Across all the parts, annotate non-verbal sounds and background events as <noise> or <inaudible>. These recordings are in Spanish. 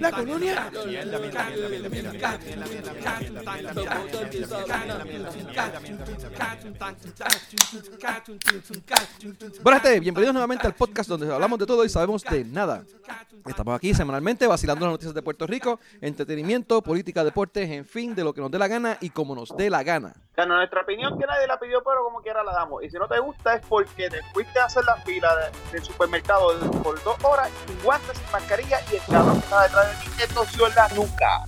La colonia. Buenas tardes, bienvenidos nuevamente al podcast donde hablamos de todo y sabemos de nada. Estamos aquí semanalmente vacilando las noticias de Puerto Rico, entretenimiento, política, deportes, en fin, de lo que nos dé la gana y como nos dé la gana. Bueno, nuestra opinión que nadie la pidió, pero como quiera la damos. Y si no te gusta es porque te fuiste a hacer la fila de- del supermercado por dos horas sin guantes, sin mascarilla y el cabrón que estaba detrás de ti te tosió en la nuca.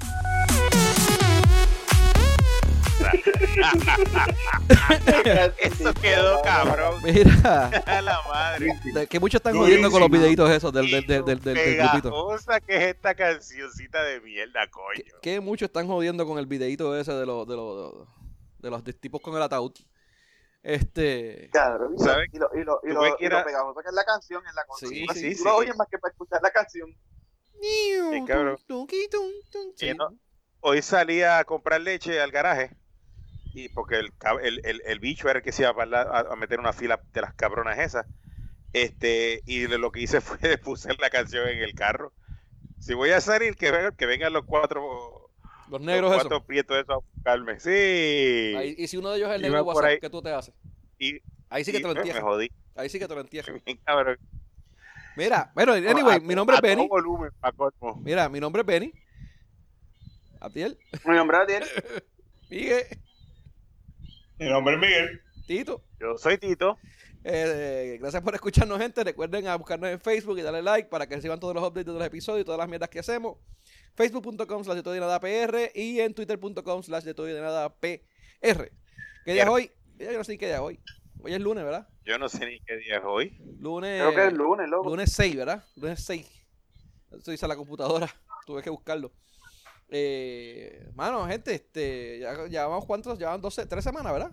<laughs> Eso quedó cabrón. Mira, A la madre. de- que muchos están jodiendo con los videitos esos del, del, del, del, del- del grupito. Pegajosa que es esta cancioncita de mierda, coño. Que, que muchos están jodiendo con el videito ese de los de los de los tipos con el ataúd. Este, Cabrón, y lo- ¿Sabes? y lo, y lo, y lo, y pegajoso que es la canción en la Sí, canción. sí, tú sí. lo oyes más que para escuchar la canción. Sí, cabrón. Sí. Sí, ¿no? Hoy salí a comprar leche al garaje. Y porque el, el, el, el bicho era el que se iba a, la- a- a meter una fila de las cabronas esas. Este, y lo que hice <laughs> fue puse la canción en el carro. Si voy a salir, que que vengan los cuatro, Los los negros esos. cuatro prietos esos a buscarme. Sí. Ahí- y si uno de ellos es el negro WhatsApp, ahí. ¿qué tú te haces? Y, Ahí sí que y, te lo me entierras. jodí. Ahí sí que te lo entierras. <laughs> Bien, cabrón. Mira, bueno, anyway, A- mi nombre a es Benny. volumen. Mira, mi nombre es Benny. Atiel, Mi nombre es Adiel. <laughs> Miguel, Mi nombre es Miguel. Tito. Yo soy Tito. Eh, gracias por escucharnos, gente. Recuerden a buscarnos en Facebook y darle like para que reciban todos los updates de los episodios y todas las mierdas que hacemos. Facebook.com slash de todo y nada PR y en Twitter.com slash de todo y de nada PR. ¿Qué día es hoy? Ya Yo no sé qué día es hoy. Hoy es lunes, ¿verdad? Yo no sé ni qué día es hoy. Lunes. Creo que es lunes, loco. Lunes 6, ¿verdad? Lunes 6. Eso dice la computadora. <laughs> Tuve que buscarlo. Eh, mano, gente, este, ya llevamos cuántos, llevan 12, tres semanas, ¿verdad?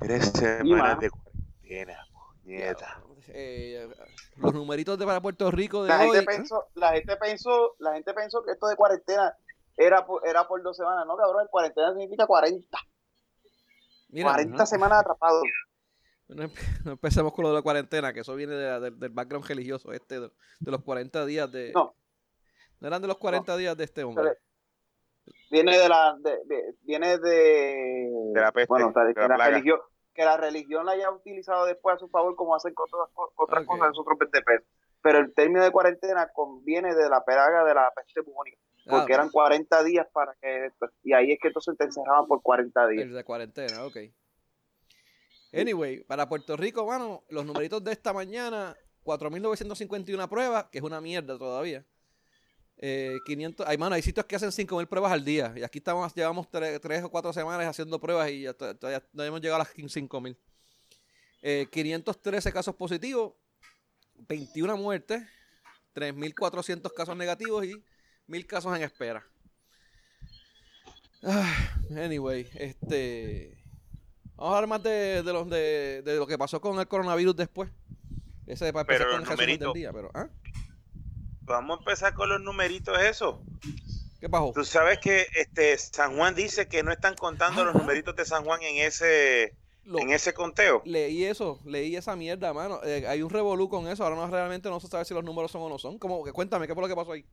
Tres semanas de cuarentena, puñeta. Eh, los numeritos de para Puerto Rico de La hoy. gente pensó, la gente pensó, la gente pensó que esto de cuarentena era por, era por dos semanas, no cabrón, cuarentena significa 40, Mira, 40 no, semanas atrapados. no empe- no empecemos con lo de la cuarentena, que eso viene de la- del, del background religioso, este, de, de los 40 días de. No. No eran de los 40 días de este hombre. Viene de la, de, de- viene de, De la peste, bueno, o sea, de la la, religión, que la religión la haya utilizado después a su favor como hacen con otras, co- otras Ok. cosas de sus propios peso. Pero el término de cuarentena conviene de la peraga de la peste bubónica, porque Ah, eran 40 días para que, y ahí es que entonces te encerraban por 40 días. El de cuarentena, ok. Anyway, para Puerto Rico, mano, los numeritos de esta mañana, 4.951 pruebas, que es una mierda todavía. Eh, 500, hay, mano, hay sitios que hacen 5.000 pruebas al día. Y aquí estamos, llevamos 3, o 4 semanas haciendo pruebas y ya to- todavía no hemos llegado a las 5.000. Eh, 513 casos positivos, 21 muertes, 3.400 casos negativos y 1.000 casos en espera. Ah, anyway, este. Vamos a hablar más de, de, los, de, de lo que pasó con el coronavirus después. Ese para empezar Pero con el numeritos. día, pero ¿ah? Vamos a empezar con los numeritos eso. ¿Qué pasó? Tú sabes que este San Juan dice que no están contando los numeritos de San Juan en ese Lo- en ese conteo. leí eso, leí esa mierda, mano. Eh, hay un revolú con eso, ahora no realmente no se sabe si los números son o no son. Como que cuéntame, ¿qué fue lo que pasó ahí?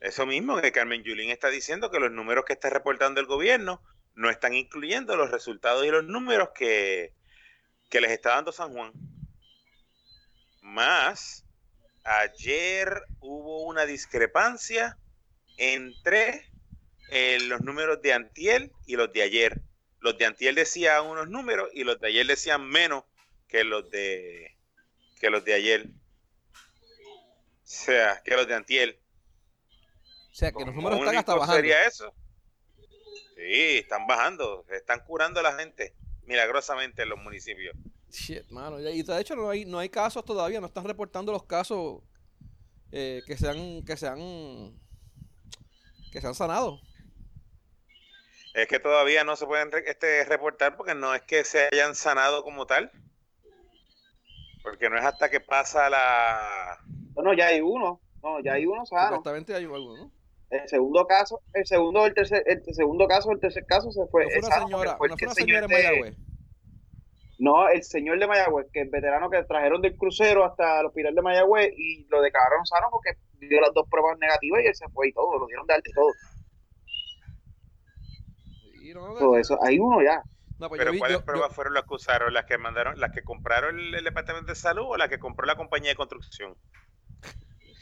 Eso mismo que Carmen Yulín está diciendo que los números que está reportando el gobierno no están incluyendo los resultados y los números que, que les está dando San Juan. Más, ayer hubo una discrepancia entre eh, los números de Antiel y los de ayer. Los de Antiel decían unos números y los de ayer decían menos que los de que los de ayer. O sea, que los de Antiel. O sea, que los números están hasta bajando. sería eso? Sí, están bajando, están curando la gente milagrosamente en los municipios. Shit, mano. Y de hecho no hay, no hay casos todavía, no están reportando los casos eh, que se han, que se han, que se han sanado. Es que todavía no se pueden este, reportar porque no es que se hayan sanado como tal. Porque no es hasta que pasa la... No, no, ya hay uno, no, ya hay uno sano. Supuestamente hay algo, ¿no? El segundo caso, el segundo, el tercer, el segundo caso, el tercer caso se fue. No fue el una sano, señora, fue no el fue una señora en de- Mayagüez. No, el señor de Mayagüez, que es veterano que trajeron del crucero hasta el hospital de Mayagüez y lo declararon sano porque dio las dos pruebas negativas y él se fue y todo, lo dieron de alta y todo. Sí, no, Todo eso, hay uno ya. no, pues yo Pero vi- ¿cuáles yo- pruebas yo- fueron las que usaron? ¿Las que mandaron, las que compraron el, el departamento de salud o las que compró la compañía de construcción?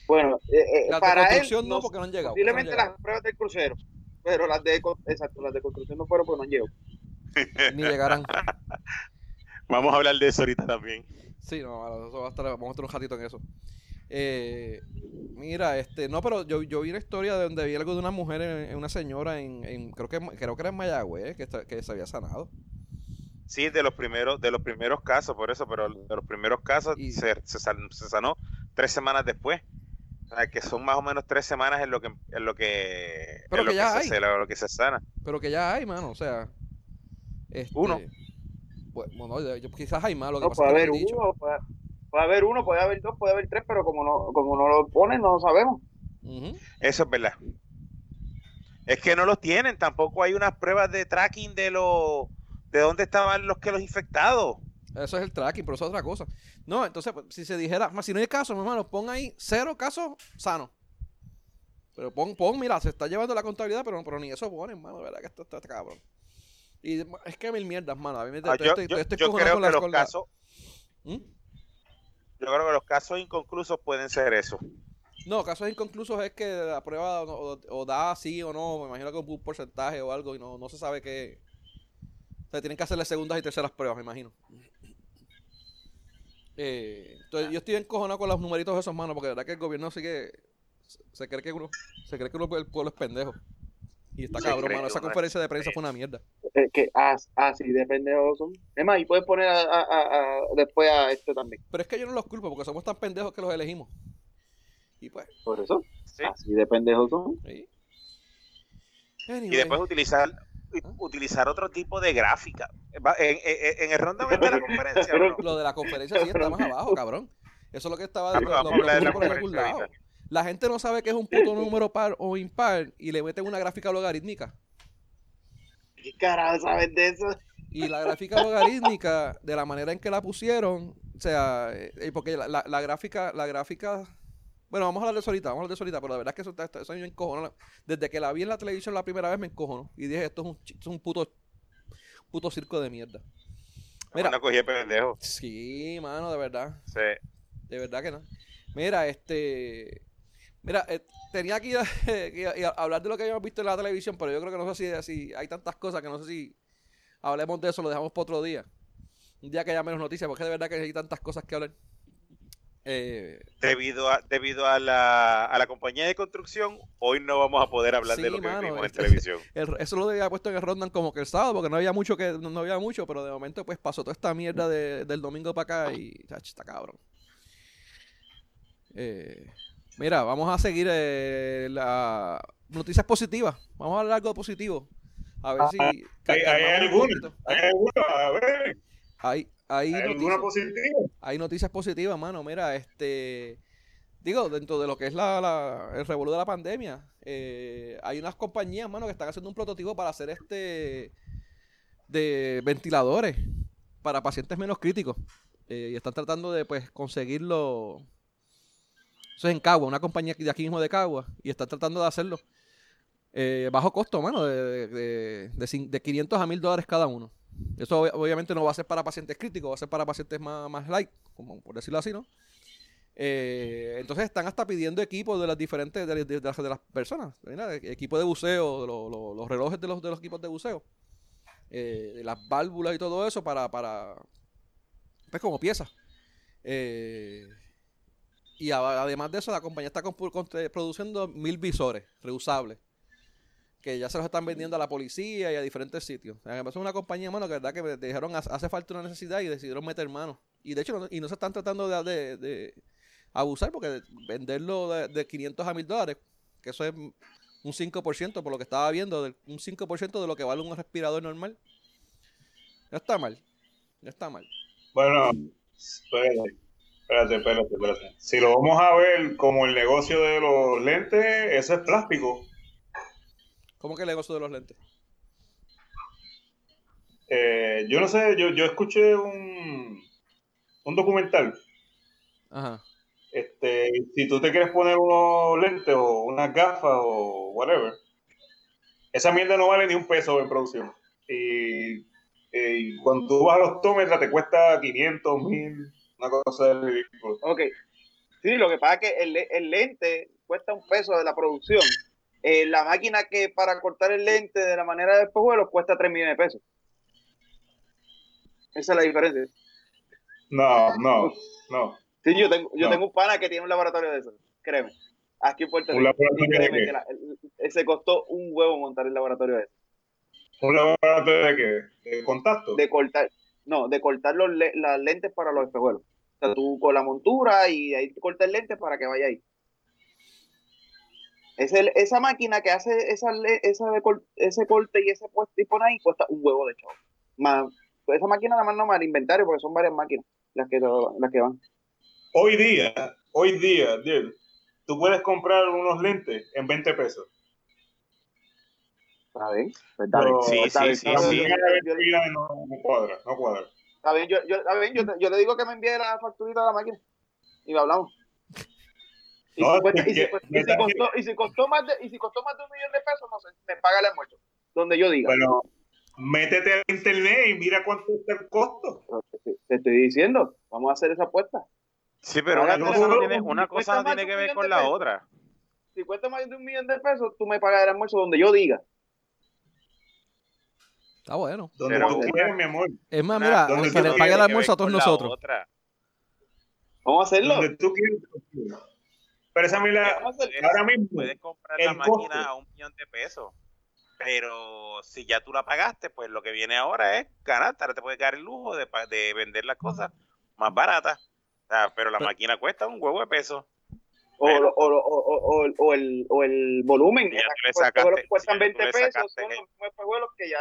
Bueno, eh, eh, las de para él, construcción no, no- porque no han llegado. no han posiblemente llegado. las pruebas del crucero, pero las de, exacto, las de construcción no fueron porque no llegó. Ni llegarán. <laughs> Vamos a hablar de eso ahorita también. Sí, no, eso va a estar, vamos a estar un ratito en eso. Eh, mira, este, no, pero yo, yo vi una historia de donde vi algo de una mujer, en, en una señora en, en- creo que creo que era en Mayagüez, que, está- que se había sanado. Sí, de los primeros, de los primeros casos, por eso, pero de los primeros casos Y- se, se, san- se sanó tres semanas después. O sea, que son más o menos tres semanas en lo que en lo que, Pero en lo que ya se, hay. se- lo que se sana. Pero que ya hay, mano, o sea. este, Uno. Pues, bueno, yo- yo- quizás hay más, lo que No, pasa puede es que haber dicho. uno, puede, puede haber uno, puede haber dos, puede haber tres, pero como no, como no lo ponen, no lo sabemos. Eso es verdad. Es que no los tienen, tampoco hay unas pruebas de tracking de los de dónde estaban los que los infectados. Eso es el tracking, pero eso es otra cosa. No, entonces, pues, si se dijera, más si no hay casos, mi hermano, pon ahí cero casos sanos. Pero pon, pon, mira, se está llevando la contabilidad, pero, pero ni eso ponen, mano, de verdad que esto está, está cabrón. Y es que mil mierdas, mano. A mí me Ah, yo, estoy- yo- estoy yo cojonado creo con que las- los la- casos, ¿Mm? yo creo que los casos inconclusos pueden ser eso. No, casos inconclusos es que la prueba o, o da sí o no, me imagino que un porcentaje o algo y no, no se sabe qué. O sea, tienen que hacerle segundas y terceras pruebas, me imagino. Eh, entonces, yo estoy encojonado con los numeritos de esos manos, porque de verdad que el gobierno sigue. Se cree que uno. Se cree que uno, el pueblo es pendejo. Y está cabrón, mano. Esa conferencia de prensa fue una mierda. Que as- así de pendejos son. Es más, y puedes poner a, a- a- a- después a este también. Pero es que yo no los culpo, porque somos tan pendejos que los elegimos. Y pues, Por eso, ¿sí? así de pendejos son. sí. Y después utilizar utilizar otro tipo de gráfica. En, en- en el ronda de la <laughs> conferencia. ¿o no? Lo de la conferencia sí está más abajo, cabrón. Eso es lo que estaba Ah, la gente no sabe que es un puto número par o impar y le meten una gráfica logarítmica. ¿Qué carajo sabes de eso? Y la gráfica logarítmica, de la manera en que la pusieron, o sea, eh, porque la, la- la gráfica, la gráfica, bueno, vamos a hablar de eso ahorita, vamos a hablar de eso ahorita, pero la verdad es que eso, está- eso a mí me encojonó. Desde que la vi en la televisión la primera vez me encojonó. Y dije, esto es un, esto es un puto, puto circo de mierda. Mira. Una cogí de pendejo. Sí, mano, de verdad. Sí. De verdad que no. Mira, este. Mira, eh, tenía que ir a, <laughs> que ir a hablar de lo que habíamos visto en la televisión, pero yo creo que no sé si, si hay tantas cosas que no sé si hablemos de eso, lo dejamos para otro día. Un día que haya menos noticias, porque de verdad que hay tantas cosas que hablar. Eh, Debido a, debido a la, a la compañía de construcción, hoy no vamos a poder hablar Sí, de lo que mano, vimos en este- televisión. <laughs> el- eso lo había puesto en el Rondan como que el sábado, porque no había mucho que no, había mucho, pero de momento pues pasó toda esta mierda de- del domingo para acá y está cabrón. Eh, mira, vamos a seguir eh, la noticias positivas. Vamos a hablar algo positivo. A ver si ¿Hay, hay alguna? ¿Hay alguna? A ver, Hay, hay ¿hay noticias, positiva? hay noticias positivas, mano. Mira, este. Digo, dentro de lo que es la, la- el revolú de la pandemia, eh, hay unas compañías, mano, que están haciendo un prototipo para hacer este. de ventiladores para pacientes menos críticos. Eh, y están tratando de, pues, conseguirlo. Eso es en Cagua, una compañía de aquí mismo de Cagua. Y están tratando de hacerlo. eh, bajo costo, mano, de, de, de de 500 a 1000 dólares cada uno. Eso ob- obviamente no va a ser para pacientes críticos, va a ser para pacientes más, más light, como por decirlo así, ¿no? Eh, entonces están hasta pidiendo equipos de las diferentes, de, las, de las personas, ¿verdad? equipo de buceo, lo- lo- los relojes de los, de los equipos de buceo, eh, las válvulas y todo eso para, para pues como piezas. Y además de eso, la compañía está produciendo mil visores reusables que ya se los están vendiendo a la policía y a diferentes sitios. Es una compañía, mano, que verdad que me dijeron "Hace- falta una necesidad y decidieron meter mano. Y de hecho, no, y no se están tratando de, abusar porque venderlo de, de 500 a 1000 dólares, que eso es un 5% por lo que estaba viendo, un 5% de lo que vale un respirador normal. No está mal. No está mal. Bueno, espérate, espérate, espérate, espérate. Si lo vamos a ver como el negocio de los lentes, eso es plástico. ¿Cómo que el negocio de los lentes? eh, yo no sé, yo, yo escuché un, un documental. Ajá. Este, si tú te quieres poner unos lentes o unas gafas o whatever, esa mierda no vale ni un peso en producción. Y, y cuando tú vas a los tómetras te cuesta 500, 1000, una cosa de ridículo. Ok. Sí, lo que pasa es que el, le- el lente cuesta un peso de la producción. Eh, la máquina que para cortar el lente de la manera de espejuelos cuesta 3 millones de pesos. Esa es la diferencia. No, no, no. Sí, yo tengo, yo No. tengo un pana que tiene un laboratorio de eso, créeme. Aquí en Puerto ¿Un Rico. créeme que la- se costó un huevo montar el laboratorio de eso. ¿Un laboratorio de qué? ¿De contacto? De cortar, no, de cortar los las lentes para los espejuelos. Sea, tú con la montura y ahí tú cortas el lente para que vaya ahí. Ese- esa máquina que hace esa, le- esa de cor- ese corte y ese puesto y pone ahí cuesta un huevo de chavo. Más, pues esa máquina nada más no más inventario porque son varias máquinas las que, las que van. Hoy día, hoy día, Diego, tú puedes comprar unos lentes en 20 pesos. ¿Está bien? Pues Pero Sí, está sí, bien, sí, sí. no, no cuadra, no cuadra. Está bien, yo, yo, está bien, yo, yo le digo que me envíe la facturita de la máquina y lo hablamos. Y, No, si, cuesta- es y, si, que- cuesta- y si costó, y si costó más de, y si costó más de un millón de pesos, no sé, me paga el almuerzo. Donde yo diga. Pero métete a internet y mira cuánto está el costo. Te, te estoy diciendo, vamos a hacer esa apuesta. Sí, pero una cosa no tiene, una cuesta cosa no más tiene de que ver con la pesos. otra. Si cuesta más de un millón de pesos, tú me pagas el almuerzo donde yo diga. Está bueno. Donde Pero- tú quieras, mi amor. Es más, mira, que no pague el almuerzo a todos nosotros. Vamos a hacerlo. Donde tú quieras. Pero esa mira, ahora mismo, Puedes comprar la máquina costo. a un millón de pesos. Pero si ya tú la pagaste, pues lo que viene ahora es ganar. Ahora te puedes dar el lujo de, vender las cosas más baratas. O sea, pero la Pero- máquina cuesta un huevo de pesos. O, lo- o, lo- o, o, o- o el, o el volumen. Si ya tú le Estos sacaste- espejuelos cuestan si ya tú 20 le pesos, son los que ya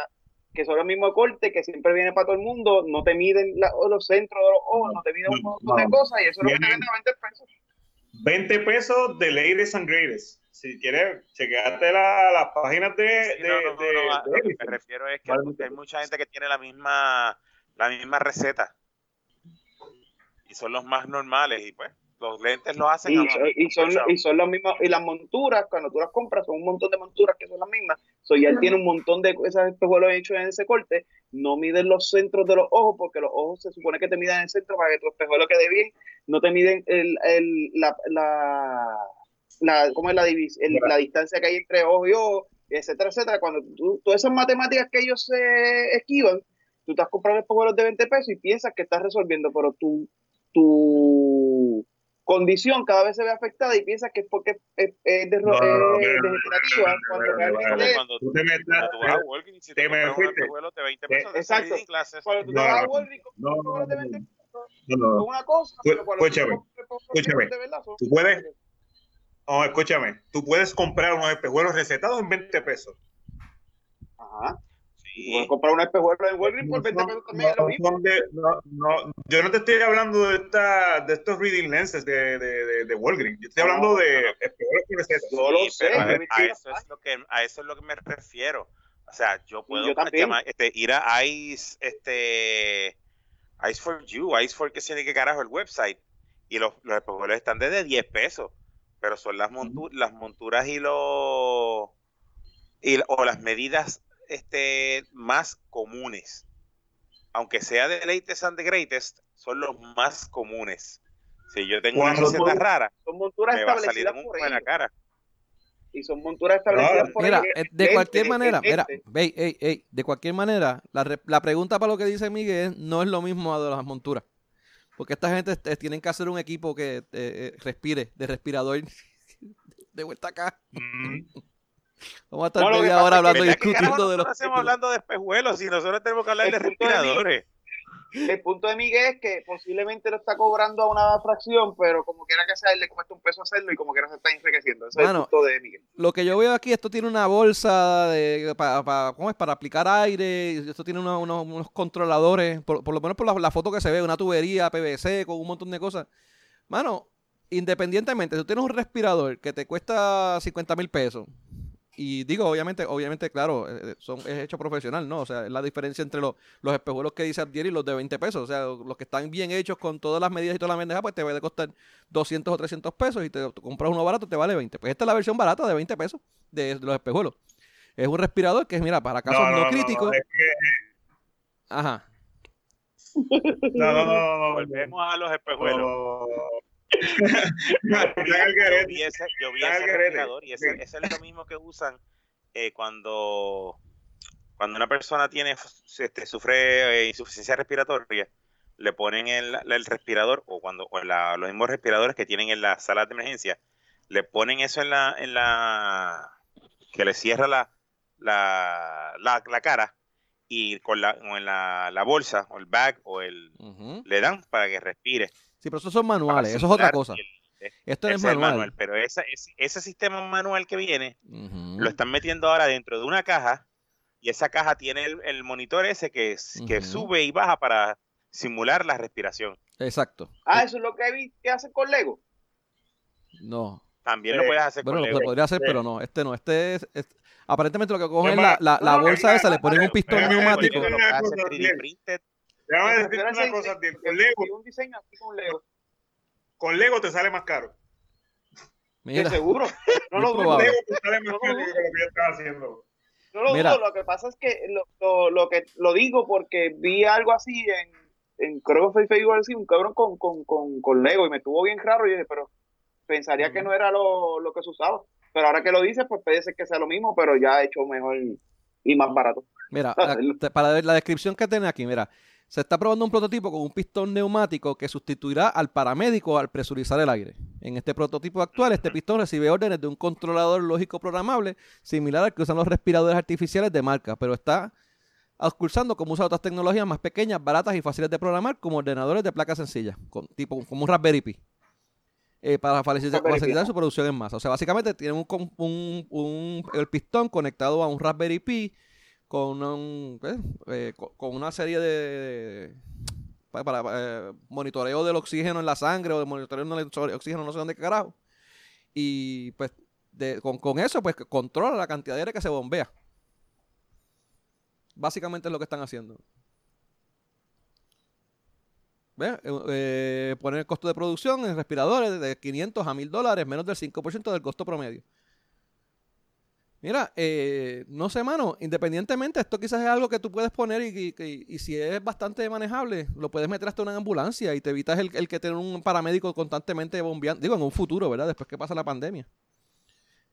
que son los mismos cortes, que siempre viene para todo el mundo, no te miden la- los centros de los ojos, no te miden un montón de cosas y eso es lo que te venden a 20 pesos. 20 pesos de latest and greatest. Si quieres, chequeate la- las páginas de, Sí, de, no, de- no, a- de lo que me refiero es que hay mucha gente que tiene la misma la misma receta y son los más normales y pues los lentes lo hacen Y, a- son- y son, y son los mismos, y las monturas, cuando tú las compras, son un montón de monturas que son las mismas. So, ya él tiene un montón de esos espejuelos hechos en ese corte. No miden los centros de los ojos, porque los ojos se supone que te miden en el centro para que tu espejuelo quede bien. No te miden el, el, la, la, la, ¿cómo es la, divis- el- la distancia que hay entre ojo y ojo, etcétera, etcétera. Cuando tú, todas esas matemáticas que ellos se esquivan, tú estás comprando espejuelos de 20 pesos y piensas que estás resolviendo, pero tu, tu condición cada vez se ve afectada y piensas que es porque es, es de- No, no, no, es no, no, degenerativa, no, no, cuando realmente Tú te metes- vas a Walgreens y te, te me compras unos fuiste. espejuelos de 20 Te- pesos Exacto. cuando tú te vas a no, Walgreens y compras no, espejuelos de no, 20 pesos, No, no, es no. una cosa, escúchame, escúchame. Tú puedes- No, escúchame. Tú puedes comprar unos espejuelos recetados en 20 pesos. Ajá. Sí. puedes comprar un espejuelo en Walgreens por No 20 son- pesos también es lo no mismo. son de- no, no, yo no te estoy hablando de, esta, de estos reading lenses de, de, de, de Walgreens. Yo estoy No, hablando de recetas. Yo lo sé, a, a eso es lo que a eso es lo que me refiero. O sea, yo puedo yo también. llamar- este, ir a Ice, este, Ice for You, Ice for que tiene que carajo el website y los, los espejuelos están desde 10 pesos, pero son las montu- las monturas y los y, o las medidas este más comunes. Aunque sea de latest and the greatest, son los más comunes. Si yo tengo una receta rara, Son monturas me va a salir un por en la cara. Y son monturas establecidas por Mira, ellos. eh, de cualquier manera, mira, lente. ey, ey, ey, de cualquier manera, la, re- la pregunta para lo que dice Miguel no es lo mismo a de las monturas. Porque esta gente eh, tienen que hacer un equipo que eh, eh, respire, de respirador. <laughs> De vuelta acá. Mm. Vamos a estar No, que media hora hablando y ¿Verdad que carajo discutiendo de los. nosotros hacemos hablando de espejuelos y nosotros tenemos que hablar El de punto de mí- respiradores. El punto de Miguel es que posiblemente lo está cobrando a una fracción, pero como quiera que sea, él le cuesta un peso hacerlo y como quiera se está enriqueciendo. Ese es Mano, el punto de Miguel. Lo que yo veo aquí, esto tiene una bolsa de, para, para, ¿cómo es? para aplicar aire. Esto tiene unos, unos- unos controladores, por, por lo menos por la, la foto que se ve, una tubería PVC con un montón de cosas. Mano, independientemente, si tú tienes un respirador que te cuesta 50 mil pesos y digo, obviamente, obviamente, claro, eh, son, es hecho profesional, ¿no? O sea, es la diferencia entre los, los espejuelos que dice Abdiel y los de 20 pesos. O sea, los que están bien hechos con todas las medidas y todas las bandejas, pues te va a costar 200 o 300 pesos y te, tú compras uno barato, te vale 20. Pues esta es la versión barata de 20 pesos de, de los espejuelos. Es un respirador que es, mira, para casos no, críticos. es que- Ajá. no, no, no, no, no. <laughs> Volvemos a los espejuelos. Yo vi ese, yo vi ese y ese, es lo mismo que usan eh, cuando, cuando una persona tiene este, sufre eh, insuficiencia respiratoria, le ponen el, el respirador o cuando o la- los mismos respiradores que tienen en las salas de emergencia, le ponen eso en la, en la que le cierra la, la, la, la cara y con la, con la, la bolsa o el bag o el le dan para que respire. Sí, pero esos son manuales, eso es otra cosa. el- Esto no es manual. manual, pero esa- ese, ese sistema manual que viene lo están metiendo ahora dentro de una caja y esa caja tiene el, el monitor ese que, que sube y baja para simular la respiración. Exacto. Ah, eso es lo que vi que hacen con Lego. No. También Sí. lo puedes hacer Bueno, con lo Lego. se podría hacer, Sí. pero no. Este no. Este es. es- aparentemente lo que cogen es la, bolsa es esa, le ponen un pistón neumático. Lo hacer Cosa 3D bien. printed. Déjame Me decirte una cosa, que Con Lego, vi un diseño así con Lego. con Lego te sale más caro. Mira, seguro. <laughs> No lo dudo. Lego te sale más No, caro que lo que yo estaba haciendo. No lo dudo, lo que pasa es que lo, lo, lo que lo digo porque vi algo así en, en creo que fue Facebook así, un cabrón con, con, con, con Lego y me estuvo bien raro y dije, pero pensaría que no era lo, lo que se usaba. Pero ahora que lo dices, pues puede ser que sea lo mismo, pero ya hecho mejor y más barato. mira, <laughs> para ver la descripción que tiene aquí, mira. Se está probando un prototipo con un pistón neumático que sustituirá al paramédico al presurizar el aire. En este prototipo actual, este pistón recibe órdenes de un controlador lógico programable similar al que usan los respiradores artificiales de marca, pero está cursando como usa otras tecnologías más pequeñas, baratas y fáciles de programar, como ordenadores de placas sencillas, con, tipo como un Raspberry Pi, eh, para facilitar, su producción en masa. O sea, básicamente tiene un, con- un- un- el pistón conectado a un Raspberry Pi con, un. Eh, co- con una serie de, eh, monitoreo del oxígeno en la sangre o de monitoreo del oxígeno no sé dónde carajo. Y pues de- con, con eso pues controla la cantidad de aire que se bombea. Básicamente es lo que están haciendo. ¿Ves? Eh, poner el costo de producción en respiradores de 500 a 1000 dólares, menos del 5% del costo promedio. Mira, eh, no sé, mano, independientemente, esto quizás es algo que tú puedes poner y, y- y- si es bastante manejable, lo puedes meter hasta una ambulancia y te evitas el, el que tener un paramédico constantemente bombeando, digo, en un futuro, ¿verdad? Después que pasa la pandemia.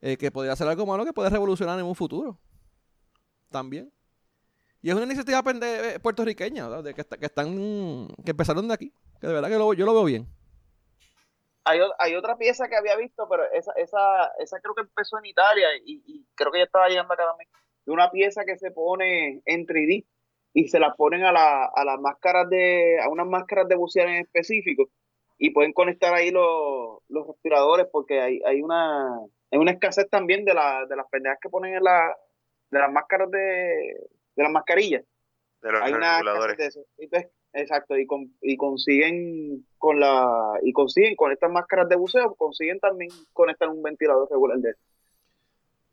Eh, que podría ser algo malo que puede revolucionar en un futuro. También. Y es una iniciativa eh, puertorriqueña, ¿verdad? De que están, que empezaron de aquí. Que de verdad que lo- yo lo veo bien. Hay, hay otra pieza que había visto, pero esa, esa, esa creo que empezó en Italia y, y creo que ya estaba llegando acá también. De una pieza que se pone en 3D y se la ponen a, la, a las máscaras de, a unas máscaras de bucear en específico y pueden conectar ahí los, los respiradores porque hay, hay una, hay una escasez también de, la, de las pendejas que ponen en la, de las máscaras de, de las mascarillas de los hay una escasez reguladores. de eso. Entonces, exacto, y, con, y consiguen con la y consiguen con estas máscaras de buceo, consiguen también conectar un ventilador regular de eso.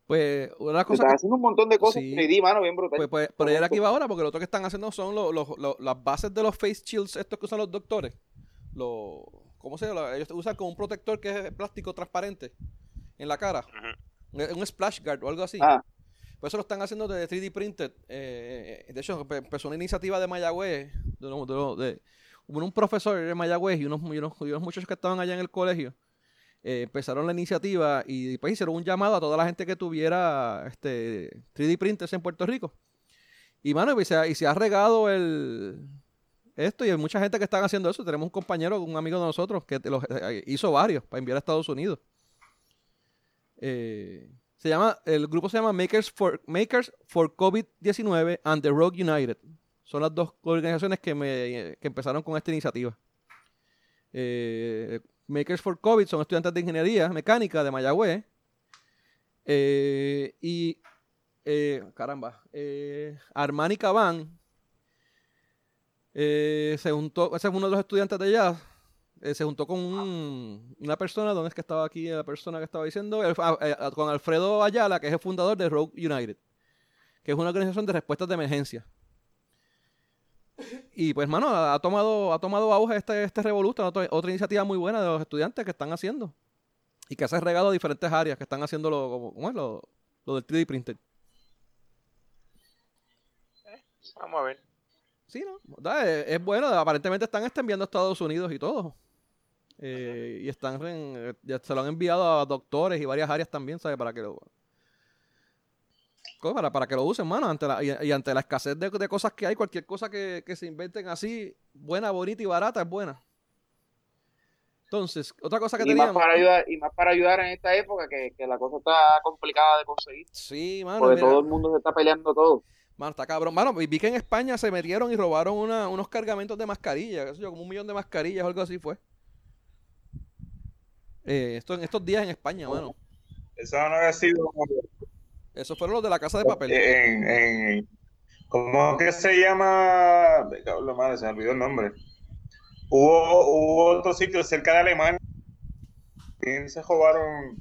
Pues una cosa Están que haciendo un montón de cosas Sí. 3D, mano, bien brutal. Pues, pues, por ayer aquí va ahora, porque lo otro que están haciendo son los- los- los- las bases de los face shields, estos que usan los doctores. Los, ¿Cómo se llama? Ellos usan como un protector que es plástico transparente en la cara. Un splash guard o algo así. Ah. Pues eso lo están haciendo de 3D printed. Eh, de hecho, empe- empezó una iniciativa de Mayagüez, de, hubo un profesor de Mayagüez y unos, y muchachos que estaban allá en el colegio. eh, empezaron la iniciativa y después hicieron un llamado a toda la gente que tuviera este 3D printers en Puerto Rico. Y mano, y se, ha- y se ha regado el esto y hay mucha gente que están haciendo eso. Tenemos un compañero, un amigo de nosotros que los, eh, hizo varios para enviar a Estados Unidos. Eh, se llama, el grupo se llama Makers for, Makers for COVID-19 and the Rogue United. Son las dos organizaciones que, me, que empezaron con esta iniciativa. Eh, Makers for COVID son estudiantes de ingeniería mecánica de Mayagüez. Eh, y, eh, caramba, eh, Armani Caban se juntó, ese es uno de los estudiantes de allá, eh, se juntó con un- una persona, ¿dónde es que estaba aquí la persona que estaba diciendo? El- ah, eh, ah, con Alfredo Ayala, que es el fundador de Rogue United, que es una organización de respuestas de emergencia. Y pues, mano, ha tomado, ha tomado auge este, este revoluto, otra, otra iniciativa muy buena de los estudiantes que están haciendo. Y que se ha regado a diferentes áreas que están haciendo lo, como, ¿cómo es? lo, lo del 3D printer. Vamos a ver. Sí, ¿no? Da, Es, es bueno, aparentemente están enviando a Estados Unidos y todo. Eh, y están en- ya se lo han enviado a doctores y varias áreas también, ¿sabes? Para que lo para, para que lo usen, mano, ante la, y, y ante la escasez de, de cosas que hay, cualquier cosa que, que se inventen así, buena, bonita y barata, es buena. Entonces, otra cosa que Y más, teníamos. para ayudar, y más para ayudar en esta época que, que la cosa está complicada de conseguir. Sí, mano, Porque mira. todo el mundo se está peleando todo. Mano, está cabrón. Mano, vi vi que en España se metieron y robaron una- unos cargamentos de mascarillas, qué sé yo, como un millón de mascarillas o algo así fue. Eh, esto en estos días en España, mano. Eso no había sido Esos fueron los de la casa de papel. en, en ¿cómo que se llama? La madre, se me olvidó el nombre. Hubo, hubo otro sitio cerca de Alemania que se robaron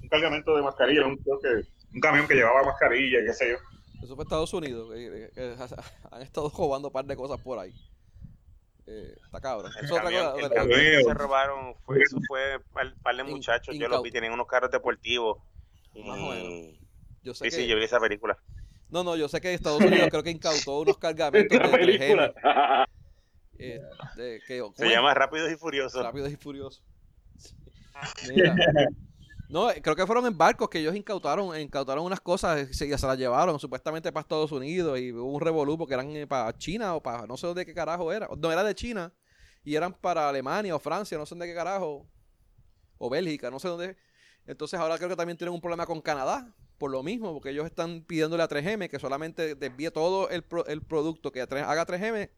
un cargamento de mascarilla, un, creo que, un camión que llevaba mascarilla, qué sé yo. Eso fue Estados Unidos. que- que- que <laughs> han estado robando un par de cosas por ahí. Eh, está cabrón. El camión, el camión que se robaron, fue, eso fue par, par de In- muchachos. Yo incau- los vi, tenían unos carros deportivos. Y-. Yo sé Sí, que, sí, yo vi esa película. No, no, yo sé que Estados Unidos creo que incautó unos cargamentos de 3M. eh, de- que- ¿cómo Se llama Rápidos y Furiosos. Rápidos y furiosos. <laughs> Mira. No, eh, creo que fueron en barcos que ellos incautaron, incautaron unas cosas y se, y se las llevaron supuestamente para Estados Unidos y hubo un revolú porque eran eh, para China o para no sé de qué carajo era. No era de China y eran para Alemania o Francia, no sé de qué carajo. O Bélgica, no sé dónde. Entonces ahora creo que también tienen un problema con Canadá por lo mismo, porque ellos están pidiéndole a 3M que solamente desvíe todo el, pro- el producto que haga 3M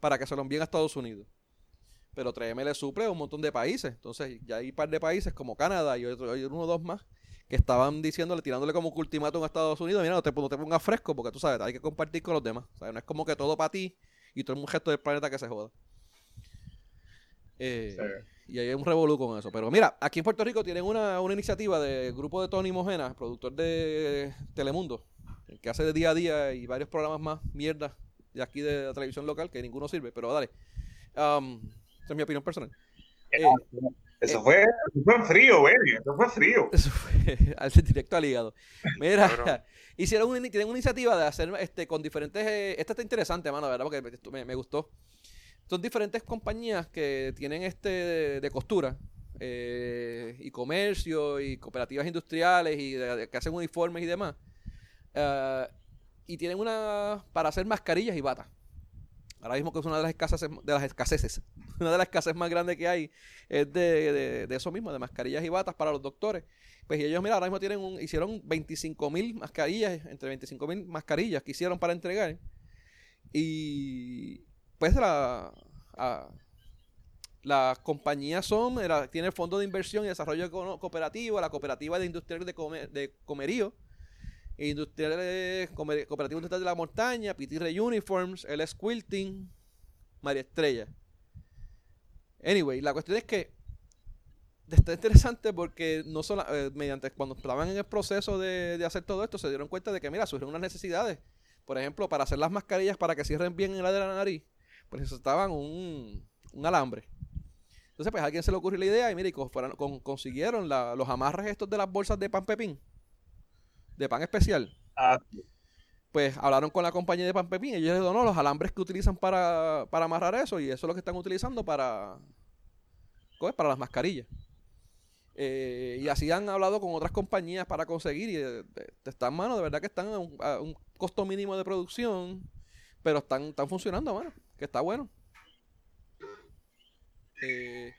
para que se lo envíen a Estados Unidos pero 3M le suple a un montón de países. Entonces, ya hay un par de países como Canadá y, otro, uno o dos más que estaban diciéndole, tirándole como un ultimátum a Estados Unidos, mira, no te, no te pongas fresco porque tú sabes, hay que compartir con los demás. O sea, no es como que todo para ti y todo el resto del planeta que se joda. Eh, Y hay un revolú con eso. Pero mira, aquí en Puerto Rico tienen una, una iniciativa del grupo de Tony Mojena, productor de Telemundo, que hace de día a día y varios programas más mierda de aquí de la televisión local, que ninguno sirve, pero dale. Um, esa es mi opinión personal. Eh, Eso fue, eso fue en frío, baby. Eso fue frío. Eso fue <laughs> al directo al hígado. Mira, <laughs> hicieron una, tienen una iniciativa de hacer este con diferentes. eh, esta está interesante, mano, ¿verdad? Porque me, me- gustó. Son diferentes compañías que tienen este de, de costura eh, y comercio y cooperativas industriales y de- de- que hacen uniformes y demás. Y tienen una para hacer mascarillas y batas. Ahora mismo que es una de las escasez, de las escaseces, <laughs> una de las escasez más grandes que hay es de, de- eso mismo, de mascarillas y batas para los doctores. Pues ellos, mira, ahora mismo tienen hicieron 25 mil mascarillas, entre 25 mil mascarillas que hicieron para entregar. Y pues la, a- las compañías son, tiene el Fondo de Inversión y Desarrollo Cooperativo, la Cooperativa de Industriales de, Come- de Comerío, Industriales, Cooperativa Industrial de la Montaña, PTR Uniforms, LS Quilting, María Estrella. Anyway, la cuestión es que está interesante porque no solo eh, mediante cuando estaban en el proceso de, de hacer todo esto se dieron cuenta de que mira surgieron unas necesidades. Por ejemplo para hacer las mascarillas para que cierren bien en la de la nariz pues necesitaban un, un alambre. Entonces pues a alguien se le ocurrió la idea y fueron- con- consiguieron los amarres estos de las bolsas de pan pepín de pan especial. Ah, pues hablaron con la compañía de pan pepín y ellos les donó los alambres que utilizan para, para amarrar eso y eso es lo que están utilizando para ¿cómo es? para las mascarillas Eh, y así han hablado con otras compañías para conseguir y eh, de- de- están mano de verdad que están a un, a un costo mínimo de producción pero están, están funcionando mano que está bueno. Eh,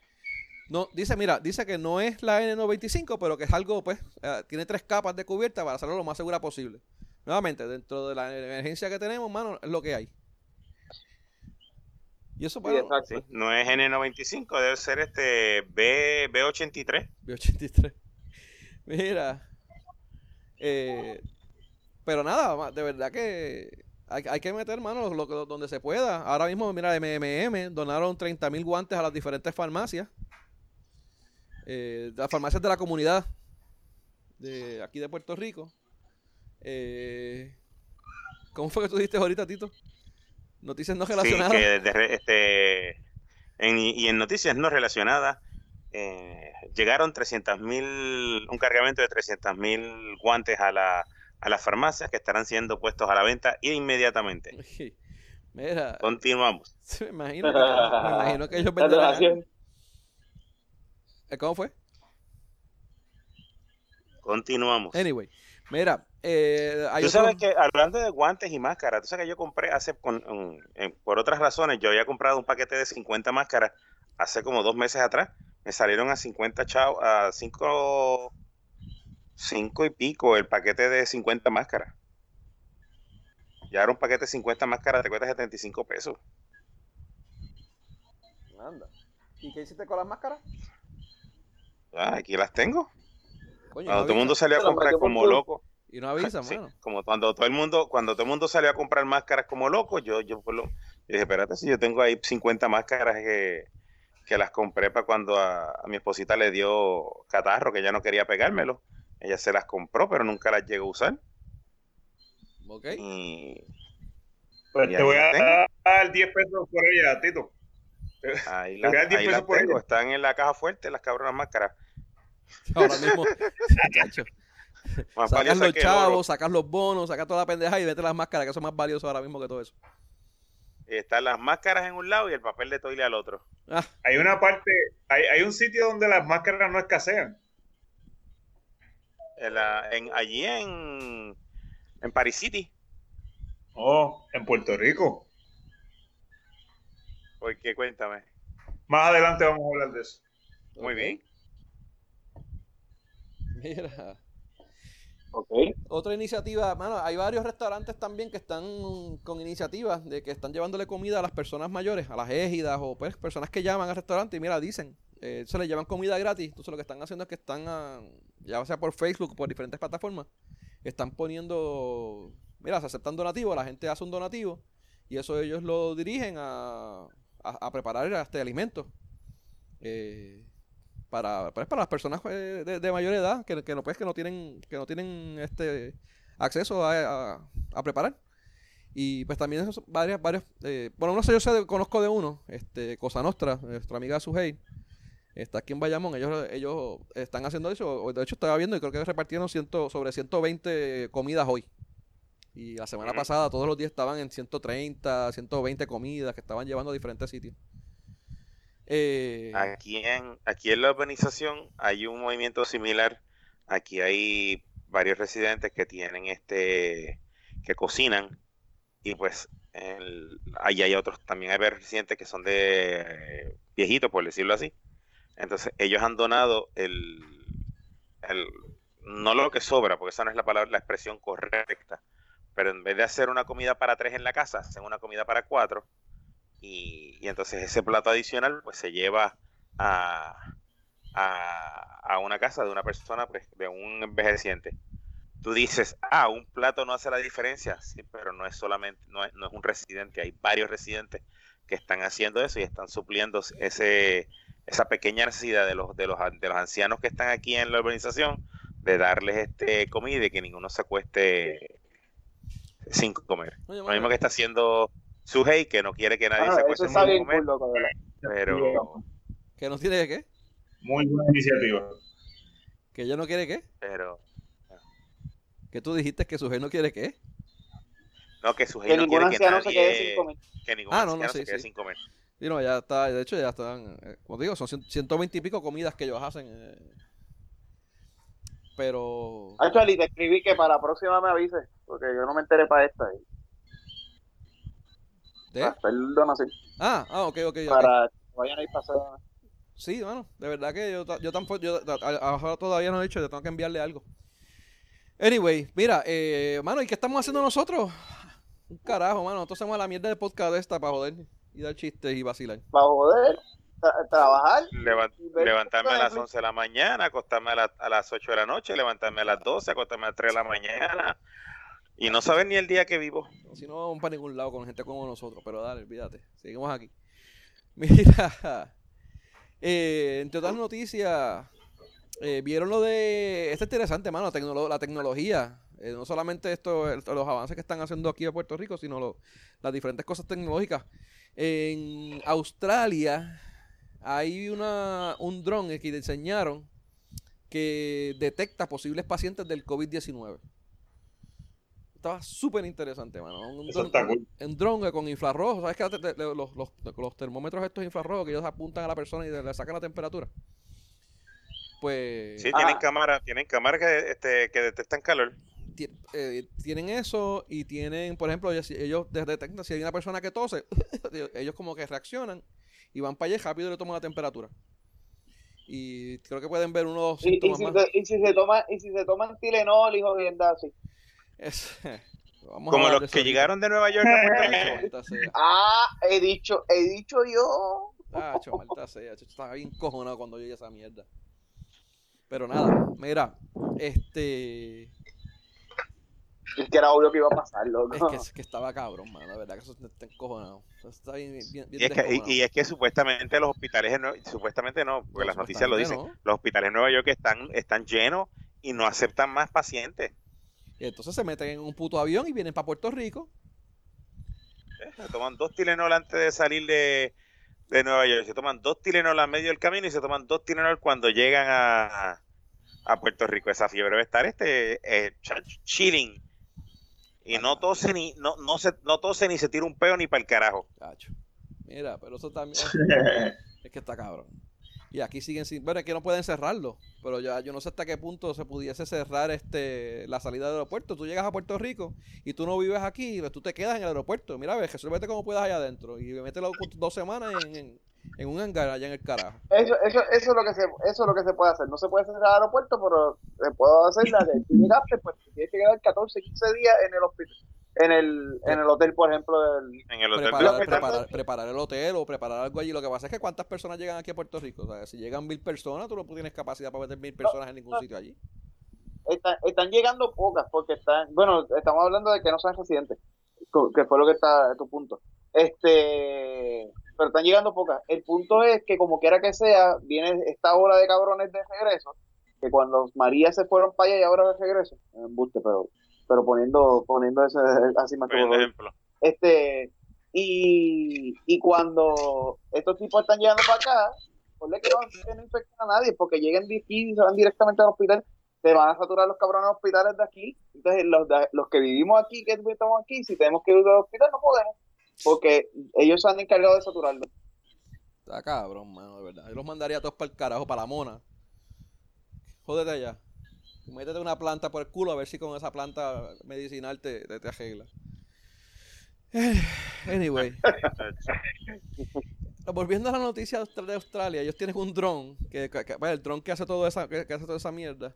no, dice, mira, dice que no es la N95, pero que es algo, pues, eh, tiene tres capas de cubierta para hacerlo lo más segura posible. Nuevamente, dentro de la emergencia que tenemos, mano, es lo que hay. Y eso, Sí, bueno, exacto. Sí, no es N95, debe ser este B, B83. B83. <laughs> Mira. eh, pero nada, de verdad que Hay, hay que meter mano lo, que- donde se pueda. Ahora mismo, mira, MMM donaron 30 mil guantes a las diferentes farmacias. Eh, las farmacias de la comunidad de aquí de Puerto Rico. Eh, ¿Cómo fue que tú dijiste ahorita, Tito? Noticias no Sí, relacionadas. que de re- este, en- y en noticias no relacionadas, eh, llegaron 300 mil, un cargamento de 300 mil guantes a, la, a las farmacias que estarán siendo puestos a la venta inmediatamente. <laughs> Mira, Continuamos. <laughs> me imagino, que, me imagino que ellos <laughs> venderán. ¿Cómo fue? Continuamos. Anyway, mira, eh, hay Tú otro- sabes que hablando de guantes y máscaras, tú sabes que yo compré hace, con- por otras razones, yo había comprado un paquete de 50 máscaras hace como dos meses atrás. Me salieron a 50 chavos, a 5 cinco y pico el paquete de 50 máscaras. Ya era un paquete de 50 máscaras, te cuesta 75 pesos. Anda. ¿Y qué hiciste con las máscaras? Ah, aquí las tengo. Coño, Cuando no todo el mundo salió a comprar como loco. Y no avisa, Sí, mano. como cuando todo el mundo, cuando todo el mundo salió a comprar máscaras como loco, yo, yo, yo dije, espérate, si yo tengo ahí 50 máscaras que, que las compré para cuando a, a mi esposita le dio catarro, que ella no quería pegármelo. Ella se las compró, pero nunca las llegó a usar. Ok. Y Pues Y te voy a tengo. dar 10 pesos por ella, Tito. ahí Te las, voy a dar 10 ahí pesos las por tengo, ella. están en la caja fuerte las cabronas máscaras. <laughs> Ahora mismo, <laughs> <laughs> chacho, sacas los chavos, sacas los bonos, sacas toda la pendeja y vete las máscaras, que son más valiosas ahora mismo que todo eso. Y están las máscaras en un lado y el papel de toile al otro. Ah, Hay una parte, hay, hay un sitio donde las máscaras no escasean. En la- en- allí en, en Paris City. Oh, en Puerto Rico. Porque cuéntame. Más adelante vamos a hablar de eso. Muy bien. <laughs> Mira. Ok. Otra iniciativa, mano, hay varios restaurantes también que están con iniciativas de que están llevándole comida a las personas mayores, a las égidas o pues personas que llaman al restaurante y mira, dicen, eh, se les llevan comida gratis. Entonces lo que están haciendo es que están, ah, ya sea por Facebook o por diferentes plataformas, están poniendo, mira, se aceptan donativos, la gente hace un donativo y eso ellos lo dirigen a, a, a preparar este alimento. Eh, para, pues, para las personas eh, de, de mayor edad que, que no pues que no tienen que no tienen este acceso a, a- a preparar. Y pues también esos- varias varias eh, bueno no sé yo sé conozco de uno este Cosa Nostra nuestra amiga Sujei está aquí en Bayamón ellos ellos están haciendo eso de hecho estaba viendo y creo que repartieron ciento, sobre 120 comidas hoy. Y la semana pasada todos los días estaban en 130 120 comidas que estaban llevando a diferentes sitios eh, Aquí en, aquí en la urbanización hay un movimiento similar. Aquí hay varios residentes que tienen este, que cocinan y pues el- ahí hay otros, también hay varios residentes que son de viejitos, por decirlo así. Entonces ellos han donado el, no lo que sobra, porque esa no es la palabra, la expresión correcta, pero en vez de hacer una comida para tres en la casa, hacen una comida para cuatro y, y entonces ese plato adicional pues se lleva a, a, a una casa de una persona, pues, de un envejeciente. Tú dices, ah, un plato no hace la diferencia, sí, pero no es solamente, no es, no es un residente, hay varios residentes que están haciendo eso y están supliendo ese, esa pequeña necesidad de los, de los, de los ancianos que están aquí en la urbanización de darles este comida y que ninguno se acueste sin comer. Oye, Lo mismo que está haciendo Suhei, que no quiere que nadie Ah, se eso cool, loco, de verdad. pero, que no tiene qué Muy buena iniciativa. que ella no quiere qué pero que tú dijiste que su no quiere qué no que Suhei Que no quiere que anciano se quede nadie- sin comer. que ningún Ah, no, no, sí, se quede sí. sin comer. Y no, ya está, de hecho ya están, eh, como te digo, son cien- 120 y pico comidas que ellos hacen. eh. Pero... Charlie, te escribí que para la próxima me avise, porque yo no me enteré para esta. y- ¿De? Para hacer donación. Ah, ah, ok, ok. Para que vayan a ir pasar. Sí, bueno, de verdad que yo, yo tampoco, yo ahora todavía no he dicho, yo tengo que enviarle algo. Anyway, mira, eh, mano, ¿y qué estamos haciendo nosotros? Un carajo, mano, nosotros hacemos la mierda de podcast esta para joder y dar chistes y vacilar. Para poder tra- trabajar. Levan- y ver levantarme a las Netflix. 11 de la mañana, acostarme a, la- a las 8 de la noche, levantarme a las 12, acostarme a las 3 de la mañana, Y no saben ni el día que vivo. Si no vamos para ningún lado con gente como nosotros, pero dale, olvídate. Seguimos aquí. <laughs> Mira, eh, entre otras noticias, eh, vieron lo de. Esto es interesante, mano, la tecnología. Eh, no solamente esto, los avances que están haciendo aquí en Puerto Rico, sino las diferentes cosas tecnológicas. En Australia hay una, un dron que diseñaron que detecta posibles pacientes del COVID-19. Estaba súper interesante, mano. Un Eso dron- está cool. un dron con infrarrojo. ¿Sabes que te- te- los, los- los termómetros estos infrarrojos que ellos apuntan a la persona y le sacan la temperatura? Pues Sí, Ah. tienen cámara, tienen cámaras que, este, que detectan calor. eh, tienen eso y tienen, por ejemplo, ellos, ellos detectan si hay una persona que tose, <laughs> ellos como que reaccionan y van para allá y rápido le toman la temperatura. Y creo que pueden ver unos Y, y si más. se, y si se toma, y si se toman Tilenol y jodienda así. Es- <laughs> vamos a Como los que ahorita. llegaron de Nueva York a Puerto <laughs> Rico. Maldita sea. Ah, he dicho, he dicho yo. Ah, maldita sea. Estaba bien cojonado cuando yo oí esa mierda. Pero nada, mira, este. Es que era obvio que iba a pasar, loco. Es que, es que estaba cabrón, mano. La verdad que eso está encojonado. Eso está bien, bien, bien Y es, que, y, es que supuestamente los hospitales, en supuestamente no, porque No, las noticias lo dicen, los hospitales en Nueva York están, están llenos y no aceptan más pacientes. Y entonces se meten en un puto avión y vienen para Puerto Rico. ¿eh? Se toman dos Tilenol antes de salir de, de Nueva York, se toman dos Tilenol a medio del camino y se toman dos Tilenol cuando llegan a, a Puerto Rico. Esa fiebre debe estar este, eh, chilling. Y no tose ni, no, no se, no tose ni se tira un peo ni para el carajo. Cacho. Mira, pero eso también. <laughs> Es que está cabrón. Y aquí siguen sin. Bueno, es que no pueden cerrarlo. Pero ya yo no sé hasta qué punto se pudiese cerrar este la salida del aeropuerto. Tú llegas a Puerto Rico y tú no vives aquí, pues tú te quedas en el aeropuerto. Mira, ve, Jesús, vete como puedas allá adentro. Y mételo dos semanas en, en, un hangar allá en el carajo. Eso, eso, eso es lo que se, eso es lo que se puede hacer. No se puede hacer el aeropuerto, pero se puede hacer la de tú llegaste, pues tienes que quedar 14, 15 días en el hospital, en el, en el hotel, por ejemplo, del, En el hotel Preparar, el hotel o preparar algo allí. Lo que pasa es que cuántas personas llegan aquí a Puerto Rico. O sea, si llegan mil personas, tú no tienes capacidad para meter mil personas en ningún sitio allí. están, están llegando pocas, porque están, bueno, estamos hablando de que no sean residentes, que fue lo que está tu punto. Este, pero están llegando pocas. El punto es que como quiera que sea, viene esta ola de cabrones de regreso, que cuando María se fueron para allá y ahora de regreso, embuste, pero, pero poniendo, poniendo ese <laughs> así más por ejemplo. este y, y cuando estos tipos están llegando para acá, ponle que no, que no infecten a nadie, porque lleguen de aquí y se van directamente al hospital, se van a saturar los cabrones hospitales de aquí. Entonces, los, de- los que vivimos aquí, que estamos aquí, si tenemos que ir al hospital, no podemos, porque ellos se han encargado de saturarlo. Está cabrón, mano, de verdad. Yo los mandaría a todos para el carajo, para la mona. Jódete allá. Métete una planta por el culo a ver si con esa planta medicinal te, te, te arregla. Eh, Anyway. <laughs> Volviendo a la noticia de Austra- de Australia, ellos tienen un dron, que, que- que- bueno, el dron que hace toda esa, que, hace toda esa mierda.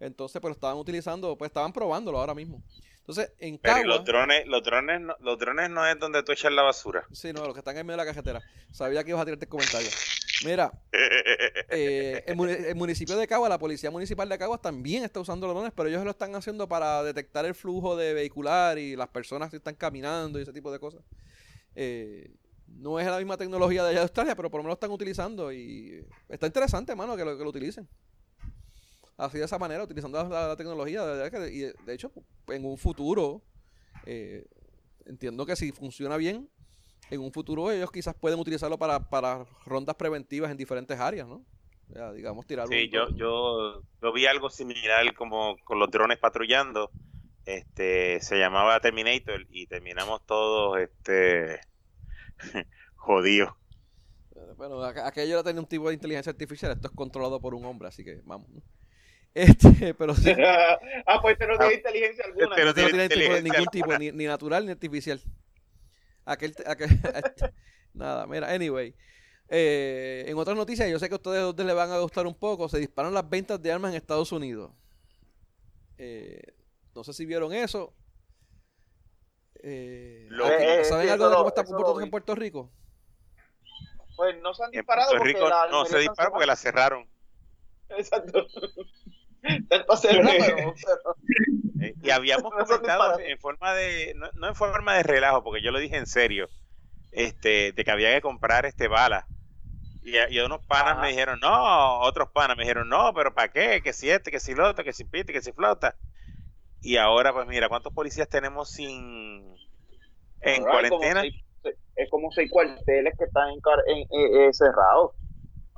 Entonces, pues lo estaban utilizando, pues estaban probándolo ahora mismo. Entonces, en Pero Cagua, los drones, los drones, no, los drones no es donde tú echas la basura. sí, no, los que están en medio de la cajetera. Sabía que ibas a tirarte el comentario. Mira, <laughs> eh, el, muni- el municipio de Cagua, la policía municipal de Cagua también está usando los drones, pero ellos lo están haciendo para detectar el flujo de vehicular y las personas que están caminando y ese tipo de cosas. Eh, no es la misma tecnología de allá de Australia, pero por lo menos lo están utilizando y está interesante, mano, que lo, que lo utilicen. Así de esa manera, utilizando la, la tecnología. De, verdad que- y de, de hecho, en un futuro, eh, entiendo que si funciona bien, en un futuro ellos quizás pueden utilizarlo para, para rondas preventivas en diferentes áreas, ¿no? O sea, digamos, tirar Sí, un- yo, yo, yo vi algo similar como con los drones patrullando. Este, se llamaba Terminator y terminamos todos, este, <laughs> jodidos. Bueno, aqu- aquello era tener un tipo de inteligencia artificial, esto es controlado por un hombre, así que vamos. ¿no? <laughs> Este, pero sí, <laughs> ah, pues este no tiene inteligencia alguna. Pero no tiene tipo de- inteligencia ningún tipo, ni natural ni artificial. Aquel, aquel- <laughs> nada, mira, anyway. Eh, en otras noticias, yo sé que a ustedes, a ustedes les van a gustar un poco, se disparan las ventas de armas en Estados Unidos. Eh, no sé si vieron eso. Eh, Lo- aquí- ¿Saben algo de cómo está vi. en Puerto Rico? Pues no se han En disparado Puerto porque Rico la no se disparó porque la cerraron. Exacto. Pero- pero- Eh, Y habíamos comentado en forma de, no, no en forma de relajo, porque yo lo dije en serio, este, de que había que comprar este bala. Y, y unos panas me dijeron, no, otros panas me dijeron, no, pero ¿para qué? Que si este, que si lo otro, que si pite, que si flota. Y ahora, pues mira, ¿cuántos policías tenemos sin en Ahora cuarentena? es como seis cuarteles que están en, en- eh, eh, cerrados.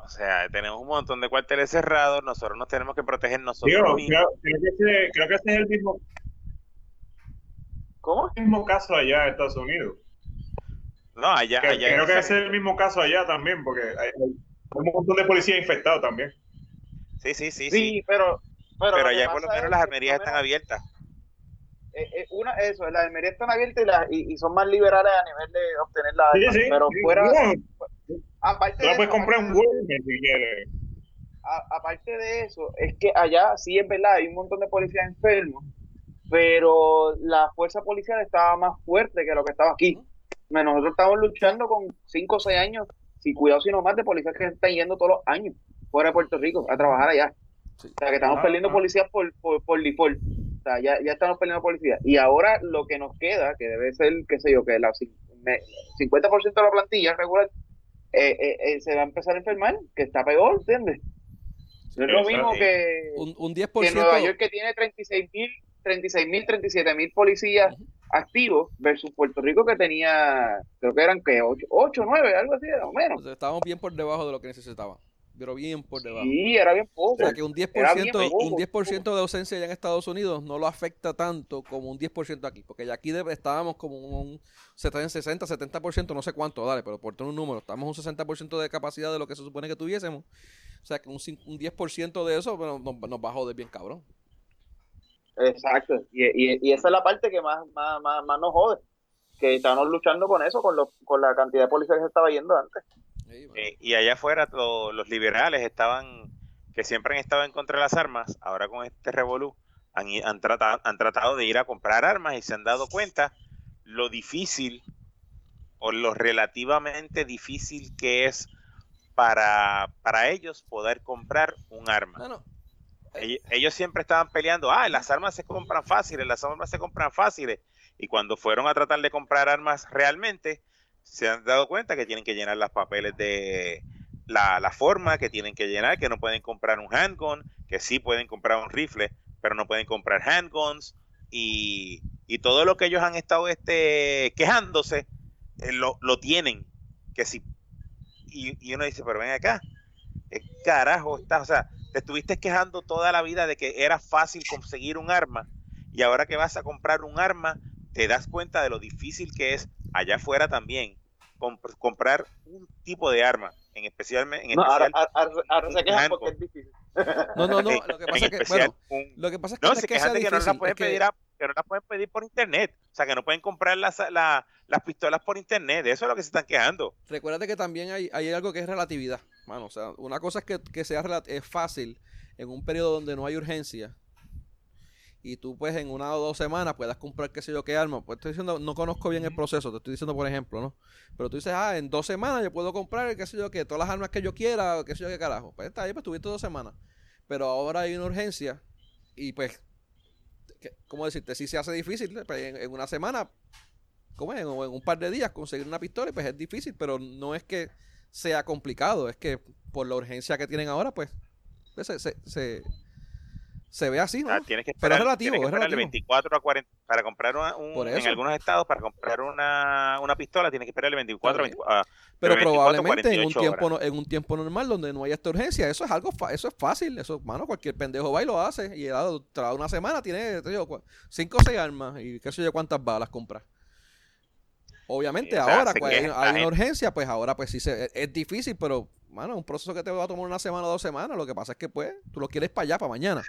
O sea, tenemos un montón de cuarteles cerrados, nosotros nos tenemos que proteger nosotros Digo, mismos. creo, creo que ese, creo que ese es el mismo, ¿Cómo? mismo caso allá en Estados Unidos. No, allá, Que- allá creo que ese- es el mismo caso allá también, porque hay, hay un montón de policías infectados también. Sí, sí, sí, Sí, sí. pero, pero, Pero allá por lo menos es las armerías están abiertas. eh, eh, una, eso, las armerías están abiertas y, las- y, y son más liberales a nivel de obtener la Sí, sí. pero sí. fuera, Bueno, aparte tú de puedes eso, comprar en Walmart si quieres. a- aparte de eso, es que allá sí es verdad, hay un montón de policías enfermos, pero la fuerza policial estaba más fuerte que lo que estaba aquí. Nosotros estamos luchando con 5 o 6 años, si cuidado si no más, de policías que están yendo todos los años fuera de Puerto Rico a trabajar allá. Sí. O sea, que estamos Ajá, perdiendo ajá. policías por, por, por default. O sea, ya, ya estamos perdiendo policías. Y ahora lo que nos queda, que debe ser, qué sé yo, que la me- 50% de la plantilla regular eh, eh, eh, se va a empezar a enfermar, que está peor, ¿entiendes? No es lo mismo que, Un, un que 10%. Nueva York que tiene 36 mil, 36 mil, 37 mil policías activos versus Puerto Rico que tenía, creo que eran que 8, 8 9, algo así, o menos. sea, estábamos bien por debajo de lo que necesitaban. Pero bien por debajo. Sí, era bien O poco. sea que un 10%, Era bien poco, un 10 de ausencia allá en Estados Unidos no lo afecta tanto como un 10% aquí. Porque ya aquí de- estábamos como un 70, 60, 70%, no sé cuánto, dale, pero por tener un número, estamos un 60% de capacidad de lo que se supone que tuviésemos. O sea que un, un 10% de eso bueno, nos, nos va a joder bien cabrón. Exacto. Y, y, y esa es la parte que más, más, más, más nos jode. Que estamos luchando con eso, con, los, con la cantidad de policías que se estaba yendo antes. Sí, bueno. Eh, y allá afuera los liberales estaban, que siempre han estado en contra de las armas, ahora con este revolú, han, tratado, han tratado de ir a comprar armas y se han dado cuenta lo difícil o lo relativamente difícil que es para, para ellos poder comprar un arma. Bueno, Ellos, ellos siempre estaban peleando, ah, las armas se compran fáciles, las armas se compran fáciles. Y cuando fueron a tratar de comprar armas realmente, se han dado cuenta que tienen que llenar los papeles de la, la forma, que tienen que llenar, que no pueden comprar un handgun, que sí pueden comprar un rifle, pero no pueden comprar handguns. Y, y todo lo que ellos han estado este, quejándose, eh, lo, lo tienen. Que si, y, y uno dice, pero ven acá, ¿qué carajo estás? O sea, te estuviste quejando toda la vida de que era fácil conseguir un arma y ahora que vas a comprar un arma te das cuenta de lo difícil que es allá afuera también comp- comprar un tipo de arma, en especial en No, ahora, especial, ahora, ahora se quejan porque es difícil. no, no, no. Lo que pasa es que, especial bueno, un- lo que pasa es que no, se que quejan sea de que no las pueden es que- pedir a- que no las pueden pedir por internet, o sea que no pueden comprar las, la- las pistolas por internet, de eso es lo que se están quejando. Recuérdate que también hay, hay algo que es relatividad, mano. O sea, una cosa es que, que sea rela- es fácil en un periodo donde no hay urgencia y tú pues en una o dos semanas puedas comprar qué sé yo qué arma. Pues estoy diciendo, no conozco bien el proceso, te estoy diciendo por ejemplo, ¿no? Pero tú dices, ah, en dos semanas yo puedo comprar qué sé yo qué, todas las armas que yo quiera, qué sé yo qué carajo. Pues está ahí, pues tuviste dos semanas. Pero ahora hay una urgencia y pues, ¿qué- ¿cómo decirte? Si se hace difícil, pues, en, en una semana ¿cómo es? O en un par de días conseguir una pistola, pues es difícil, pero no es que sea complicado, es que por la urgencia que tienen ahora, pues, pues, se, se, se, se ve así, ¿no? Ah, tienes que Pero es esperar, relativo, tienes que es esperar relativo. 24 a 40 para comprar una, un- en algunos estados para comprar una, una pistola tienes que esperar de 24 a Está bien. 24 a- pero de 24 a probablemente en un 48 tiempo horas. en un tiempo normal donde no haya esta urgencia, eso es algo fa- eso es fácil, eso, mano, cualquier pendejo va y lo hace y tras una semana tiene qué sé yo, cua- cinco o seis armas y qué sé yo cuántas balas compra. Obviamente Sí, ahora pues, hay, una urgencia, pues ahora pues sí se, es, es difícil, pero mano, un proceso que te va a tomar una semana o dos semanas, lo que pasa es que pues tú lo quieres para allá, para mañana.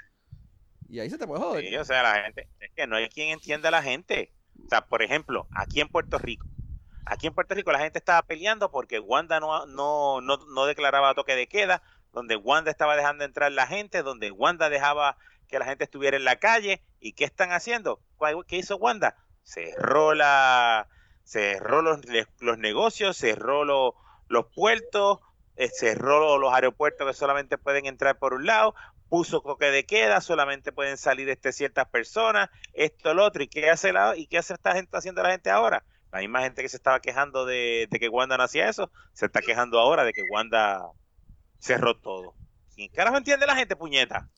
Y ahí se te puede joder. O sea, la gente, es que no hay quien entienda a la gente. O sea, por ejemplo, aquí en Puerto Rico, aquí en Puerto Rico la gente estaba peleando porque Wanda no, no, no, no declaraba toque de queda, donde Wanda estaba dejando entrar la gente, donde Wanda dejaba que la gente estuviera en la calle. ¿Y qué están haciendo? ¿Cuál- ¿Qué hizo Wanda? Cerró la, cerró los, los negocios, cerró los, los puertos, eh, cerró los aeropuertos que solamente pueden entrar por un lado, puso toque de queda, solamente pueden salir este, ciertas personas, esto, lo otro, ¿y qué hace la, y qué hace esta gente haciendo la gente ahora? La misma gente que se estaba quejando de, de que Wanda no hacía eso, se está quejando ahora de que Wanda cerró todo. ¿Quién carajo entiende la gente, puñeta?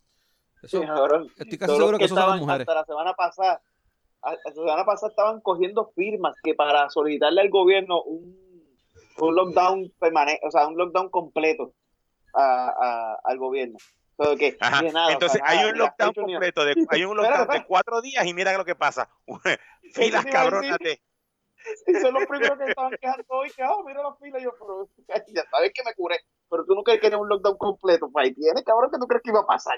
Eso, Sí, cabrón. estoy casi seguro que eso son las mujeres. Hasta la semana pasada, a- la semana pasada estaban cogiendo firmas que para solicitarle al gobierno un, un lockdown permanente, o sea, un lockdown completo a, a- al gobierno. Que nada, o sea, Entonces nada, hay un lockdown completo, de, hay un lockdown de <laughs> cuatro días y mira lo que pasa. Filas cabronas de... Y son los primeros que estaban quejando hoy, que, ah, mira la fila, y yo, pero <laughs> ya sabes que me curé, pero tú no crees que era un lockdown completo, pues ahí tienes, cabrón, que tú crees que iba a pasar.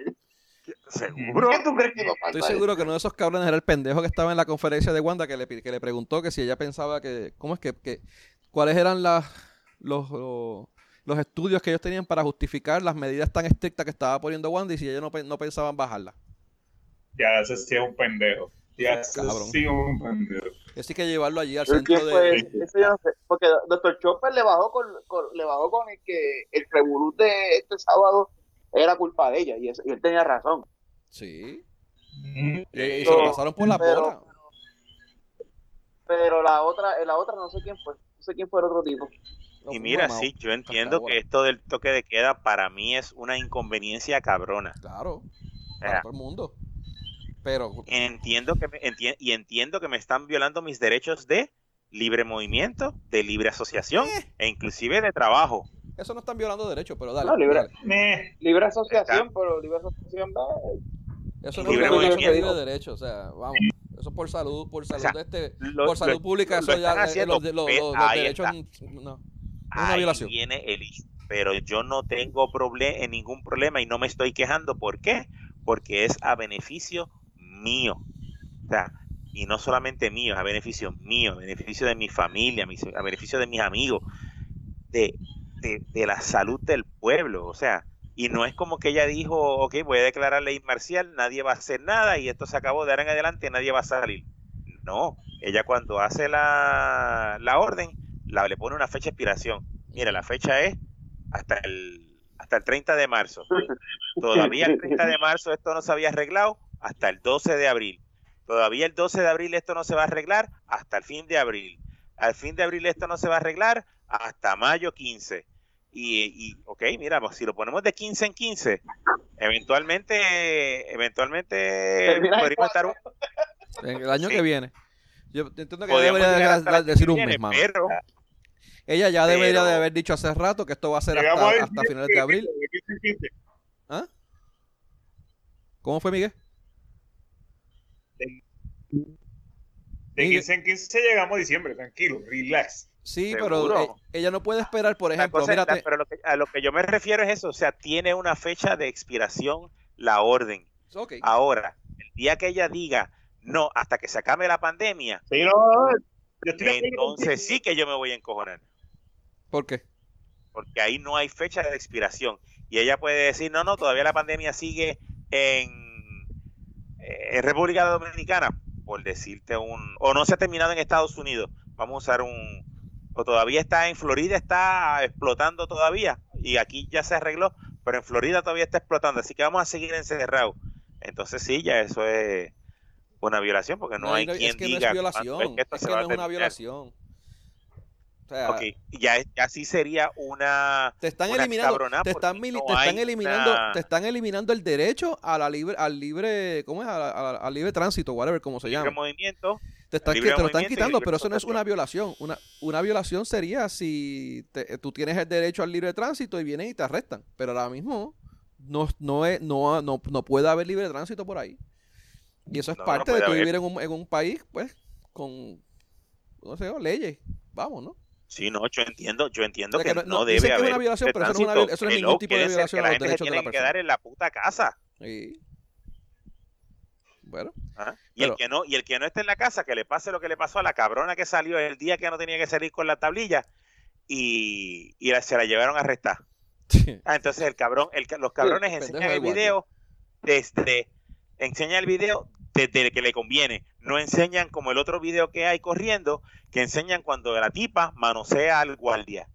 Seguro. ¿Qué tú crees que iba a pasar? Estoy seguro que uno de esos cabrones era el pendejo que estaba en la conferencia de Wanda que le, que le preguntó que si ella pensaba que, ¿cómo es que, que cuáles eran las, los, los, los estudios que ellos tenían para justificar las medidas tan estrictas que estaba poniendo Wanda y si ellos no, no pensaban bajarlas? Ya, ese sí es un pendejo. Ya, ese Cabrón. sí es un pendejo. Así que llevarlo allí al Pero centro ¿quién fue de... Ese yo no sé, porque Dr. Chopper le bajó con, con- le bajó con el que el revolú de este sábado era culpa de ella y, eso- y él tenía razón. Sí. Mm, Y, y se lo pasaron por la Pero- bola. Pero la otra, la otra no sé quién fue, no sé quién fue el otro tipo. No, Y mira, sí, yo entiendo que esto del toque de queda para mí es una inconveniencia cabrona. Claro, para todo el mundo. Pero, entiendo que me, enti- y entiendo que me están violando mis derechos de libre movimiento, de libre asociación Eh. e inclusive de trabajo. eso no están violando derechos, pero dale. No, libre. dale. Libre asociación, pero libre asociación va. Eso no Libre es movimiento. libre derecho, o sea, vamos. Eso por salud, por salud sea, de este, Lo- por salud lo- pública, lo eso ya, eh, haciendo, los, derechos, no. Es una violación. viene el. Pero yo no tengo problema en ningún problema y no me estoy quejando. ¿Por qué? Porque es a beneficio mío. O sea, y no solamente mío, es a beneficio mío, a beneficio de mi familia, a beneficio de mis amigos, de, de, de la salud del pueblo. O sea, y no es como que ella dijo, ok, voy a declarar ley marcial, nadie va a hacer nada y esto se acabó de ahora en adelante, nadie va a salir. No, ella cuando hace la, la orden, la, le pone una fecha de expiración. Mira, la fecha es hasta el, hasta el 30 de marzo. <laughs> Todavía el 30 de marzo esto no se había arreglado hasta el 12 de abril. Todavía el 12 de abril esto no se va a arreglar hasta el fin de abril. Al fin de abril esto no se va a arreglar hasta mayo 15. Y, y ok, mira, pues, si lo ponemos de 15 en 15, eventualmente, eventualmente podríamos estar un, En el año Sí. que viene. Yo entiendo que podríamos debería de- de- decir un viene, mes, mano. pero Ella ya debería de haber dicho hace rato que esto va a ser hasta, hasta 15, finales de abril. de 15 en 15. ¿Ah? ¿Cómo fue, Miguel? De Miguel. 15 en 15 llegamos a diciembre, tranquilo, relax. Sí, Seguro. pero eh, ella no puede esperar, por ejemplo, cosa la- pero lo que- a lo que yo me refiero es eso, o sea, tiene una fecha de expiración la orden. ok, Ahora, el día que ella diga, no, hasta que se acabe la pandemia, Sí, no, yo entonces sí que yo me voy a encojonar, ¿por qué? porque ahí no hay fecha de expiración. Y ella puede decir, no, no, todavía la pandemia sigue en, eh, en República Dominicana, por decirte un, o no se ha terminado en Estados Unidos, vamos a usar un, o todavía está en Florida, está explotando todavía, y aquí ya se arregló, pero en Florida todavía está explotando, así que vamos a seguir encerrados. Entonces sí, ya eso es una violación, porque no, hay no, quien es que diga no es violación, que esto es que no es una violación. O sea, Ok, ya, ya sí sería una te están una eliminando, te están, no te están eliminando, una- te están eliminando el derecho a la libre, al libre, ¿cómo es? A la- a la- al libre tránsito, whatever, como se libre llama. movimiento. Te, están, te lo están quitando, pero eso no es una violación. Una, una violación sería si te- tú tienes el derecho al libre tránsito y vienen y te arrestan. Pero ahora mismo no, no, es, no, no, no puede haber libre tránsito por ahí. Y eso es No, no parte de tu haber. vivir en un, en un país, pues, con, no sé, leyes. Vamos, ¿no? Sí, no, yo entiendo, yo entiendo O sea, que, que no- debe es haber una violación, pero eso no es una eso no es ningún tipo de violación a los se derechos de la que persona. quedar en la puta casa. Y, bueno. Y Pero- el que no, y el que no esté en la casa, que le pase lo que le pasó a la cabrona que salió el día que no tenía que salir con la tablilla y, y la- se la llevaron a arrestar. Ah, entonces el cabrón, el, los cabrones enseñan el video desde, enseñan el video desde que le conviene. No enseñan como el otro video que hay corriendo, que enseñan cuando la tipa manosea al guardia.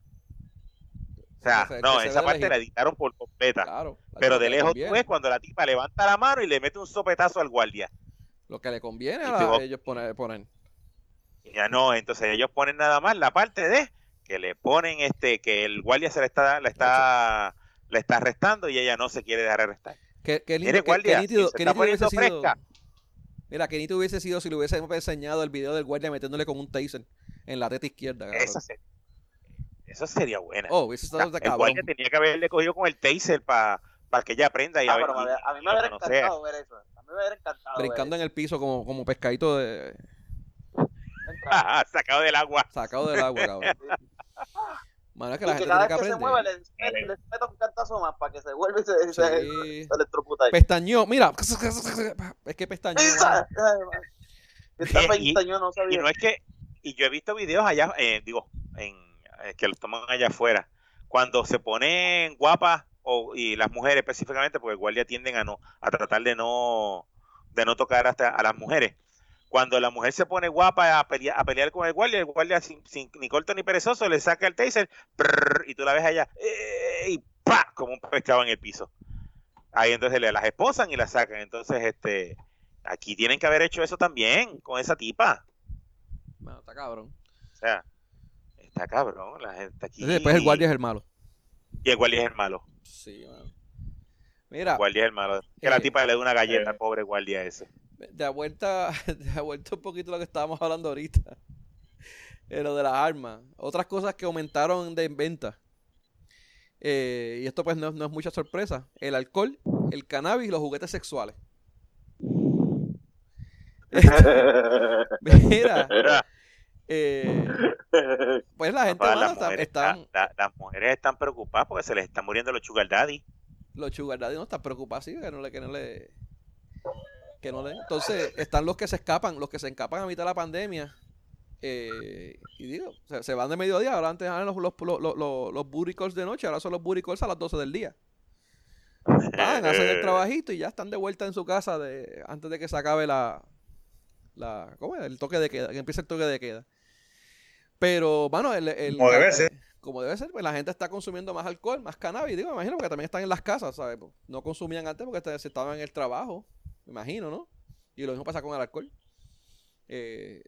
Sea, Que no, que esa parte la editaron por completa. Claro. Pero de lejos tú ves cuando la tipa levanta la mano y le mete un sopetazo al guardia. Lo que le conviene a la- digo- ellos poner. Y Ya no, entonces ellos ponen nada más la parte de que le ponen este, que el guardia se le está, le está, le está arrestando y ella no se quiere dejar arrestar. Que, que, Mire, lindo- guardia, que nítido, se está poniendo fresca. Mira, que nítido hubiese sido si le hubiese enseñado el video del guardia metiéndole con un taser en la teta izquierda. Esa eso sería buena. Oh, hubiese O sea, estado de el cabrón. tenía que haberle cogido con el taser para que ella aprenda y Ah, a ver. pero y- a mí y me hubiera encantado ver eso. A mí me hubiera encantado Brincando en ver el piso como, como pescadito de, eso. <laughs> Sacado del agua. sacado del agua, cabrón. <laughs> Mano, es que Y la que gente cada tiene vez que que se aprender. mueva le, le, le meta un cantazo más para que se vuelva y se, se, se Sí. electrocuta ahí. Pestañó, mira. Es que pestañó. <laughs> Está Y- pestañón, no Y sabía. no es que, y yo he visto videos allá, eh, digo, en, eh, que los toman allá afuera, cuando se ponen guapas, o, y las mujeres específicamente, porque el guardia tienden a no, a tratar de no, de no tocar hasta a las mujeres. Cuando la mujer se pone guapa a pelear, a pelear con el guardia, el guardia sin, sin ni corto ni perezoso le saca el taser prrr, y tú la ves allá ¡eh! y ¡pa! como un pescado en el piso. Ahí entonces le las esposan y la sacan. Entonces, este, aquí tienen que haber hecho eso también con esa tipa. Mano, está cabrón. O sea, está cabrón, la gente aquí. Entonces, después el guardia es el malo. Y el guardia es el malo. Sí, mano. Mira, El guardia es el malo. Que Eh, la tipa le dé una galleta eh. al pobre guardia ese. de vuelta, <laughs> de vuelta un poquito lo que estábamos hablando ahorita. <laughs> Eh, lo de las armas. Otras cosas que aumentaron de venta. Eh, y esto pues no, no es mucha sorpresa. El alcohol, el cannabis y los juguetes sexuales. <laughs> Mira, eh, <laughs> pues la gente papá, mano, las, está- mujeres, están, la- la- las mujeres están preocupadas porque se les están muriendo los sugar daddy. los sugar daddy no están preocupados sí, que no le que no le que no le entonces están los que se escapan los que se escapan a mitad de la pandemia eh, y digo se, se van de mediodía ahora antes eran los los, los, los, los, los booty calls de noche ahora son los booty calls a las 12 del día van hacen el <laughs> trabajito y ya están de vuelta en su casa de antes de que se acabe la la ¿cómo es? el toque de queda que empiece el toque de queda pero bueno el, el- Como debe ser. como debe ser, pues la gente está consumiendo más alcohol, más cannabis, digo, me imagino, porque también están en las casas, ¿sabes? Pues, No consumían antes porque se estaban en el trabajo, me imagino, ¿no? Y lo mismo pasa con el alcohol. Eh,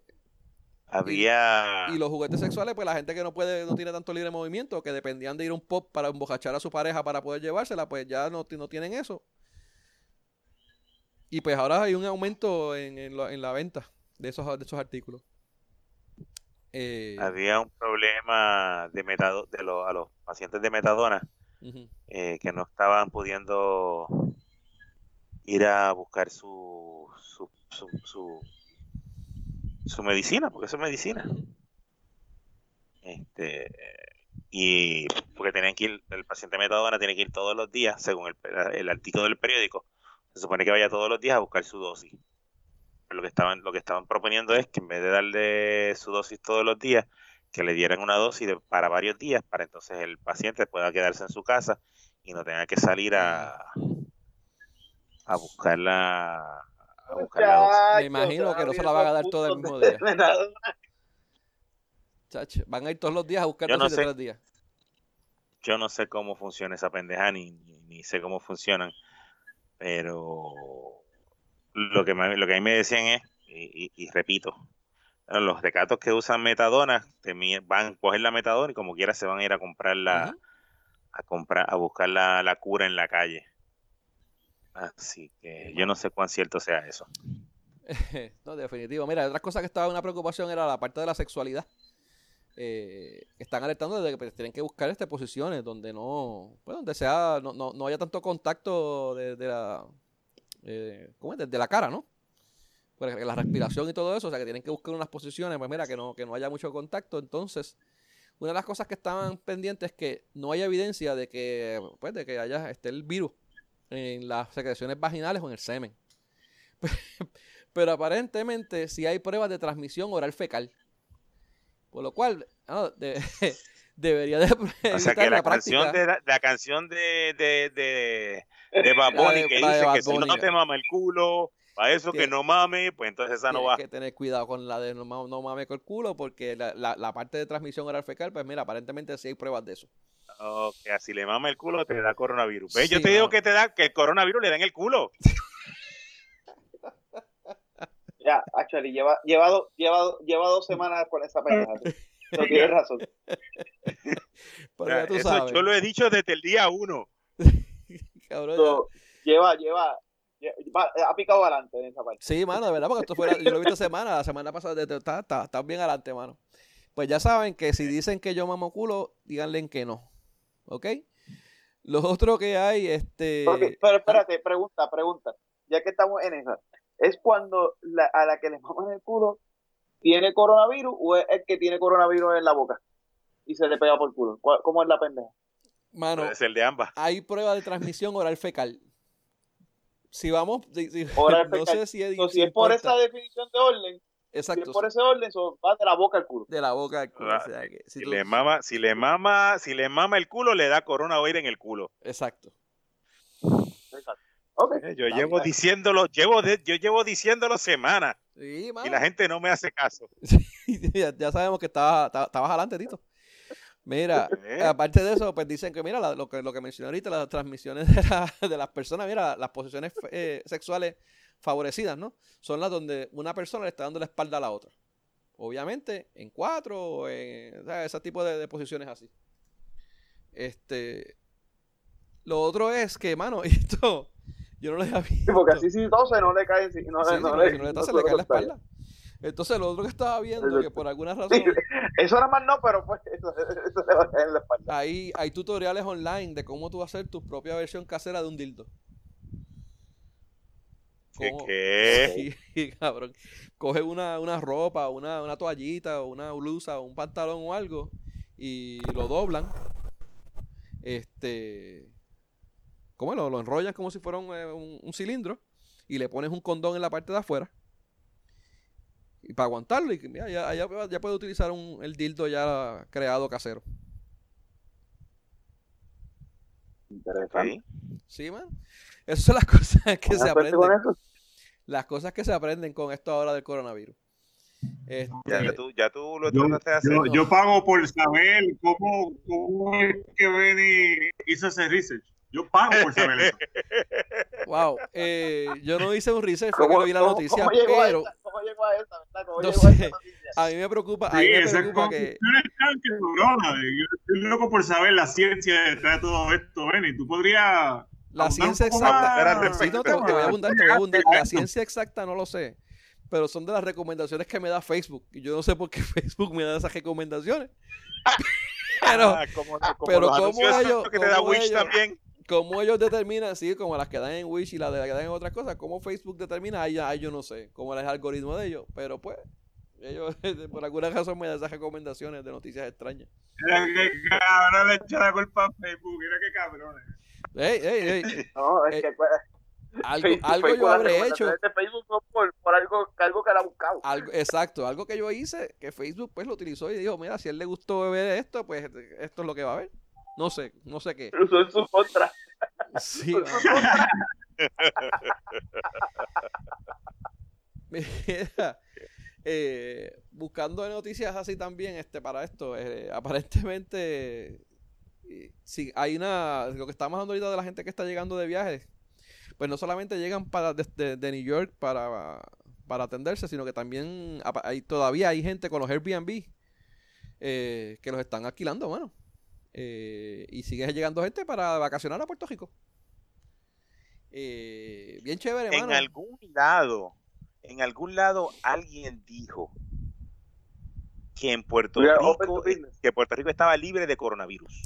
Había. y los juguetes sexuales, pues la gente que no puede, no tiene tanto libre movimiento, que dependían de ir a un pop para embojachar a su pareja para poder llevársela, pues ya no, no tienen eso. Y pues ahora hay un aumento en, en la, en la venta de esos, de esos artículos. Eh, Había un problema de metado de los, a los pacientes de metadona eh, que no estaban pudiendo ir a buscar su su, su, su, su medicina, porque eso es medicina. Este, y porque tenían que ir, el paciente de metadona tiene que ir todos los días, según el, el artículo del periódico, se supone que vaya todos los días a buscar su dosis. Pero lo que estaban, lo que estaban proponiendo es que en vez de darle su dosis todos los días, que le dieran una dosis de- para varios días, para entonces el paciente pueda quedarse en su casa y no tenga que salir a, a buscarla a buscar la dosis. Me imagino que no se la van a dar todo el mismo día. Chacho, van a ir todos los días a buscar Yo no dosis de sé. tres días. Yo no sé cómo funciona esa pendeja, ni, ni, ni sé cómo funcionan, pero lo que, me- lo que a mí me decían es, y, y- y repito, los decatos que usan metadona van a coger la metadona y como quiera se van a ir a comprar la, a comprar, a buscar la, la cura en la calle. Así que yo no sé cuán cierto sea eso. <laughs> no, definitivo. Mira, otras cosas que estaba una preocupación era la parte de la sexualidad. Eh, están alertando de que pues, tienen que buscar este posiciones donde no, pues, donde sea, no, no, no haya tanto contacto de, de la, eh, ¿cómo es? Desde la cara, ¿no? La respiración y todo eso, o sea que tienen que buscar unas posiciones, pues mira, que no, que no haya mucho contacto. Entonces, una de las cosas que estaban pendientes es que no haya evidencia de que, pues, de que haya esté el virus en las secreciones vaginales o en el semen. <laughs> Pero aparentemente sí hay pruebas de transmisión oral fecal. Por lo cual, ah, de- <laughs> debería de O sea que la, la canción de la, la canción de de, de, de <laughs> de- que dice que si no te mama el culo, para eso que Tiene- no mame, pues entonces esa no va. que tener cuidado con la de no, no mames con el culo porque la, la- la parte de transmisión oral fecal, pues mira, aparentemente sí hay pruebas de eso. No, que así le mama el culo te da coronavirus. ¿Ves? Yo Sí, te digo que te da, que el coronavirus le da en el culo. <laughs> Ya, actually, lleva, lleva, do- lleva, do- lleva dos semanas con esa pendeja. No <laughs> tienes razón. <laughs> Pero ya tú Eso sabes. yo lo he dicho desde el día uno. <laughs> cabrón, So, lleva, lleva, lleva- ha picado adelante en esa parte. Sí, mano, de verdad, porque esto fue la- yo lo vi esta semana, la semana pasada, está, está, está bien adelante, mano. Pues ya saben que si dicen que yo mamo culo, díganle que no. ¿Ok? Los otros que hay, este... Ok, pero espérate, pregunta, pregunta. Ya que estamos en esa, ¿es cuando la- a la que le maman el culo tiene coronavirus o es el que tiene coronavirus en la boca y se le pega por el culo? ¿Cuál- ¿Cómo es la pendeja? Mano, Puede ser de ambas. hay prueba de transmisión oral fecal. Si vamos, si- si- Oral <laughs> no fecal. sé si, es- So, si si es por esa definición de orden, si Exacto, es por ese orden, so, va de la boca al culo. de la boca al culo, Ah, o sea que si Si tú- le mama, si le mama, si le mama el culo, le da coronavirus en el culo. Exacto. Exacto. Ok. Eh, Yo llevo bien. diciéndolo, llevo de- yo llevo diciéndolo semanas Sí, y la gente no me hace caso. <laughs> ya, ya sabemos que estabas estaba- estabas adelante, Tito. Mira, <laughs> ¿Eh? aparte de eso, pues dicen que, mira, la- lo, que, lo que mencioné ahorita, las transmisiones <laughs> de, la- de las personas, mira, las posiciones eh, sexuales favorecidas, ¿no? Son las donde una persona le está dando la espalda a la otra. Obviamente, en cuatro, o en, o sea, ese tipo de, de posiciones así. Este. Lo otro es que, mano, esto, yo no lo había visto. Sí, porque así si tose no le cae. No, Sí, le- sí, no porque le, si no le no tose, se le cae la espalda. Entonces, lo otro que estaba viendo, que por alguna razón, Sí, <laughs> eso nada más no, pero pues <laughs> eso, eso le va a caer en la espalda. Hay, hay tutoriales online de cómo tú hacer tu propia versión casera de un dildo. ¿Qué? ¿Cómo? qué? <laughs> Sí, cabrón. Coge una, una ropa, una, una toallita, o una blusa, o un pantalón o algo, y lo doblan. Este. ¿Cómo es? lo, lo enrollan como si fuera un, eh, un- un cilindro, y le pones un condón en la parte de afuera. Y para aguantarlo, y mira, ya, ya, ya puede utilizar un, el dildo ya creado casero. Interesante. Sí, man. Esas son las <laughs> cosas que se aprenden. Las cosas que se aprenden con esto ahora del coronavirus. Este, Ya, ya tú, ya tú lo Yo, trataste de hacer. yo pago por saber cómo, cómo es que Benny hizo ese research. Yo pago por saber eso. <laughs> wow. eh, yo no hice un research, fue que ¿Cómo, lo vi la cómo- noticia, cómo llegó a pero esa? ¿Cómo llegó a. ¿Cómo No llegó a noticia? a mí me preocupa, a Sí, mí me preocupa que que brother. Yo estoy loco por saber la ciencia detrás de todo esto, Benny. Tú podrías. la ciencia exacta. más Sí, no, te, te voy a abundar, te voy a abundar. La ciencia exacta no lo sé. Pero son de las recomendaciones que me da Facebook. Y yo no sé por qué <laughs> Facebook me da esas recomendaciones. <laughs> Pero, Ah, como, como pero ¿cómo ellos- que te da Wish ellos- también. Como ellos determinan, sí, como las que dan en Wish y las de las que dan en otras cosas, cómo Facebook determina, ahí, ahí yo no sé, cómo es el algoritmo de ellos, pero pues, ellos <laughs> por alguna razón me dan esas recomendaciones de noticias extrañas. Cabrón le echa la culpa a Facebook. Mira qué cabrones. Ey, ey, ey, <laughs> No, es Eh, que pues, algo, Facebook- algo Facebook, yo habré hecho, de Facebook son por, por algo, algo que él ha buscado. algo, exacto, algo que yo hice, que Facebook pues lo utilizó y dijo, mira, si a él le gustó ver esto, pues esto es lo que va a ver. No sé, no sé qué. Usó en su contra. Sí, su contra. <laughs> Mira, eh, buscando noticias así también este para esto, eh, aparentemente sí, hay una, lo que estamos hablando ahorita de la gente que está llegando de viajes, pues no solamente llegan para desde de New York para, para atenderse, sino que también hay, todavía hay gente con los Airbnb eh, que los están alquilando, bueno, eh, y sigue llegando gente para vacacionar a Puerto Rico. Eh, bien chévere, En mano. algún lado, en algún lado alguien dijo que en Puerto Rico, que Puerto Rico estaba libre de coronavirus.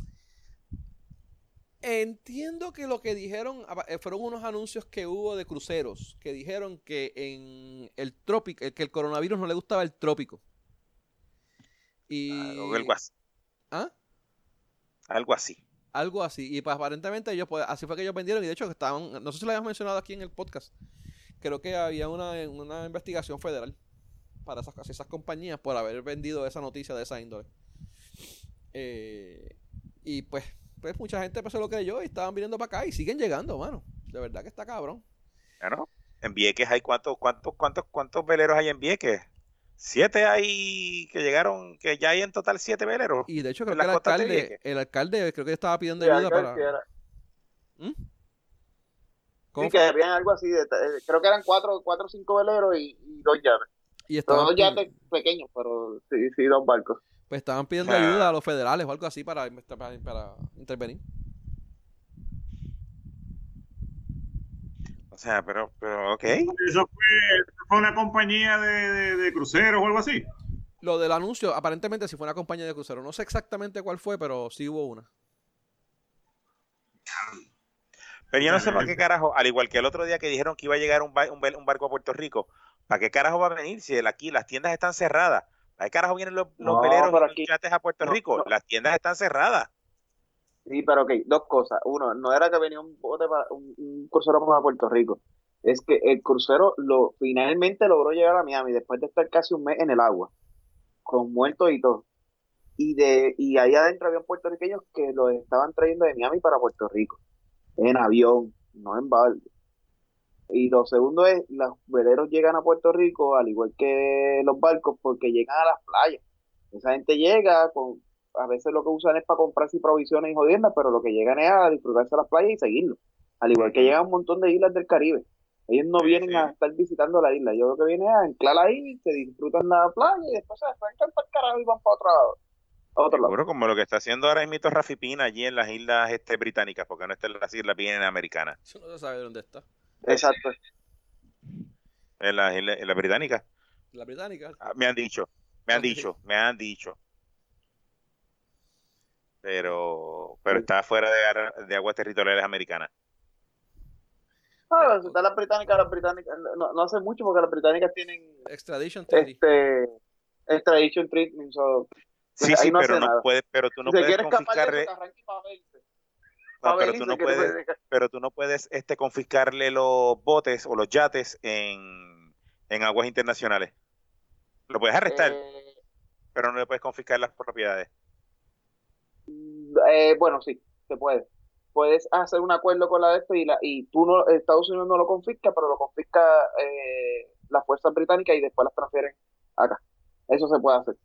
Entiendo que lo que dijeron apa- eh, fueron unos anuncios que hubo de cruceros que dijeron que en el trópico, que el coronavirus no le gustaba el trópico. Y O algo así. ¿Ah? Algo así. algo así. Y pues aparentemente ellos pues, así fue que ellos vendieron y de hecho estaban, no sé si lo habíamos mencionado aquí en el podcast. Creo que había una, una investigación federal para esas, esas compañías por haber vendido esa noticia de esa índole. Eh, y pues, pues mucha gente pues, se lo creyó y estaban viniendo para acá y siguen llegando, mano. De verdad que está cabrón. Claro. En Vieques hay cuántos, cuántos, cuántos, cuántos veleros hay en Vieques. Siete hay que llegaron, que ya hay en total siete veleros. Y de hecho creo que el alcalde, el alcalde creo que estaba pidiendo Sí, ayuda para... era- ¿Mm? sí, ¿Cómo que habían algo así, de, eh, creo que eran cuatro, cuatro o cinco veleros y, y dos yates. Y estaban, dos yates pequeños, pero sí, sí, dos barcos. pues estaban pidiendo Ah. ayuda a los federales o algo así para, para, para intervenir. Sea, pero, pero, ok. Eso fue, fue una compañía de, de, de cruceros o algo así. Lo del anuncio, aparentemente sí fue una compañía de crucero. No sé exactamente cuál fue, pero sí hubo una. Pero yo no sé para qué carajo, al igual que el otro día que dijeron que iba a llegar un, ba- un, vel- un barco a Puerto Rico, ¿para qué carajo va a venir si aquí las tiendas están cerradas? ¿Para qué carajo vienen los, los No, veleros y pero los aquí- yates a Puerto no, Rico? no. Las tiendas están cerradas. Sí, pero ok, dos cosas. Uno, no era que venía un bote para un, un crucero para Puerto Rico. Es que el crucero lo finalmente logró llegar a Miami después de estar casi un mes en el agua, con muertos y todo. Y de y ahí adentro habían puertorriqueños que los estaban trayendo de Miami para Puerto Rico, en avión, no en barco. Y lo segundo es, los veleros llegan a Puerto Rico al igual que los barcos porque llegan a las playas. Esa gente llega con, a veces lo que usan es para comprarse provisiones y jodiendas, pero lo que llegan es a disfrutarse las playas y seguirlo. Al igual que llegan un montón de islas del Caribe. Ellos no Sí, vienen sí. a estar visitando la isla. Yo lo que vienen es a anclar ahí, se disfrutan la playa y después se despegan para el carajo y van para otro lado. A otro lado. Seguro como lo que está haciendo ahora mismo Rafi Pina allí en las islas este, británicas, porque no está en las islas bien americanas, Eso no se sabe dónde está. Exacto. en las islas, en las británicas. La británica. Ah, Me han dicho, me han dicho, me han dicho. Pero, pero está fuera de, aguas territoriales americanas. Ah, está las británicas, las británicas, no, no hace mucho porque las británicas tienen Extradition Treaty. este extradition treatment. So, Sí, sí, no pero no nada. puede, pero tú no si se puedes confiscarle, no, pero tú no puedes, puede- pero tú no puedes este confiscarle los botes o los yates en, en aguas internacionales. Lo puedes arrestar, Eh, pero no le puedes confiscar las propiedades. Eh, bueno, sí, se puede. Puedes hacer un acuerdo con la de esto y, la, y tú no, Estados Unidos no lo confisca, pero lo confisca eh, las fuerzas británicas y después las transfieren acá. Eso se puede hacer.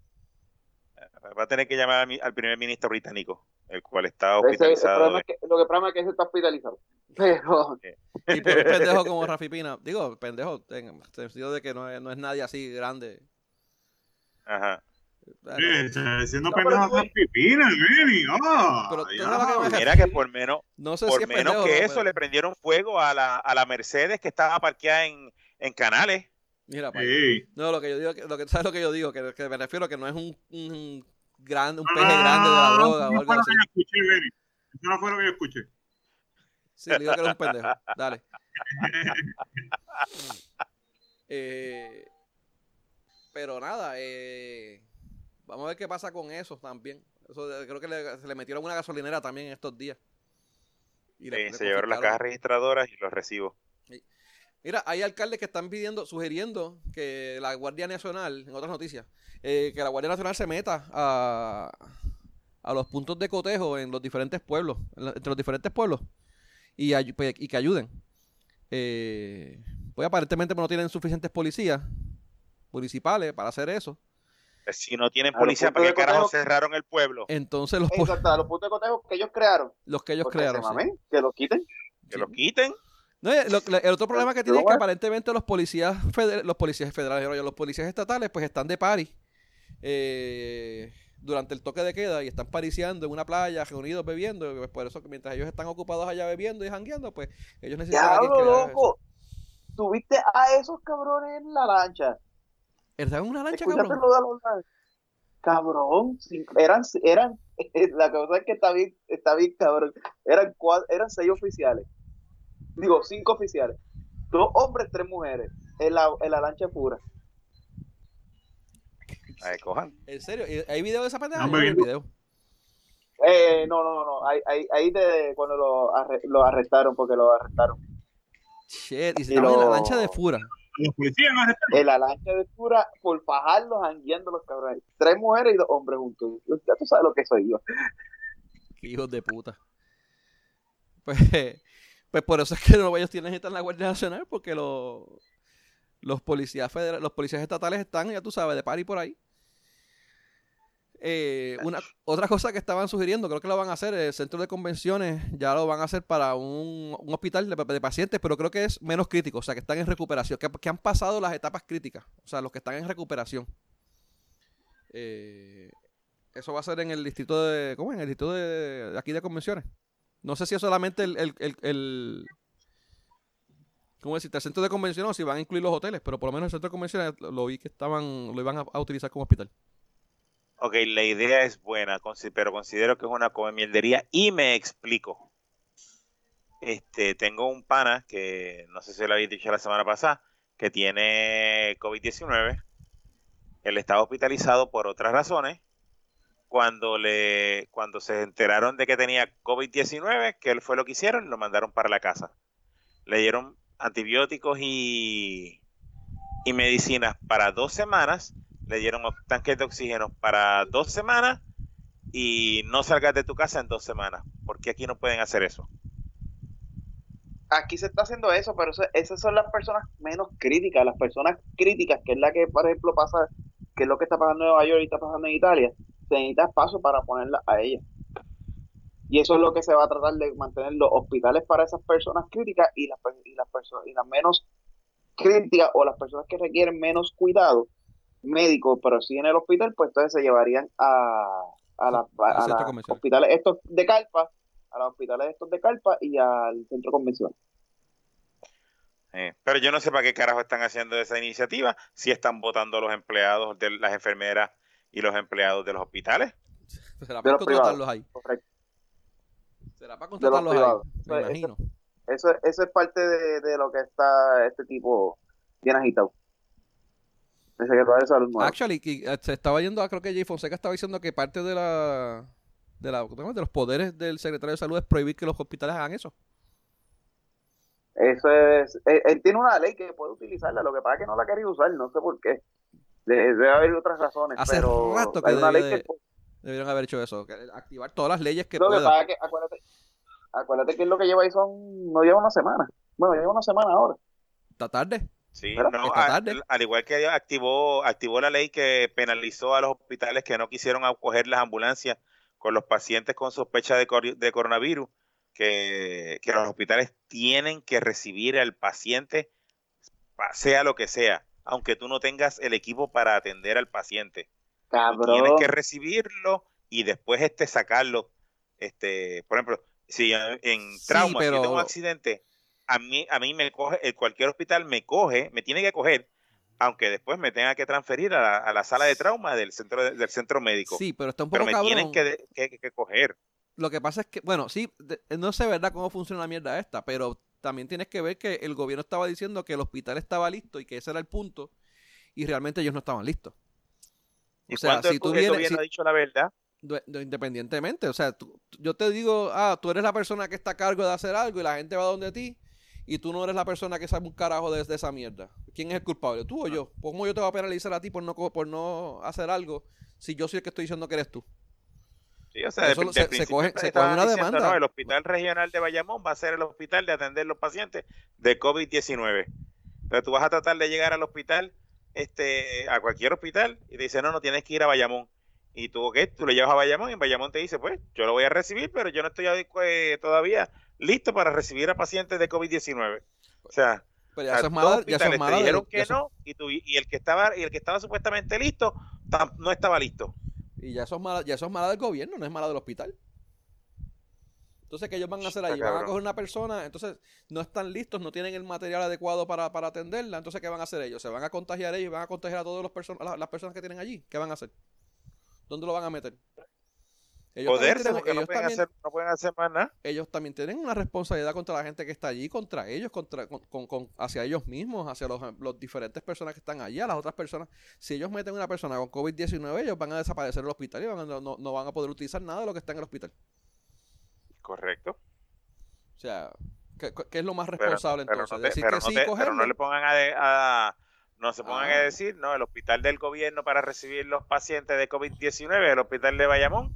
Va a tener que llamar al primer ministro británico, el cual está Ese- el hospitalizado. problema es que, lo que el problema es que ese está hospitalizado. <laughs> Pero, Y por un pendejo <laughs> como Rafi Pina. Digo, pendejo en el sentido de que no es, no es nadie así grande. Ajá. Está diciendo No. Ah, Pero tú ya. sabes lo que me- Mira que por menos, no sé por si menos pendejo, que ¿no? eso Pero- le prendieron fuego a la, a la Mercedes que estaba parqueada en, en Canales. Mira. Sí. No, lo que yo digo, lo que, ¿sabes lo que yo digo? Que, que me refiero a que no es un, un grande, un peje Ah, grande de la droga eso o no algo así. que yo escuché, Benny. Eso no fue lo que yo escuché. Sí, le digo que era un pendejo. Dale. <laughs> Eh, pero nada, eh, vamos a ver qué pasa con eso también. Eso de- creo que le- se le metieron una gasolinera también en estos días. Y le- Sí, se llevaron las cajas registradoras y los recibos. Mira, hay alcaldes que están pidiendo, sugiriendo que la Guardia Nacional, en otras noticias, eh, que la Guardia Nacional se meta a, a los puntos de cotejo en los diferentes pueblos, en la- entre los diferentes pueblos, y, pues, y que ayuden. Eh, pues aparentemente no tienen suficientes policías municipales para hacer eso. Pues, Si no tienen policía, ¿para qué carajo cerraron el pueblo? Entonces los, po- exacto, a los puntos de cotejo que ellos crearon. los que ellos porque crearon. se sí. mamen, que los quiten. Que Sí. los quiten. No, eh, lo- lo- el otro problema que tiene es que aparentemente los policías feder- los policías federales, los policías estatales, pues están de pari eh, durante el toque de queda y están pariciando en una playa, reunidos bebiendo. y pues por eso que mientras ellos están ocupados allá bebiendo y jangueando, pues ellos necesitan Diablo, eso. loco. Tuviste a esos cabrones en la lancha. ¿Están en una lancha, cabrón? lo de los lanchas. Cabrón, eran, eran, <laughs> la cosa es que está bien, está bien, cabrón. Eran cuatro, eran seis oficiales. Digo, cinco oficiales. Dos hombres, tres mujeres. En la, en la lancha pura. Ay, cojan. ¿En serio? ¿Y ¿Hay video de esa pendeja? No, hombre. video. Eh, no, no, no. Ahí, ahí, ahí de cuando lo, arre- lo arrestaron, porque lo arrestaron. Shit, y se Y estaban en la lo- lancha de fura. Los policías no arrestaron. En la lancha de pura, por fajarlos, jangueando los cabrones. Tres mujeres y dos hombres juntos. Ya tú sabes lo que soy yo. Qué hijos de puta. Pues, <laughs> pues por eso es que no ellos tienen gente en la Guardia Nacional, porque los, Los policías federales, los policías estatales están, ya tú sabes, de par y por ahí. Eh, una, otra cosa que estaban sugiriendo, creo que lo van a hacer, el centro de convenciones ya lo van a hacer para un, un hospital de, de pacientes, pero creo que es menos crítico, o sea, que están en recuperación, que, que han pasado las etapas críticas, o sea, los que están en recuperación. Eh, eso va a ser en el distrito de, ¿cómo? En el distrito de, de aquí de convenciones. No sé si es solamente el, el, el, el ¿cómo decirte? El centro de convenciones o si van a incluir los hoteles, pero por lo menos el centro de convenciones lo, vi que estaban, lo iban a, a utilizar como hospital. Ok, la idea es buena, pero considero que es una come mierdería y me explico. Este, tengo un pana que no sé si lo había dicho la semana pasada, que tiene COVID-19. Él estaba hospitalizado por otras razones. Cuando le, cuando se enteraron de que tenía COVID-19, que él fue lo que hicieron, lo mandaron para la casa. Le dieron antibióticos y, y medicinas para dos semanas le dieron tanques de oxígeno para dos semanas y no salgas de tu casa en dos semanas. porque aquí no pueden hacer eso? Aquí se está haciendo eso, pero esas son las personas menos críticas, las personas críticas, que es la que, por ejemplo, pasa, que es lo que está pasando en Nueva York y está pasando en Italia, se necesita espacio para ponerla a ellas. Y eso es lo que se va a tratar de mantener los hospitales para esas personas críticas y las, y las personas y las menos críticas o las personas que requieren menos cuidado médico, pero sí en el hospital, pues entonces se llevarían a, a, la- a, las comercial. hospitales estos de Calpa, a los hospitales estos de Calpa y al centro convención. Eh, pero yo no sé para qué carajo están haciendo esa iniciativa si están votando a los empleados de las enfermeras y los empleados de los hospitales. <laughs> Será para los contratarlos ahí. Correcto. Será para los contratarlos ahí. Me Eso es- imagino. Eso, eso es parte de, de lo que está este tipo bien agitado. El secretario de salud nuevo. Actually, eh, se estaba yendo a, creo que Jay Fonseca estaba diciendo que parte de la de la de los poderes del secretario de salud es prohibir que los hospitales hagan eso. Eso es, él, él tiene una ley que puede utilizarla, lo que pasa es que no la ha querido usar, no sé por qué. De- Debe haber otras razones, Hace pero rato que hay una ley que de- Debieron haber hecho eso, activar todas las leyes que lo que pasa es que acuérdate, acuérdate que lo que lleva ahí son, no lleva una semana. Bueno, lleva una semana ahora. Esta tarde. Sí, no, al igual que activó, activó la ley que penalizó a los hospitales que no quisieron acoger las ambulancias con los pacientes con sospecha de, de coronavirus, que, que los hospitales tienen que recibir al paciente, pa- sea lo que sea, aunque tú no tengas el equipo para atender al paciente. Tienes que recibirlo y después este sacarlo. Este, por ejemplo, si en, en Sí, trauma, si yo pero- tengo un accidente, a mí, a mí me coge, el- cualquier hospital me coge, me tiene que coger, aunque después me tenga que transferir a la, a la sala de trauma del centro de- del centro médico. Sí, pero está un poco pero me cabrón. tienen que, de- que- que coger. Lo que pasa es que, bueno, sí, de- no sé verdad cómo funciona la mierda esta, pero también tienes que ver que el gobierno estaba diciendo que el hospital estaba listo y que ese era el punto, y realmente ellos no estaban listos. Y O sea, si tú vienes, si- ha dicho la verdad, independientemente, o sea, tú- yo te digo, ah, tú eres la persona que está a cargo de hacer algo y la gente va donde ti, y tú no eres la persona que sabe un carajo de, de esa mierda. ¿Quién es el culpable? ¿Tú o yo? Pues, ¿Cómo yo te voy a penalizar a ti por no, por no hacer algo si yo soy el que estoy diciendo que eres tú? sí, o sea, Eso lo- se- se coge- se coge una diciendo, demanda. "No, el hospital regional de Bayamón va a ser el hospital de atender los pacientes de COVID-19. Pero tú vas a tratar de llegar al hospital, este, a cualquier hospital, y te dice, no, no tienes que ir a Bayamón. Y tú, ¿qué? Tú le llevas a Bayamón y en Bayamón te dice, pues, yo lo voy a recibir, pero yo no estoy eh, todavía listo para recibir a pacientes de COVID-19. O sea, Pero o ya sea, es dos mala, ya te dijeron que no, y, tú, y el que estaba y el que estaba supuestamente listo tam- no estaba listo. Y ya eso es mala, ya eso es mala del gobierno, no es mala del hospital. Entonces, ¿qué ellos van a hacer ahí? Van a coger una persona, entonces no están listos, no tienen el material adecuado para, para atenderla. Entonces, ¿qué van a hacer ellos? ¿Se van a contagiar ellos? ¿Van a contagiar a todas las personas, las personas que tienen allí? ¿Qué van a hacer? ¿Dónde lo van a meter? Ellos también Poderse, tienen- porque no ellos pueden, también- hacer, no pueden hacer más nada. ellos también tienen una responsabilidad contra la gente que está allí, contra ellos, contra, con, con- con- hacia ellos mismos, hacia los, los diferentes personas que están allí, a las otras personas. Si ellos meten una persona con COVID-19, ellos van a desaparecer del hospital y van a- no, no van a poder utilizar nada de lo que está en el hospital. Correcto. O sea, ¿qué, qué es lo más Pero, responsable pero entonces? no te- Decir pero que no sí, te- pero no le pongan a, de- a- no se pongan Ah. a decir, no, el hospital del gobierno para recibir los pacientes de COVID-19, el hospital de Bayamón,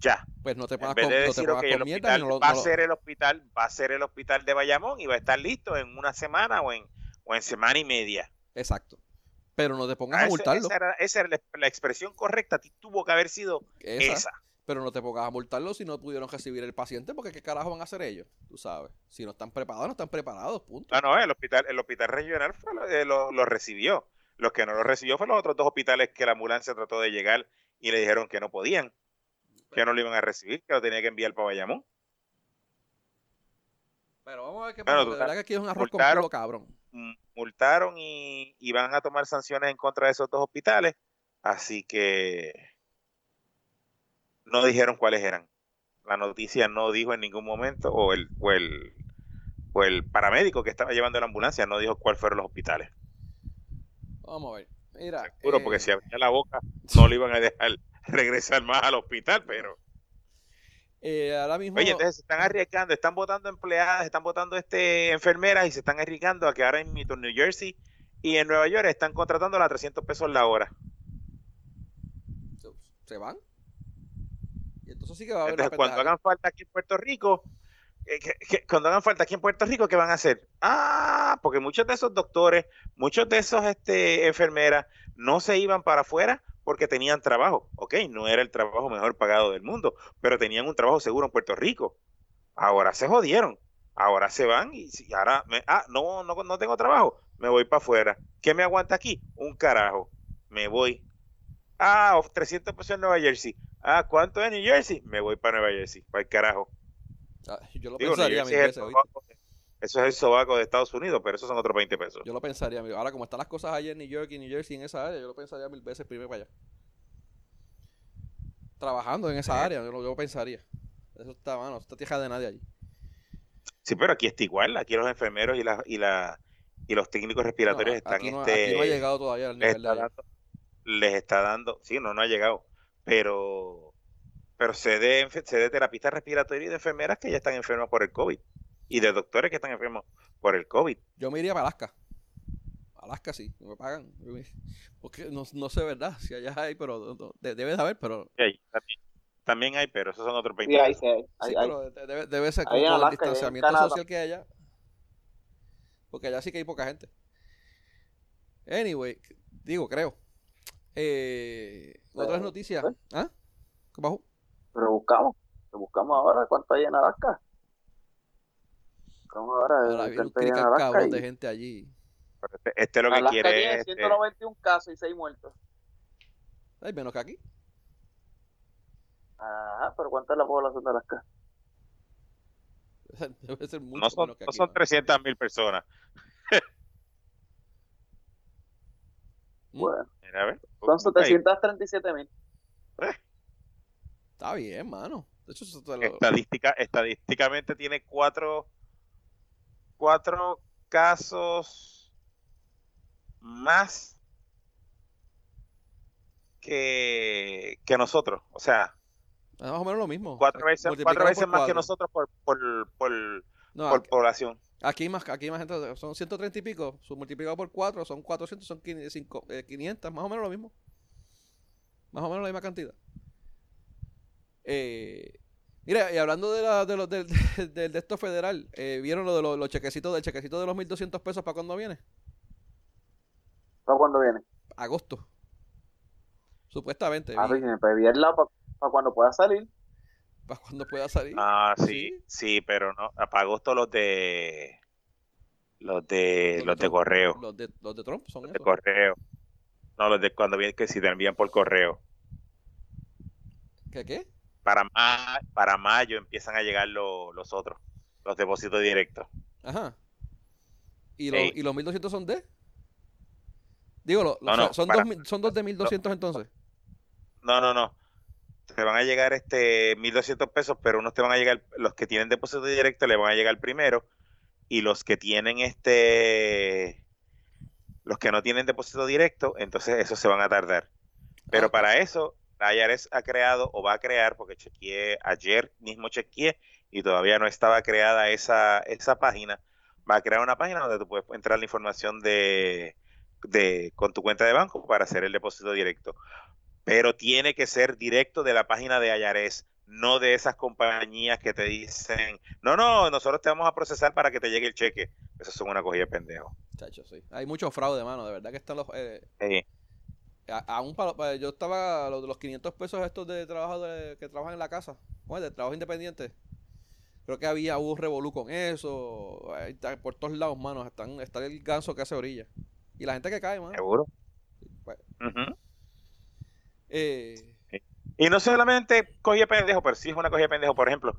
ya. Pues no te con, de no te con mierda no va no a ser el hospital, va a ser el hospital de Bayamón y va a estar listo en una semana o en, o en semana y media. Exacto. Pero no te pongas Ah, a multarlo. esa, era, esa era la, la expresión correcta. Tuvo que haber sido Esa. esa. Pero no te pongas a multarlo si no pudieron recibir el paciente, porque qué carajo van a hacer ellos, tú sabes. Si no están preparados, no están preparados, punto. Ah, no, el hospital, el hospital regional fue lo, eh, lo- lo recibió. Los que no lo recibió fueron los otros dos hospitales que la ambulancia trató de llegar y le dijeron que no podían, que no lo iban a recibir, que lo tenía que enviar para Bayamón. Pero vamos a ver qué pasa. Total, verdad que aquí es un arroz con multaron. culo, cabrón. Mm, Multaron y, y van a tomar sanciones en contra de esos dos hospitales. Así que no dijeron cuáles eran. La noticia no dijo en ningún momento, o el, o el, o el paramédico que estaba llevando la ambulancia no dijo cuáles fueron los hospitales. Vamos a ver. Mira. Seguro, eh, porque si abría la boca no le iban a dejar <laughs> regresar más al hospital, pero... eh, ahora mismo. Oye, entonces se están arriesgando, están votando empleadas, están votando este, enfermeras y se están arriesgando a que ahora en New Jersey y en Nueva York están contratando a 300 pesos la hora. se, van. Y entonces sí que va a haber Entonces, cuando hagan falta aquí en Puerto Rico, eh, que- que- cuando hagan falta aquí en Puerto Rico, ¿qué van a hacer? Ah, porque muchos de esos doctores, muchos de esos este, enfermeras no se iban para afuera porque tenían trabajo. Ok, no era el trabajo mejor pagado del mundo, pero tenían un trabajo seguro en Puerto Rico. Ahora se jodieron. Ahora se van y si- ahora, me- ah, no, no, no tengo trabajo, me voy para afuera. ¿Qué me aguanta aquí? Un carajo. Me voy. Ah, 300 pesos en Nueva Jersey. Ah, ¿cuánto es New Jersey? Me voy para Nueva Jersey, para el carajo. Ah, Yo lo Digo, New pensaría mil Jersey veces, el ¿oíste? sobaco de- eso es el sobaco de Estados Unidos, pero esos son otros 20 pesos. Yo lo pensaría, amigo. Ahora, como están las cosas allá en New York y New Jersey, en esa área, yo lo pensaría mil veces primero para allá. Trabajando en esa Sí. área, yo lo, yo pensaría. Eso está, mano, está tierra de nadie allí. Sí, pero aquí está igual. Aquí los enfermeros y, la, y, la, y los técnicos respiratorios No, están aquí, no, este, aquí no ha llegado todavía al les nivel de está allá. dando, les está dando, sí, no, no ha llegado, pero, pero sé de, sé de terapistas respiratorios y de enfermeras que ya están enfermas por el COVID y de doctores que están enfermos por el COVID. Yo me iría para Alaska. Alaska sí, me pagan. Porque no, no sé, ¿verdad? Si allá hay, pero no- no, de- debe de haber, pero... También, también hay, pero esos son otros 20 Sí, sí, hay, Sí, hay- hay. pero de- debe, debe ser el Alaska en distanciamiento social que hay allá. Porque allá sí que hay poca gente. Anyway, digo, creo. Eh, otras Eh, noticias. ¿eh? ¿Ah? ¿Qué pasó? Pero buscamos, lo buscamos ahora cuánto hay en Alaska. Ahora, Ahora viene un cabrón y- de gente allí. Este, este lo que Alaska quiere tiene es, este, 191 casos y 6 muertos. Hay menos que aquí. Ajá, pero ¿cuánta es la población de Alaska? <laughs> Debe ser mucho no son, menos que no aquí. son mano. 300 mil personas. Mm, Bueno, Mira, a ver, son busca ahí. 737 mil. Está bien, mano. De hecho, eso te lo- Estadística, estadísticamente tiene cuatro, cuatro casos más que, que nosotros. O sea, es más o menos lo mismo. cuatro veces, cuatro veces más que cuatro. nosotros por, por, por, No, por aquí, población. aquí más, aquí más gente. Son 130 y pico. Multiplicado por 4 son 400, son 500, cinco- eh, 500, más o menos lo mismo. Más o menos la misma cantidad. Eh, mira, y hablando de, la, de, los <laughs> del, del de esto federal, eh, ¿vieron lo de los, los chequecitos, del chequecito de los 1.200 pesos para cuándo viene? ¿Para cuándo viene? Agosto. Supuestamente. Ah, vi, pues el lado para cuando pueda salir. para cuando pueda salir. Ah, sí, Sí. sí, pero no, para agosto los de los de Los de los de Trump. correo, Los de, los de Trump son de esos. correo. No, los de cuando vienen que si te envían por correo. ¿Qué qué? Para ma- para mayo empiezan a llegar lo- los otros, los depósitos directos. Ajá. ¿Y, los Ey. ¿Y los 1200 son de? Digo, lo- No, o sea, no, son, para- dos, mil- son dos de 1200 entonces. No, no, no. Te van a llegar este 1200 pesos, pero unos te van a llegar, los que tienen depósito directo le van a llegar primero y los que tienen este los que no tienen depósito directo, entonces esos se van a tardar. Pero Ah, para eso, la IRS ha creado o va a crear, porque chequeé ayer mismo chequeé y todavía no estaba creada esa, esa página, va a crear una página donde tú puedes entrar la información de, de con tu cuenta de banco para hacer el depósito directo. Pero tiene que ser directo de la página de IRS, no de esas compañías que te dicen, no, no, nosotros te vamos a procesar para que te llegue el cheque. Eso son una cogida de pendejo. Chacho, sí. Hay mucho fraude, mano. De verdad que están los. eh, Sí. Aún para, yo estaba los los 500 pesos estos de trabajo de- que trabajan en la casa, bueno, de trabajo independiente. Creo que había un revolú con eso. por todos lados, mano. Están, está el ganso que hace orilla. Y la gente que cae, mano. Seguro. Bueno. Ujú. Eh, Y no solamente cogía pendejo, pero sí es una cogida pendejo. Por ejemplo,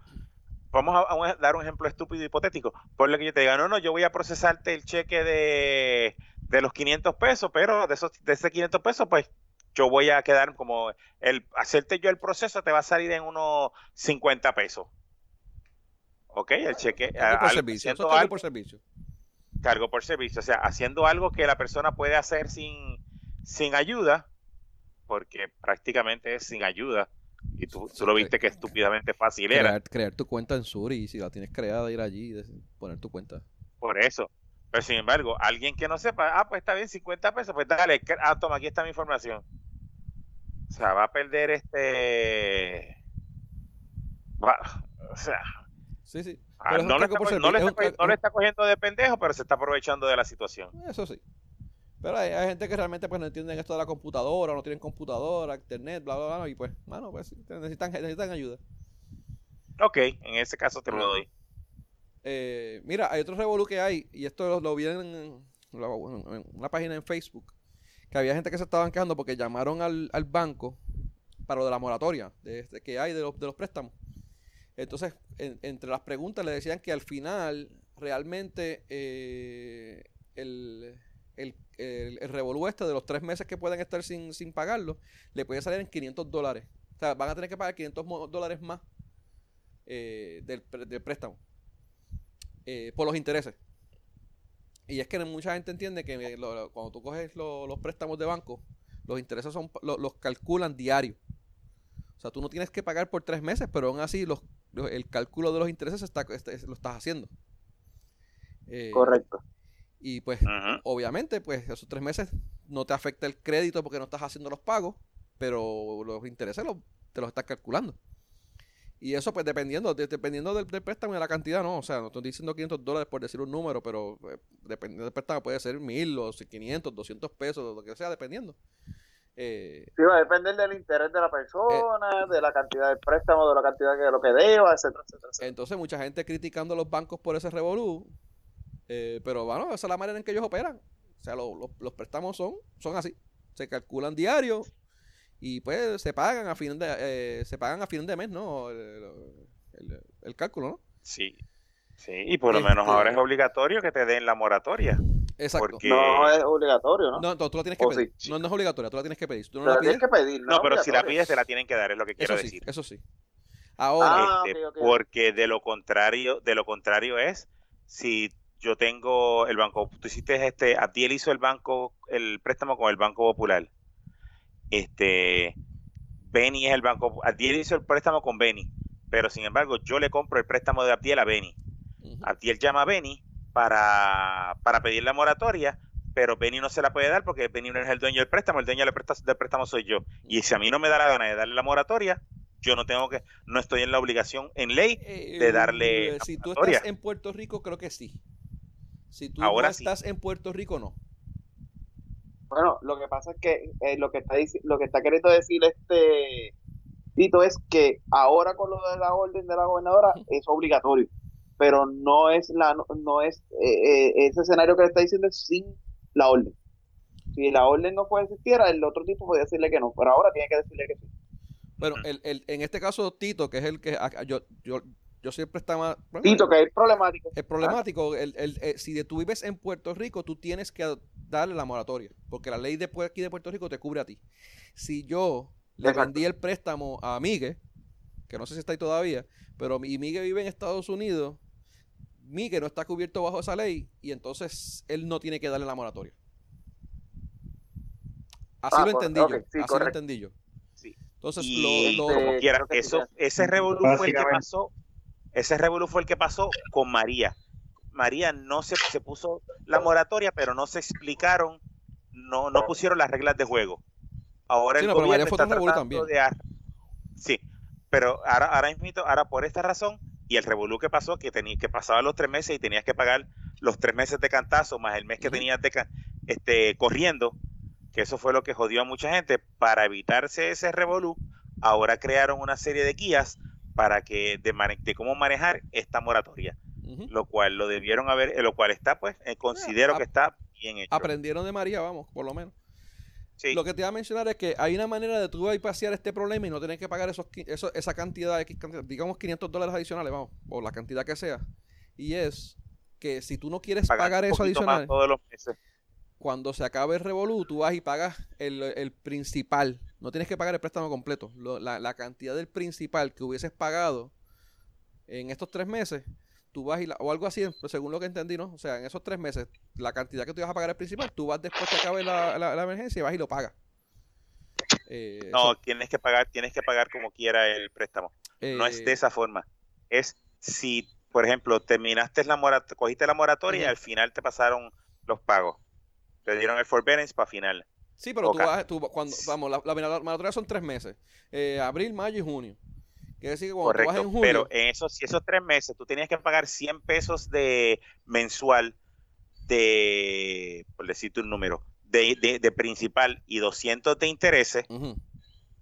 vamos a, a un- dar un ejemplo estúpido hipotético. Por lo que yo te diga, no, no, yo voy a procesarte el cheque de, de los 500 pesos, pero de esos de ese 500 pesos, pues yo voy a quedar como el hacerte yo el proceso te va a salir en unos 50 pesos. Ok, el cheque. cargo por al- servicio. Eso cargo algo- por servicio. cargo por servicio, o sea, haciendo algo que la persona puede hacer sin, sin ayuda, porque prácticamente es sin ayuda. Y tú, tú lo viste que estúpidamente fácil era. Crear, crear tu cuenta en Suri y si la tienes creada, ir allí y poner tu cuenta. Por eso. Pero sin embargo, alguien que no sepa, ah, pues está bien, 50 pesos, pues dale, ah, toma, aquí está mi información. O sea, va a perder este... va- o sea, Sí, sí. ah, no, está, le está es un cogi- car- no le está cogiendo de pendejo, pero se está aprovechando de la situación. Eso sí. Pero hay, hay gente que realmente pues no entienden esto de la computadora, no tienen computadora, internet, bla, bla, bla, y pues, mano, pues necesitan, necesitan ayuda. Ok, en ese caso te lo doy. Eh, mira, hay otro revolú que hay, y esto lo, lo vi en, lo- una página en Facebook, que había gente que se estaban quejando porque llamaron al, al banco para lo de la moratoria de este- que hay de los, de los préstamos. Entonces, en- entre las preguntas le decían que al final realmente eh, el, el, el, el revolú este de los tres meses que pueden estar sin, sin pagarlo, le puede salir en 500 dólares. O sea, van a tener que pagar 500 mo- dólares más eh, del, del préstamo eh, por los intereses. Y es que mucha gente entiende que eh, lo- lo- cuando tú coges lo- los préstamos de banco, los intereses son lo- los calculan diario. O sea, tú no tienes que pagar por tres meses, pero aún así los, los- el cálculo de los intereses está, este- lo estás haciendo. Eh, Correcto. Y pues, obviamente, pues esos tres meses no te afecta el crédito porque no estás haciendo los pagos, pero los intereses los- te los estás calculando. Y eso, pues, dependiendo, de- dependiendo del, del préstamo y de la cantidad, no. O sea, no estoy diciendo 500 dólares por decir un número, pero eh, dependiendo del préstamo puede ser 1000 o 500, 200 pesos, lo que sea, dependiendo. Eh, Sí, va a depender del interés de la persona, de la cantidad del préstamo, de la cantidad de lo que deba, etcétera, etcétera. etcétera. entonces, mucha gente criticando a los bancos por ese revolú. eh, pero bueno, esa es la manera en que ellos operan. O sea, lo- lo- los préstamos son, son así. Se calculan diario y pues se pagan a fin de, eh, se pagan a fin de mes, ¿no? El, el- el cálculo, ¿no? Sí. Sí, y por lo menos Este- ahora es obligatorio que te den la moratoria. Exacto. Porque- No es obligatorio, ¿no? No, no, tú la tienes que ¿O pedir. sí? No, no es obligatoria, tú la tienes que pedir. Tú no Pero la tienes que pedir, No, pero si la pides, te la tienen que dar, es lo que quiero eso sí, decir. eso sí. Ahora, Ah, Este. Porque de lo contrario, de lo contrario es si yo tengo el banco, tú hiciste este, Abdiel hizo el banco, el préstamo con el Banco Popular. Este, Beni es el banco, Abdiel hizo el préstamo con Beni, pero sin embargo yo le compro el préstamo de Abdiel a Beni. ujú, Abdiel llama a Beni para, para pedir la moratoria, pero Beni no se la puede dar porque Beni no es el dueño del préstamo, el dueño del préstamo, del préstamo soy yo. Y si a mí no me da la gana de darle la moratoria, yo no tengo que, no estoy en la obligación en ley eh, de darle eh, si tú estás en Puerto Rico, creo que sí. Si tú Ahora no sí. estás en Puerto Rico, no. Bueno, lo que pasa es que eh, lo que está lo que está queriendo decir este Tito es que ahora con lo de la orden de la gobernadora es obligatorio, pero no es la no, no es eh, eh, ese escenario que le está diciendo es sin la orden. Si la orden no fuera existiera, el otro tipo podría decirle que no, pero ahora tiene que decirle que sí. Bueno, Ujú. el, el- en este caso, Tito, que es el que yo, yo, yo siempre estaba. bueno, Tito, que es problemático. Es problemático. El, el- eh, si de- tú vives en Puerto Rico, tú tienes que darle la moratoria. Porque la ley de aquí de Puerto Rico te cubre a ti. Si yo le Exacto. vendí el préstamo a Migue, que no sé si está ahí todavía, pero mi Migue vive en Estados Unidos, Migue no está cubierto bajo esa ley y entonces él no tiene que darle la moratoria. Así Ah, lo entendí ok, yo. sí, así lo entendí yo. Sí. Entonces, y lo, lo- como quiera, eso, ese el que pasó, ese revolú fue el que pasó con María. María no se, se puso la moratoria, pero no se explicaron, no, no pusieron las reglas de juego. Ahora Sí, el no, pero gobierno está tratando también. de ar- Sí, pero ahora, ahora mismito, ahora por esta razón, y el revolú que pasó, que tenías que pasaba los tres meses y tenías que pagar los tres meses de cantazo más el mes que tenías de este, corriendo, que eso fue lo que jodió a mucha gente, para evitarse ese revolú, ahora crearon una serie de guías para que de, de cómo manejar esta moratoria, lo cual lo debieron haber, eh, lo cual está, pues, eh, considero ap- que está bien hecho. Aprendieron de María, vamos, por lo menos. Sí. Lo que te iba a mencionar es que hay una manera de tú bypassear este problema y no tener que pagar esos, eso- esa cantidad, X cantidad, digamos 500 dólares adicionales, vamos, o la cantidad que sea. Y es que si tú no quieres Pagar eso adicional, todos los meses. cuando se acabe el revolú, tú vas y pagas el, el principal. No tienes que pagar el préstamo completo. Lo- la, la cantidad del principal que hubieses pagado en estos tres meses, tú vas y la- o algo así, según lo que entendí, ¿no? O sea, en esos tres meses, la cantidad que tú ibas a pagar el principal, tú vas después que acabe la, la- la emergencia y vas y lo pagas. Eh, No, eso, tienes que pagar, tienes que pagar como quiera el préstamo. No es eh, de esa forma. Es si, por ejemplo, terminaste la moratoria, cogiste la moratoria y al final te pasaron los pagos. Te dieron el forbearance para final. Sí, pero tú vas, tú, cuando, vamos, la, la son tres meses. Eh, abril, mayo y junio. Quiere decir que cuando tú vas Correcto. en junio, Pero en esos, si esos tres meses tú tenías que pagar 100 pesos de mensual de, por decirte un número, de, de, de principal y 200 de intereses,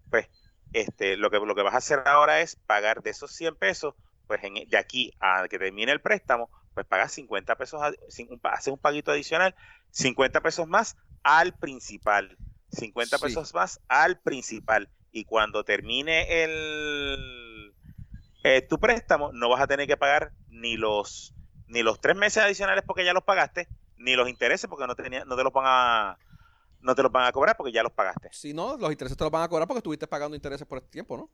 pues este, lo, que, lo que vas a hacer ahora es pagar de esos 100 pesos, pues en- de aquí a que termine el préstamo, pues pagas 50 pesos, haces un paguito adicional, 50 pesos más al principal, 50 Sí. pesos más al principal. Y cuando termine el eh, tu préstamo, no vas a tener que pagar ni los ni los tres meses adicionales porque ya los pagaste, ni los intereses porque no, tenía, no te los van a no te los van a cobrar porque ya los pagaste. Si no, los intereses te los van a cobrar porque estuviste pagando intereses por este tiempo, ¿no?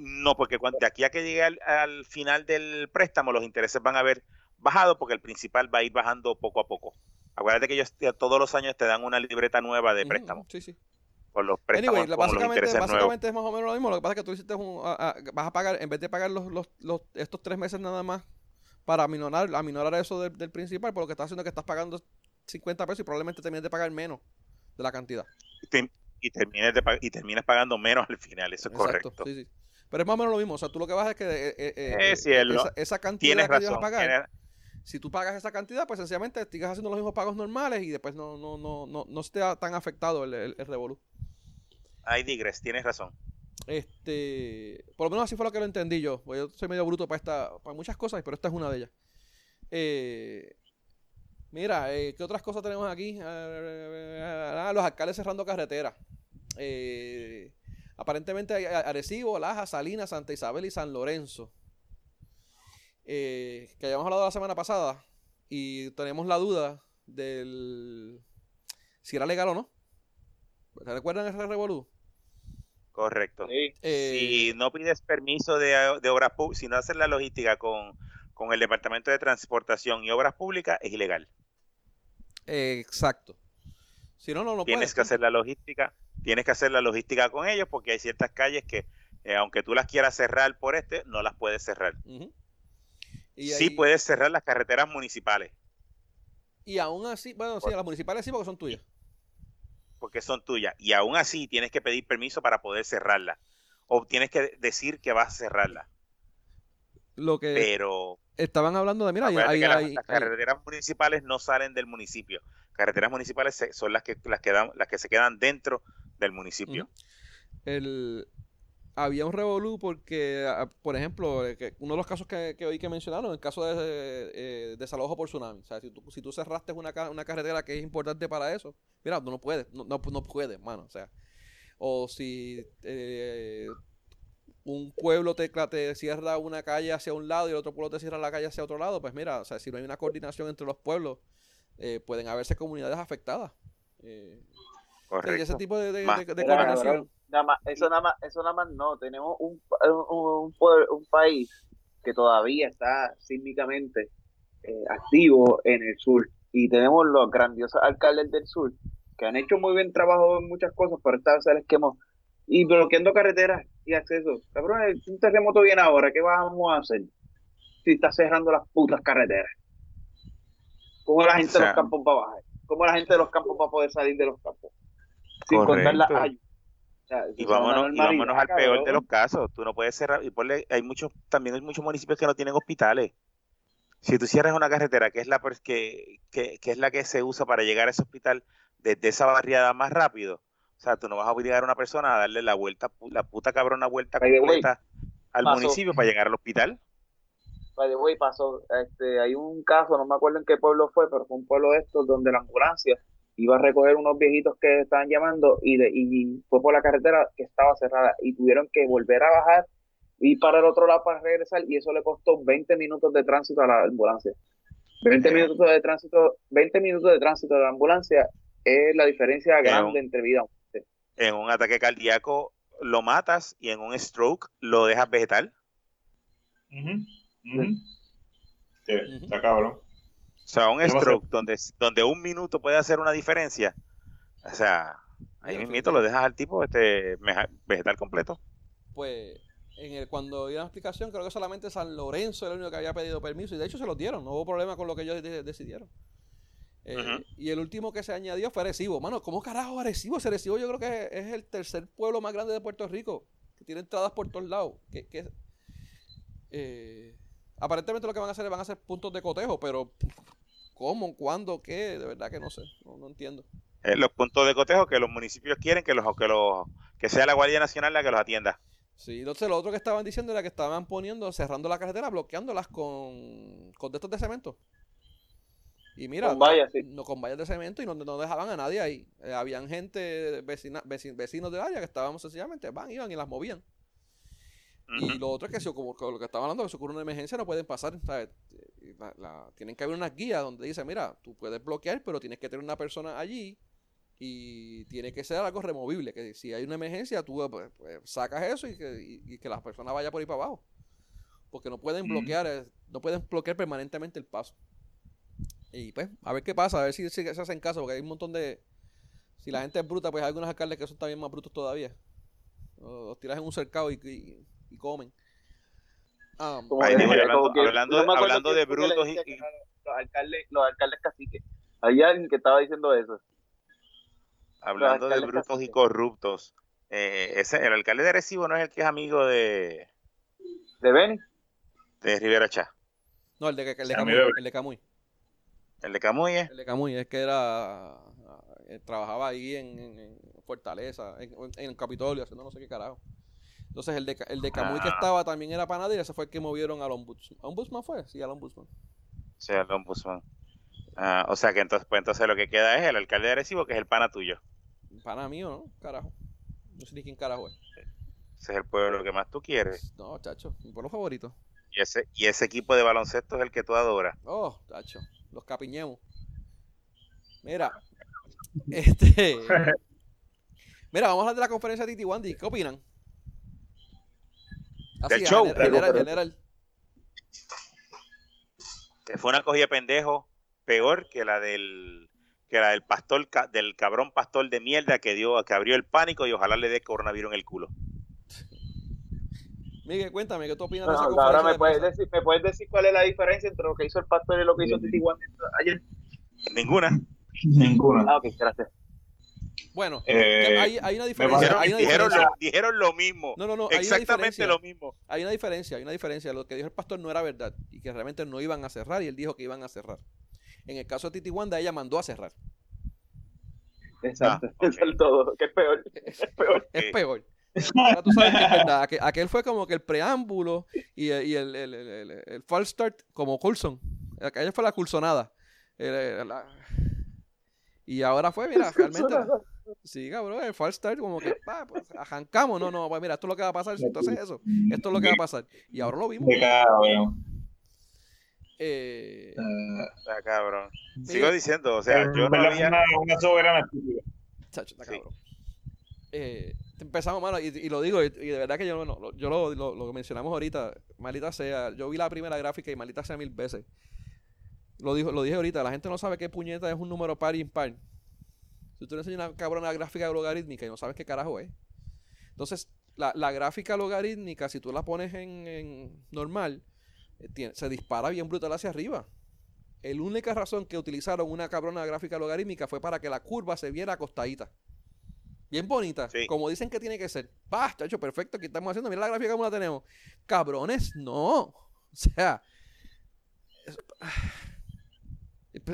No, porque cuando, de aquí a que llegue al, al final del préstamo, los intereses van a haber bajado porque el principal va a ir bajando poco a poco. Acuérdate que ellos todos los años te dan una libreta nueva de préstamo, Sí, sí. con los préstamos, Anyway, con los básicamente, nuevos. básicamente es más o menos lo mismo. Lo que pasa es que tú hiciste un, a- a- vas a pagar, en vez de pagar los, los, los- estos tres meses nada más para aminorar, aminorar eso del, del principal, por lo que estás haciendo es que estás pagando 50 pesos y probablemente termines de pagar menos de la cantidad. Y, te- y termines de y terminas pagando menos al final, eso es Exacto, correcto. sí, sí. Pero es más o menos lo mismo. O sea, tú lo que vas es que eh, eh, eh, sí, esa, esa cantidad que ibas a razón. pagar, tienes- si tú pagas esa cantidad, pues sencillamente sigues haciendo los mismos pagos normales y después no, no, no, no, no esté tan afectado el, el, el revolú. ahí digres, tienes razón. Este, por lo menos así fue lo que lo entendí yo. porque Yo soy medio bruto para esta, para muchas cosas, pero esta es una de ellas. Eh, mira, eh, ¿qué otras cosas tenemos aquí? Ah, los alcaldes cerrando carreteras. Eh, aparentemente hay Arecibo, Laja, Salinas, Santa Isabel y San Lorenzo. Eh, que habíamos hablado la semana pasada y tenemos la duda del si era legal o no. ¿Se recuerdan ese revolú? Correcto. Sí. Eh, si no pides permiso de, de obras públicas, si no haces la logística con, con el Departamento de Transportación y Obras Públicas, es ilegal. Eh, exacto. Si no, no, no tienes puedes. que hacer la logística, tienes que hacer la logística con ellos porque hay ciertas calles que eh, aunque tú las quieras cerrar por este, no las puedes cerrar. Y, Sí puedes cerrar las carreteras municipales y aún así, bueno, sí, las municipales sí porque son tuyas. porque son tuyas y aún así tienes que pedir permiso para poder cerrarla o tienes que decir que vas a cerrarla. Lo que Pero estaban hablando de, mira, las, las carreteras municipales no salen del municipio. Carreteras municipales son las que las que dan- las que se quedan dentro del municipio. El, había un revolú porque, ah, por ejemplo, eh, uno de los casos que, que oí que mencionaron, el caso de eh, desalojo por tsunami. O sea, si tú, si tú cerraste una, una carretera que es importante para eso, mira, tú no puedes, no, no, no puedes, mano. O sea, o si eh, un pueblo te, te cierra una calle hacia un lado y el otro pueblo te cierra la calle hacia otro lado, pues mira, o sea, si no hay una coordinación entre los pueblos, eh, pueden haberse comunidades afectadas. Eh, Correcto. ese tipo de, de- Más. de- de Mira, coordinación. Nada más- eso nada más, eso nada más no. Tenemos un, un, un un país que todavía está sísmicamente eh, activo en el sur. Y tenemos los grandiosos alcaldes del sur que han hecho muy buen trabajo en muchas cosas, pero esta vez se les quemó. Y bloqueando carreteras y accesos. Cabrón, un terremoto viene ahora, ¿qué vamos a hacer? Si está cerrando las putas carreteras. ¿Cómo la gente O sea- de los campos va a bajar? ¿Cómo la gente de los campos va a poder salir de los campos? Sin contar las ayudas. O sea, eso Y vámonos, y vámonos al peor de los casos. Tú no puedes cerrar. Y ponle, hay muchos, también hay muchos municipios que no tienen hospitales. Si tú cierras una carretera que es la per- que, que, que es la que se usa para llegar a ese hospital desde esa barriada más rápido, o sea, tú no vas a obligar a una persona a darle la vuelta, la puta cabrona vuelta completa al pasó. municipio para llegar al hospital. By the way, pasó, este, hay un caso, no me acuerdo en qué pueblo fue, pero fue un pueblo de estos donde la ambulancia iba a recoger unos viejitos que estaban llamando y, de, y fue por la carretera que estaba cerrada y tuvieron que volver a bajar y para el otro lado para regresar y eso le costó 20 minutos de tránsito a la ambulancia. 20 minutos de tránsito, 20 minutos de tránsito de la ambulancia es la diferencia grande entre vida. y muerte. En un ataque cardíaco lo matas y en un stroke lo dejas vegetal. Ujú, ujú. Sí, está cabrón. O sea, un stroke donde, donde un minuto puede hacer una diferencia. O sea, ahí mismito lo dejas al tipo este vegetal completo. Pues en el, cuando dieron la explicación, creo que solamente San Lorenzo era el único que había pedido permiso y de hecho se lo dieron, no hubo problema con lo que ellos de- decidieron. Eh. Y el último que se añadió fue Arecibo. Mano, ¿cómo carajo Arecibo? Ese Arecibo yo creo que es el tercer pueblo más grande de Puerto Rico, que tiene entradas por todos lados. Que, que, eh, aparentemente lo que van a hacer es van a hacer puntos de cotejo, pero ¿cómo? ¿Cuándo? ¿Qué? De verdad que no sé, no, no entiendo. Eh, los puntos de cotejo que los municipios quieren que los que los que sea la Guardia Nacional la que los atienda. Sí, entonces lo otro que estaban diciendo era que estaban poniendo, cerrando la carretera, bloqueándolas con, con de estos de cemento. Y mira, Con vallas, sí. no con vallas de cemento y no, no dejaban a nadie ahí. Eh, habían gente, vecina, veci- vecinos del área que estaban sencillamente, van, iban y las movían. Y lo otro es que si ocurre, lo que estaban hablando, que si ocurre una emergencia no pueden pasar. ¿sabes? Y la- la- tienen que haber unas guías donde dice, mira, tú puedes bloquear, pero tienes que tener una persona allí y tiene que ser algo removible. Que si hay una emergencia, tú pues, pues, sacas eso y que, y- y que la persona vaya por ahí para abajo. Porque no pueden Ujú. bloquear, eh, no pueden bloquear permanentemente el paso. Y pues, a ver qué pasa, a ver si, si se hacen caso, porque hay un montón de... Si la gente es bruta, pues hay algunos alcaldes que son también más brutos todavía. Los los tiras en un cercado y, y- y comen. Como Ay, hablando- que- hablando- no hablando de brutos y- eran los alcaldes, los alcaldes caciques. Hay alguien que estaba diciendo eso. Hablando de brutos y caciques. corruptos, eh, ese, el alcalde de Arecibo no es el que es amigo de, ¿De Beni? de Rivera Chá. no, el de, el de Camuy. El de Camuy. El de Camuy es. El de Camuy es que era. eh, trabajaba ahí en, en- Fortaleza, en, en el Capitolio, haciendo no sé qué carajo. Entonces el de, el de Camuy que Ah. estaba también era panadero y ese fue el que movieron al ombudsman. ¿Ombudsman fue? Sí, al ombudsman. O sea, el ombudsman. Ah, o sea que entonces, pues entonces lo que queda es el alcalde de Arecibo, que es el pana tuyo. Pana mío, ¿no? Carajo. No sé ni quién carajo es. Ese es el pueblo que más tú quieres. No, chacho, mi pueblo favorito. Y ese, y ese equipo de baloncesto es el que tú adoras. Oh, chacho, los capiñemos. Mira, <laughs> este. <laughs> Mira, vamos a hablar de la conferencia de Titi Wandy. ¿Qué opinan? Del Así, show. gener- general, general. Que fue una cogida de pendejo peor que la del que la del pastor del cabrón pastor de mierda que dio que abrió el pánico y ojalá le dé coronavirus en el culo. Miguel, cuéntame, ¿qué tú opinas de esa ahora me de puedes, decir, me puedes decir cuál es la diferencia entre lo que hizo el pastor y lo que hizo Titi ayer. Ninguna. Ninguna. Ah, ok, gracias. Bueno, Eh, hay, hay una diferencia. Dijeron, Hay una dijeron diferencia. lo, dijeron lo mismo. No, no, no, Exactamente lo mismo. Hay una diferencia, hay una diferencia. Lo que dijo el pastor no era verdad y que realmente no iban a cerrar y él dijo que iban a cerrar. En el caso de Titi Wanda, ella mandó a cerrar. Exacto. Ah, <laughs> ok. Eso es todo. Que es peor. Es peor. Es peor. <laughs> Ahora <laughs> tú sabes que es verdad. Aquel, aquel fue como que el preámbulo y, y el, el, el, el- el false start como Coulson. Aquella fue la Coulsonada. El- el- la- Y ahora fue, mira, realmente. Sí, cabrón, el false start como que, pa, pues, arrancamos. No, no, pues mira, esto es lo que va a pasar. Si tú haces eso, esto es lo que va a pasar. Y ahora lo vimos. Cabrón. Eh, Eh, Está cabrón. Mira. Sigo diciendo, o sea, yo no había una, una soberana estúpida. Chacho, está Sí. cabrón. Eh, empezamos, mano, y, y lo digo, y, y de verdad que yo, no, lo- yo lo, lo, lo mencionamos ahorita, maldita sea, yo vi la primera gráfica y maldita sea mil veces. Lo, dijo, lo dije ahorita, la gente no sabe qué puñeta es un número par y impar. Si tú le enseñas una cabrona gráfica logarítmica y no sabes qué carajo es. Entonces, la, la gráfica logarítmica, si tú la pones en, en normal, eh, tiene- se dispara bien brutal hacia arriba. La única razón que utilizaron una cabrona gráfica logarítmica fue para que la curva se viera acostadita. Bien bonita, Sí. como dicen que tiene que ser. Bah, chacho, perfecto, ¿qué estamos haciendo? Mira la gráfica como la tenemos. Cabrones, no. <laughs> O sea,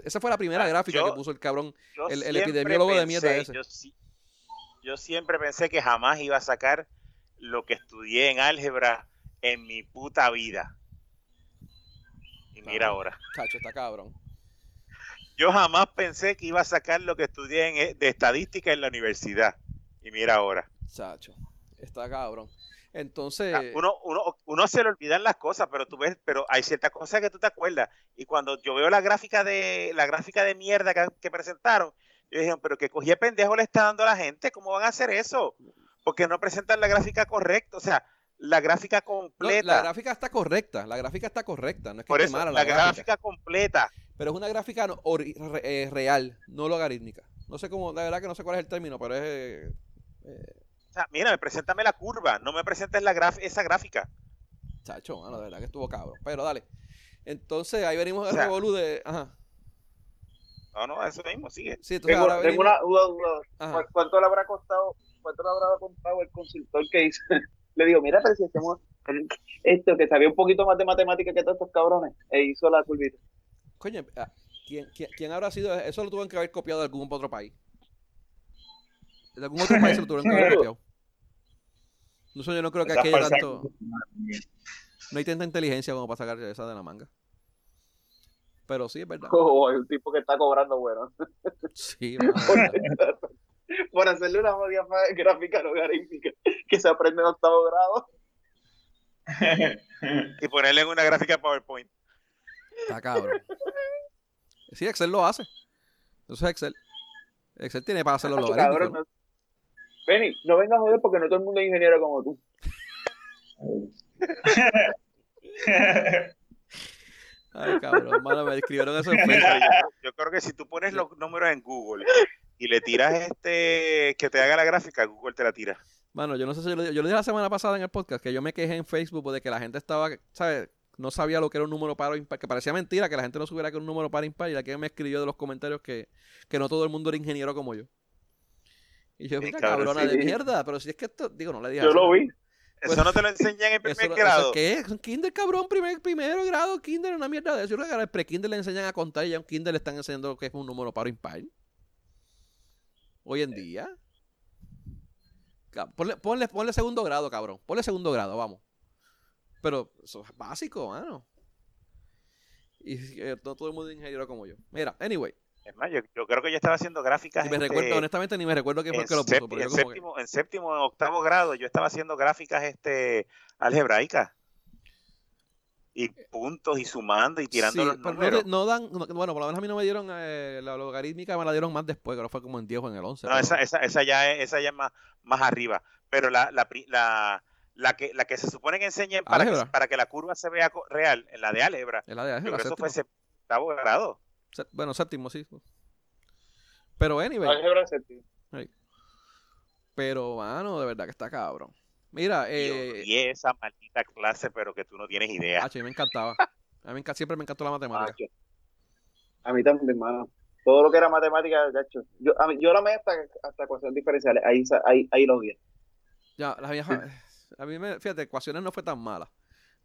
Esa fue la primera Ah, gráfica yo- que puso el cabrón. El- epidemiólogo de mierda ese. Yo, siempre pensé que jamás iba a sacar lo que estudié en álgebra en mi puta vida. Y mira Ah. ahora. Chacho, está cabrón. Yo jamás pensé que iba a sacar lo que estudié en- eh, de estadística en la universidad. Y mira ahora. Chacho, está cabrón. Entonces, Ah, Uno, uno, uno se le olvidan las cosas, pero tú ves, pero hay ciertas cosas que tú te acuerdas. Y cuando yo veo la gráfica de la gráfica de mierda que, que presentaron, yo dije, pero que cogía pendejo le está dando a la gente, ¿cómo van a hacer eso? Porque no presentan la gráfica correcta, o sea, la gráfica no, completa. la gráfica está correcta. La gráfica está correcta. No es que por esté eso, mala la la, gráfica. gráfica completa. Pero es una gráfica no- re- eh, real, no logarítmica. No sé cómo, la verdad que no sé cuál es el término, pero es. eh, eh, O sea, mira, preséntame la curva, no me presentes la graf- esa gráfica. chacho, mano, de verdad que estuvo cabrón. Pero dale. Entonces, ahí venimos al O sea, revolú de. Ajá. No, no, eso mismo, sigue. Sí, entonces Tengo, ahora tengo venimos- una duda, duda. Ajá. ¿Cu- ¿Cuánto le habrá costado, cuánto le habrá costado el consultor que hizo? <laughs> Le digo, mira, pero si hacemos esto, que sabía un poquito más de matemática que todos estos cabrones, e hizo la curvita. Coño, ah, ¿quién, quién, quién habrá sido? Eso lo tuvieron que haber copiado de algún otro país. De algún otro país se lo tuvieron que haber copiado. No sé, yo no creo que aquí haya tanto. No hay tanta inteligencia como para sacar esa de la manga. Pero sí, es verdad. Oh, hay un tipo que está cobrando bueno. Sí, por, hacerle una fa- gráfica logarítmica que se aprende en octavo grado. Y ponerle en una gráfica PowerPoint. Está cabrón. Sí, Excel lo hace. Eso es Excel. Excel tiene para hacerlo logarítmico. Cabrón, no- Benny, no vengas a joder porque no todo el mundo es ingeniero como tú. Ay, cabrón, mano, me escribieron eso en Pero Facebook. yo, creo- que si tú pones los números en Google y le tiras este que te haga la gráfica, Google te la tira. Mano, yo no sé si yo lo, yo lo dije la semana pasada en el podcast que yo me quejé en Facebook de que la gente estaba, ¿sabes? No sabía lo que era un número par o impar, que parecía mentira que la gente no supiera que era un número par impar y la que me escribió de los comentarios que, que no todo el mundo era ingeniero como yo. Y yo, mira, cabrón, cabrona de mierda, pero si es que esto, digo, no le dije Yo así. lo vi. <laughs> Pues- Eso no te lo enseñan en <laughs> Eso, primer eso grado. ¿Qué es? Un kinder, cabrón, primer, primero grado, kinder, una mierda de eso. Yo creo que ahora el pre-kinder le enseñan a contar y ya un kinder le están enseñando lo que es un número par o impar. Hoy en día. Ponle, ponle, ponle segundo grado, cabrón. Ponle segundo grado, vamos. Pero eso es básico, mano. Y eh, no todo el mundo es ingeniero como yo. Mira, anyway. Es más, yo, yo creo que yo estaba haciendo gráficas. Ni me este, recuerdo, honestamente, ni me recuerdo quién fue en, que lo puso. Pero en yo como que- séptimo, en séptimo, en octavo grado, yo estaba haciendo gráficas este algebraicas. Y puntos y sumando y tirando Sí, los pero no, números. no dan, no- bueno, por lo menos a mí no me dieron eh, la logarítmica, me la dieron más después, creo que fue como en 10 o en el 11. No, pero- esa, esa, esa ya es, esa ya es más, más arriba. Pero la, la, la, la que, la que se supone que enseñen para que, para que la curva se vea real, en la de álgebra, Es la de álgebra, que eso séptimo. fue octavo grado. Bueno, séptimo, sí. Pero anyway, Álgebra séptimo. pero mano, de verdad que está cabrón. Mira, eh, odié esa maldita clase, pero que tú no tienes idea. Hacho, a mí me encantaba. A mí siempre me encantó la matemática. Macho. A mí también, hermano. Todo lo que era matemática, gacho. Yo, a mí, yo la me hasta, hasta ecuaciones diferenciales. Ahí, ahí, ahí lo odié. Ya, la vieja, a mí me, fíjate, ecuaciones no fue tan mala.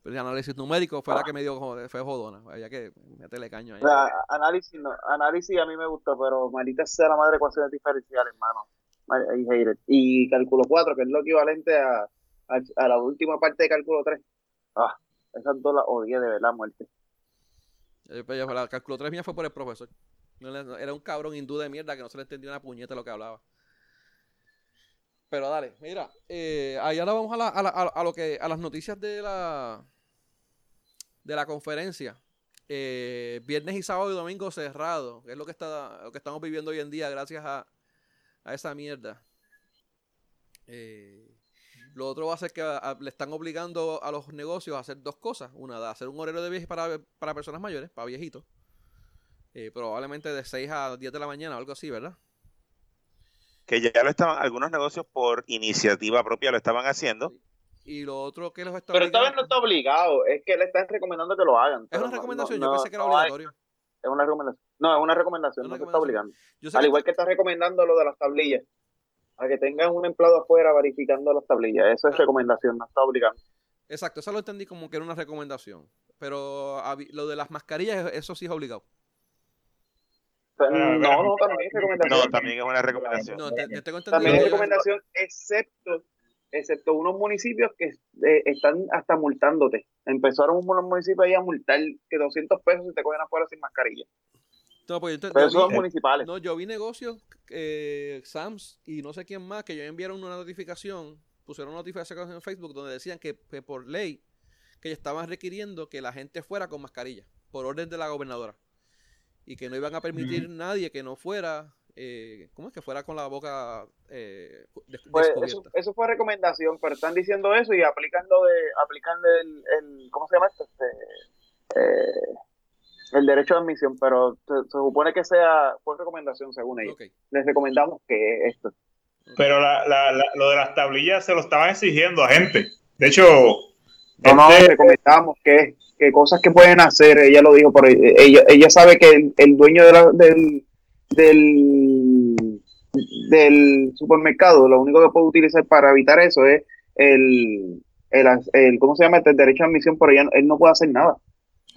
Pero el análisis numérico fue la que me dio, fue jodona. Había que meterle caño ahí. O sea, análisis, no, análisis a mí me gustó, pero maldita sea la madre ecuaciones diferenciales, hermano. I hate it. Y cálculo 4, que es lo equivalente a, a, a la última parte de cálculo 3. Ah, esas dos las odié de verdad, muerte. Eh, pues, La cálculo 3 mía fue por el profesor. Era un cabrón hindú de mierda que no se le entendía una puñeta lo que hablaba. Pero dale, mira, eh, ahí ahora vamos a, la- a, la- a lo que, a las noticias de la, de la conferencia. Eh, viernes y sábado y domingo cerrado, que es lo que, está, lo que estamos viviendo hoy en día gracias a, a esa mierda. Eh, lo otro va a ser que a- a- le están obligando a los negocios a hacer dos cosas. Una, de hacer un horario de viaje para, para personas mayores, para viejitos. Eh, probablemente de 6 a 10 de la mañana o algo así, ¿verdad? Que ya lo estaban, algunos negocios por iniciativa propia lo estaban haciendo. Y lo otro que los está Pero esta vez no está obligado, es que le están recomendando que lo hagan. Es una no- recomendación, no- yo no- pensé que era no hay- obligatorio. es una recomendación. No, es una recomendación, Es no una se está obligando. Yo sé Al que- igual que está recomendando lo de las tablillas. A que tengan un empleado afuera verificando las tablillas. Eso es recomendación, no está obligando. Exacto, eso lo entendí como que era una recomendación. Pero lo de las mascarillas, eso sí es obligado. No, Ah, no, también es recomendación. No, también es una recomendación. No, te, te tengo entendido. También es recomendación, excepto, excepto unos municipios que eh, están hasta multándote. Empezaron unos municipios ahí a multar que 200 pesos si te cogen afuera sin mascarilla. No, pues, yo ent- Pero esos vi- municipales. No, yo vi negocios, eh, Sams y no sé quién más, que yo enviaron una notificación, pusieron una notificación en Facebook donde decían que, que por ley, que estaban requiriendo que la gente fuera con mascarilla, por orden de la gobernadora. Y que no iban a permitir nadie que no fuera, eh, ¿cómo es? Que fuera con la boca eh, Pues eso, descubierta. eso fue recomendación, pero están diciendo eso y aplicando de, aplicando el, el ¿cómo se llama esto? Este, eh, el derecho de admisión, pero se, se supone que sea, fue recomendación según ellos. Les recomendamos que esto. Pero la, la, la- lo de las tablillas se lo estaban exigiendo a gente. De hecho, No, no, este- les recomendamos que, que cosas que pueden hacer, ella lo dijo, pero ella, ella sabe que el, el dueño de la- del, del, del supermercado, lo único que puede utilizar para evitar eso es el, el, el ¿cómo se llama? este? El derecho de admisión, pero ella- él no puede hacer nada.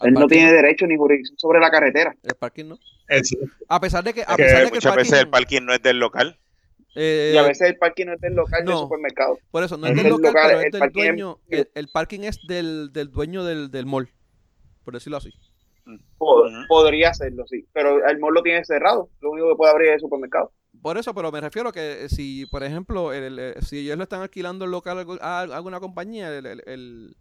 Él no parking- tiene derecho ni jurisdicción sobre la carretera. El parking no. eh, sí, A pesar de que, a Que pesar de que el Muchas veces el parking- parking no es del local. eh, Y a veces el parking no es del local del no. supermercado. Por eso, no es Es del del local, local, pero es el del parking es- dueño. El, el parking es del, del dueño del, del mall, por decirlo así. Podría hacerlo, sí. Pero el mall lo tiene cerrado. Lo único que puede abrir es el supermercado. Por eso, pero me refiero que eh, si, por ejemplo, el- el- si ellos le están alquilando el local a algu- a alguna compañía, el,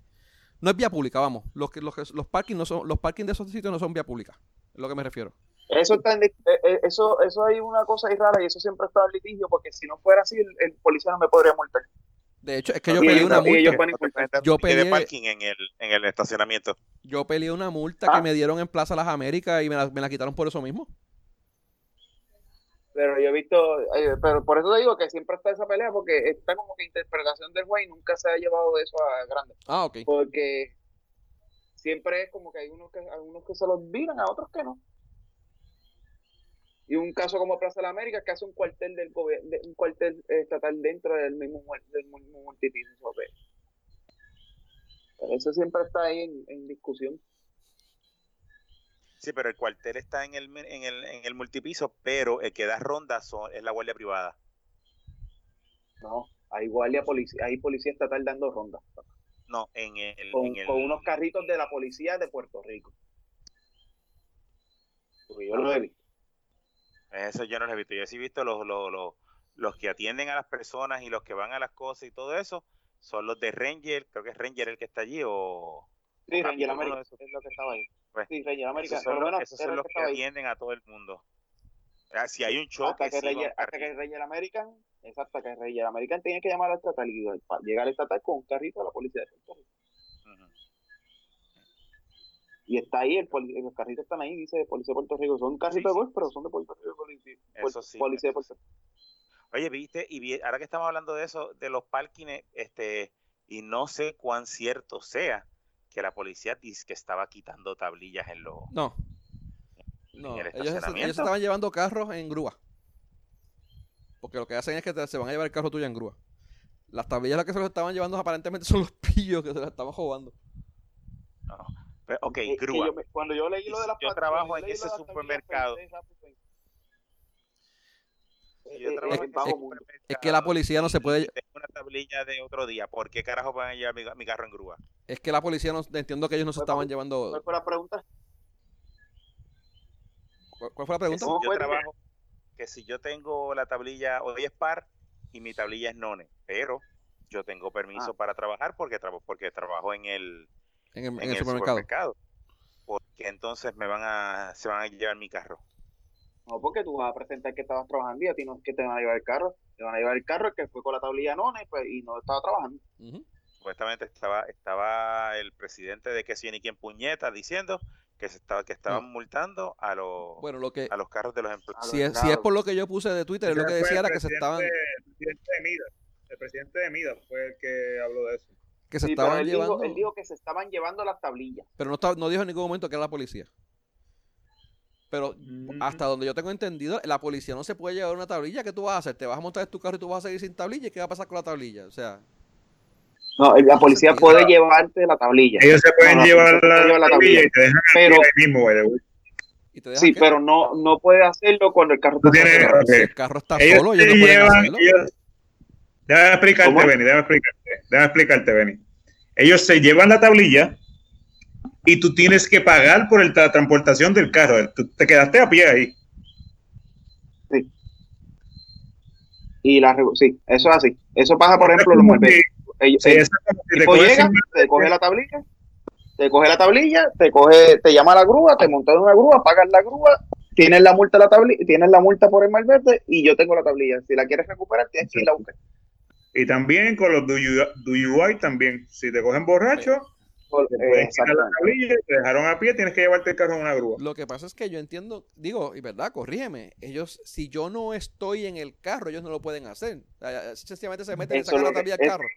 no es vía pública, vamos. Los que los, que- los parking no son, los parking de esos sitios no son vía pública. Es lo que me refiero. Eso está en, eh, eh, eso, eso hay una cosa ahí rara y eso siempre está en litigio porque si no fuera así el, el policía no me podría multar. De hecho, es que yo ellos- una y ellos multa. van a multar. Yo peleé- parking en el, en el estacionamiento. Yo peleé una multa Ah. que me dieron en Plaza Las Américas y me la, me la quitaron por eso mismo. Pero yo he visto, eh, pero por eso te digo que siempre está esa pelea porque está como que interpretación del juez y nunca se ha llevado de eso a grande. Ah, ok. Porque siempre es como que hay unos que, algunos que se los viran, a otros que no. Y un caso como Plaza de la América que hace un cuartel del gobierno, un cuartel estatal dentro del mismo del mismo multipiso. ¿sabes? Pero eso siempre está ahí en, en discusión. Sí, pero el cuartel está en el, en el, en el multipiso, pero el que da rondas son- es la guardia privada. No, hay guardia policía, hay policía estatal dando rondas No, en el, con, en el con unos carritos de la policía de Puerto Rico. Porque yo lo he visto. Eso yo no lo he visto. Yo sí he visto los, los, los, los que atienden a las personas y los que van a las cosas y todo eso. Son los de Ranger, creo que es Ranger el que está allí o... Sí, Ranger América es lo que estaba ahí. Pues, Sí, Ranger América, Esos son los, esos son que atienden a todo el mundo. Ah, Si hay un choque, hasta que, sí, Ranger, hasta que arriba. Ranger American, exacto, que Ranger American tiene que llamar al estatal y pa- llega al estatal con un carrito de la policía de Puerto Rico. Y está ahí, el poli- los carritos están ahí, dice Policía de Puerto Rico. Son carritos Sí, de sí. golf, pero son de Puerto Rico. Policía, Eso sí, policía de Puerto Rico. Oye, viste, y vi- ahora que estamos hablando de eso, de los parkings, este, y no sé cuán cierto sea que la policía dice que estaba quitando tablillas en los No. No, el ellos, estaban llevando carros en grúa. Porque lo que hacen es que te- se van a llevar el carro tuyo en grúa. Las tablillas las que se los estaban llevando aparentemente son los pillos que se las estaban robando. Pero, ok, Eh, grúa. yo cuando yo leí lo de las yo trabajo en ese supermercado. yo trabajo en ese. Es que la policía no se puede- Tengo una tablilla de otro día. ¿Por qué carajo van a llevar mi, mi carro en grúa? Es que la policía no entiendo que ellos no se estaban llevando. ¿Cuál fue la pregunta? ¿Cuál fue la Que pregunta? si ¿Cómo yo fue? trabajo, que si yo tengo la tablilla hoy es par y mi tablilla es none, pero yo tengo permiso Ah. para trabajar porque trabo- porque trabajo en el En el, en en el el supermercado. supermercado. Porque entonces me van a se van a llevar mi carro. No, porque tú vas a presentar que estabas trabajando y a ti no es que te van a llevar el carro. Te van a llevar el carro el que fue con la tablilla nona y, pues, y no estaba trabajando. Ujú. Supuestamente estaba estaba el presidente de que si ni quien puñeta diciendo que se estaba que estaban multando a los Bueno, lo que. a los carros de los empleados. Si es, si es por lo que yo puse de Twitter, es lo que decía era que se estaban, El presidente de Mida, el presidente de Mida fue el que habló de eso. Que se Sí, estaban él llevando. dijo, él dijo que se estaban llevando las tablillas. Pero no, estaba- no dijo en ningún momento que era la policía. Pero Mm. hasta donde yo tengo entendido, la policía no se puede llevar una tablilla. ¿Qué tú vas a hacer? ¿Te vas a montar en tu carro y tú vas a seguir sin tablilla? ¿Y qué va a pasar con la tablilla? O sea, No, la policía puede llevarte la tablilla. Ellos se pueden No, llevar la, puede llevar la tablilla y te dejan Pero- ahí mismo, by the way. ¿Y te dejan Sí, qué? pero no, no puede hacerlo cuando el carro Tú está tienes-. Si el carro está Ellos solo, te ellos no pueden llevan, hacerlo. ellos- Déjame explicarte. Benny, déjame explicarte. Déjame explicarte, Benny. Ellos se llevan la tablilla y tú tienes que pagar por el- la transportación del carro. Tú te quedaste a pie ahí. Y la, sí, eso es así. Eso pasa, por ejemplo, en los malbetes. Ellos- Sí, el eso es como si te coges llega, te coge la tablilla, te coge la tablilla, te coge, te llama a la grúa, te montas en una grúa, pagas la grúa, tienes la multa la tablilla, tienes la multa por el malvete y yo tengo la tablilla. Si la quieres recuperar, tienes que ir a buscar. Y también con los DUI, DUI también. Si te cogen borracho, eh, pueden quitar la exactamente. tablilla, te dejaron a pie, tienes que llevarte el carro en una grúa. Lo que pasa es que yo entiendo, digo, y verdad, corrígeme, ellos, si yo no estoy en el carro, ellos no lo pueden hacer. Sencillamente se meten y Eso sacan la tablilla del carro.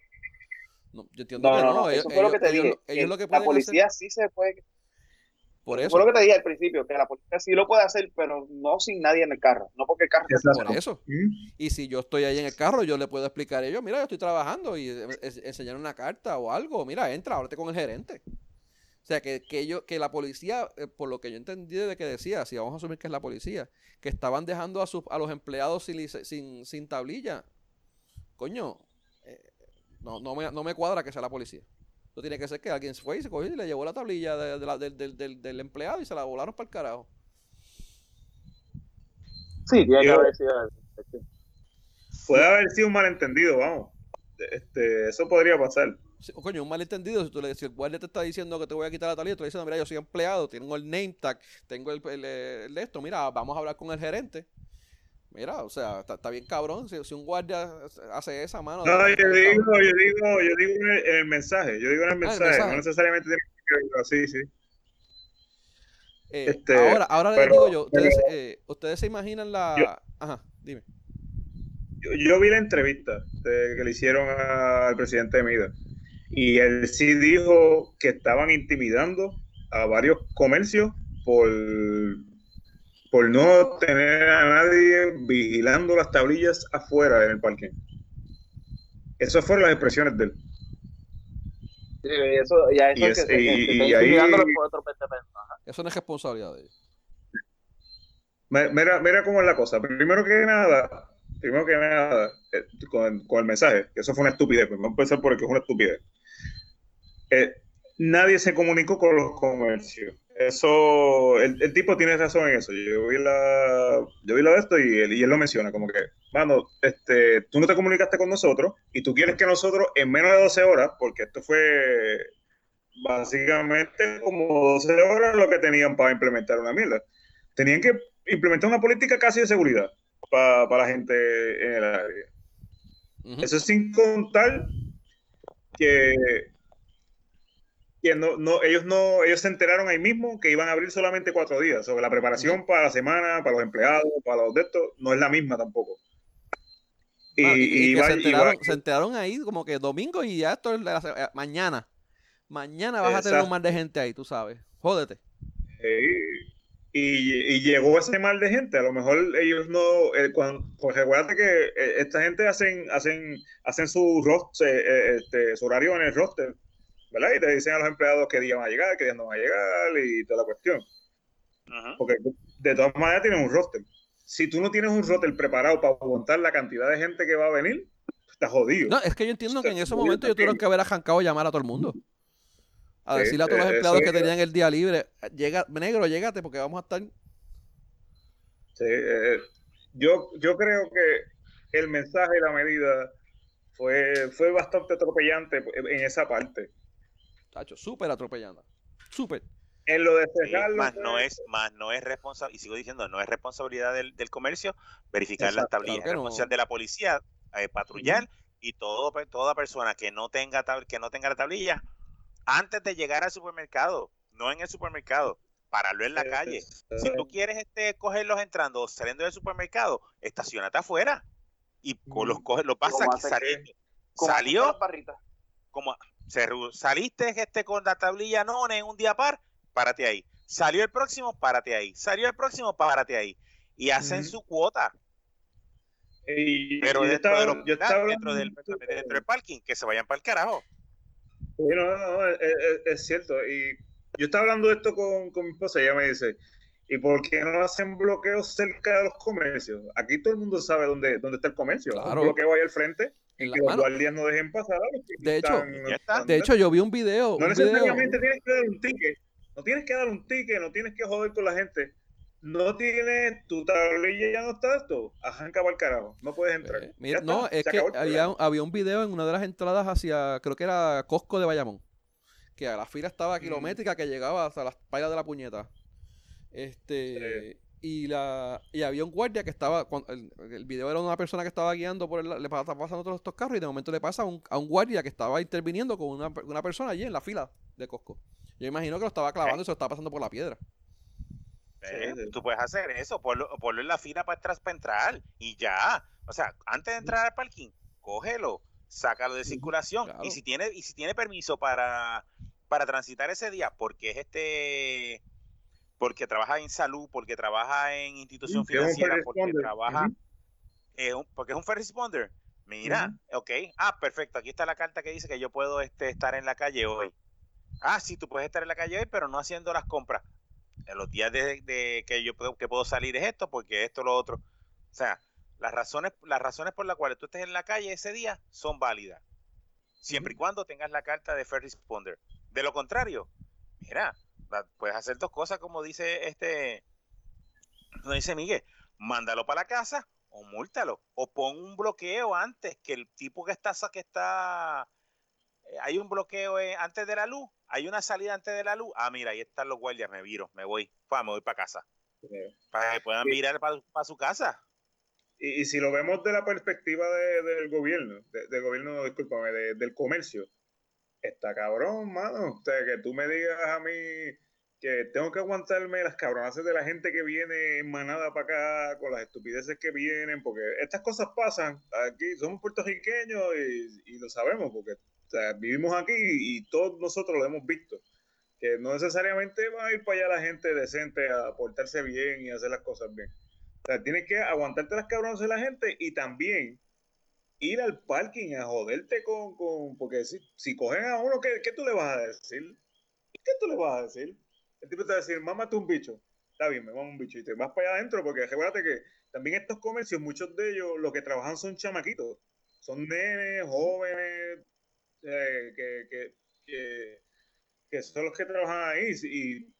No, yo entiendo No, que no, no. no, ellos, eso fue lo que te ellos- dije. ellos que lo que la pueden policía hacer, sí se puede. Por Fue eso, lo que te dije al principio, que la policía sí lo puede hacer, pero no sin nadie en el carro. No porque el carro Exacto. por eso. ¿Mm? Y si yo estoy ahí en el carro, yo le puedo explicar a ellos, mira, yo estoy trabajando y eh, es- enseñar una carta o algo, mira, entra, háblate con el gerente. O sea, que, que, ellos, que la policía, eh, por lo que yo entendí de que decía, si vamos a asumir que es la policía, que estaban dejando a, sus, a los empleados sin, sin, sin tablilla. Coño, eh, no, no, me, no me cuadra que sea la policía. Eso tiene que ser que alguien fue y se cogió y le llevó la tablilla de- de la- del, del- del- del empleado y se la volaron para el carajo. Sí, tiene que haber sido. Puede haber sido un malentendido, vamos. Este, eso podría pasar. Sí, o coño, un malentendido. Si, tú le, si el guardia te está diciendo que te voy a quitar la tablilla, tú le dices, mira, yo soy empleado, tengo el name tag, tengo el, el, el de esto, mira, vamos a hablar con el gerente. Mira, o sea, está, está bien cabrón. Si, si un guardia hace esa mano. No, yo digo, yo digo, yo digo en el, en el mensaje, yo digo en el Ah, el mensaje, no necesariamente tiene que ver así, sí. Eh, este, ahora, ahora les digo yo, ustedes, pero- eh, ustedes se imaginan la. Yo- Ajá, dime. Yo, yo vi la entrevista de- que le hicieron a- al presidente de Mida y él sí dijo que estaban intimidando a varios comercios por, por no tener a nadie vigilando las tablillas afuera en el parque. Esas fueron las expresiones de él. Sí, eso, ya eso Y es es- que, y- que- que y está ahí- por otro. Eso no es responsabilidad de ellos. Mi- Mira, mira cómo es la cosa. Primero que nada, primero que nada, eh, con, con el mensaje, que eso fue una estupidez, pues, vamos a empezar por el que es una estupidez. Eh, nadie se comunicó con los comercios. Eso, el, el tipo tiene razón en eso. Yo vi la, yo vi la de esto y él, y él lo menciona, como que, mano, este, tú no te comunicaste con nosotros y tú quieres que nosotros en menos de 12 horas, porque esto fue básicamente como 12 horas lo que tenían para implementar una mierda. Tenían que implementar una política casi de seguridad para la gente en el área. Eso sin contar que, que no, no, ellos no, ellos se enteraron ahí mismo que iban a abrir solamente cuatro días. Sobre la preparación para la semana, para los empleados, para los de estos, no es la misma tampoco. Y, Ah, y- y y que va- se, enteraron, va- se enteraron ahí como que domingo y ya esto es la- eh, mañana. Mañana vas a tener un Exacto. mar de gente ahí, tú sabes. Jódete. Eh, y, y llegó ese mal de gente. A lo mejor ellos no. eh, cuando, pues recuerda que eh, esta gente hacen hacen hacen su roster, eh, este, su horario en el roster, ¿verdad? Y te dicen a los empleados qué día van a llegar, qué día no van a llegar y toda la cuestión. Porque de todas maneras tienen un roster. Si tú no tienes un roster preparado para aguantar la cantidad de gente que va a venir, estás jodido. No, es que yo entiendo que en esos Muy momentos ellos tuvieron que haber arrancado llamar a todo el mundo. A Sí, decirle a todos los eh, empleados que tenían el día libre, llega, negro, llégate porque vamos a estar... Sí, eh, yo, yo creo que el mensaje y la medida fue, fue bastante atropellante en esa parte. Tacho, súper atropellando. Súper. En lo de Sí, cerrarlo, más pues, no es más no es responsabilidad y sigo diciendo no es responsabilidad del, del comercio verificar las tablillas claro es no. responsabilidad de la policía eh, patrullar y todo pe- toda persona que no tenga tab- que no tenga la tablilla antes de llegar al supermercado no en el supermercado pararlo en la calle. si tú quieres este cogerlos entrando o saliendo del supermercado estacionate afuera y los coges los vas Como a hace saliendo. Como hacen con salió como se saliste este con la tablilla no en un día par, párate ahí. Salió el próximo, párate ahí. Salió el próximo, párate ahí. Y hacen su cuota. y, Pero y yo dentro, estaba, de los- yo estaba dentro, del, hablando- dentro del parking, que se vayan para el carajo. No, no, no, es, es- es cierto. Y yo estaba hablando de esto con, con mi esposa y ella me dice, ¿y por qué no hacen bloqueos cerca de los comercios? Aquí todo el mundo sabe dónde, dónde está el comercio. Claro. Un bloqueo ahí al frente En la que los mano. guardias no dejen pasar. De hecho- están-. De hecho, yo vi un video. no un video necesariamente tienes que dar un ticket. No tienes que dar un ticket, no tienes que joder con la gente. No tienes tu tablilla, ya no está esto. Arranca para el carajo. No puedes entrar. Eh, mira, no, está, es que había, había un video en una de las entradas hacia, creo que era Costco de Bayamón, que a la fila estaba Mm. kilométrica que llegaba hasta las payas de la puñeta. Este, y la y había un guardia que estaba, el, el video era de una persona que estaba guiando por el, le pasa- pasando todos estos carros y de momento le pasa a un, a un guardia que estaba interviniendo con una, una persona allí en la fila de Costco. Yo imagino que lo estaba clavando y se lo estaba pasando por la piedra. Eh, Sí, sí. Tú puedes hacer eso, ponlo, ponlo en la fila para atrás para entrar y ya. O sea, antes de entrar al parking, cógelo, sácalo de circulación. Claro. Y si tiene, y si tiene permiso para, para transitar ese día, porque es este, porque trabaja en salud, porque trabaja en institución financiera, porque responder. trabaja, eh, un- porque es un first responder. Mira, ok, ah, perfecto, aquí está la carta que dice que yo puedo este, estar en la calle hoy. Ah, sí, tú puedes estar en la calle hoy, pero no haciendo las compras. En los días de, de que yo puedo, que puedo salir es esto, porque esto, lo otro. O sea, las razones, las razones por las cuales tú estés en la calle ese día son válidas. Siempre y cuando tengas la carta de First Responder. De lo contrario, mira, puedes hacer dos cosas como dice este, como dice Miguel, mándalo para la casa o múltalo o pon un bloqueo antes que el tipo que está que está eh, hay un bloqueo eh, antes de la luz, hay una salida antes de la luz. Ah, mira, ahí están los guardias, me viro, me voy, pa, me voy para casa, para que puedan Sí. virar para su casa. Y, y si lo vemos de la perspectiva de- del gobierno, de- del gobierno, discúlpame, de- del comercio, está cabrón, mano. O sea, que tú me digas a mí que tengo que aguantarme las cabronaces de la gente que viene en manada para acá, con las estupideces que vienen, porque estas cosas pasan. Aquí somos puertorriqueños y, lo sabemos, porque vivimos aquí y todos nosotros lo hemos visto. Que no necesariamente va a ir para allá la gente decente a portarse bien y hacer las cosas bien. O sea, tienes que aguantarte las cabronas de la gente y también ir al parking a joderte con... con porque si, si cogen a uno, ¿qué, ¿qué tú le vas a decir? ¿Qué tú le vas a decir? El tipo te va a decir, mámate un bicho. Está bien, me mamo un bicho. Y te vas para allá adentro porque recuérdate que también estos comercios, muchos de ellos, lo que trabajan son chamaquitos. Son nenes, jóvenes, eh, que, que, que, que son los que trabajan ahí. Y,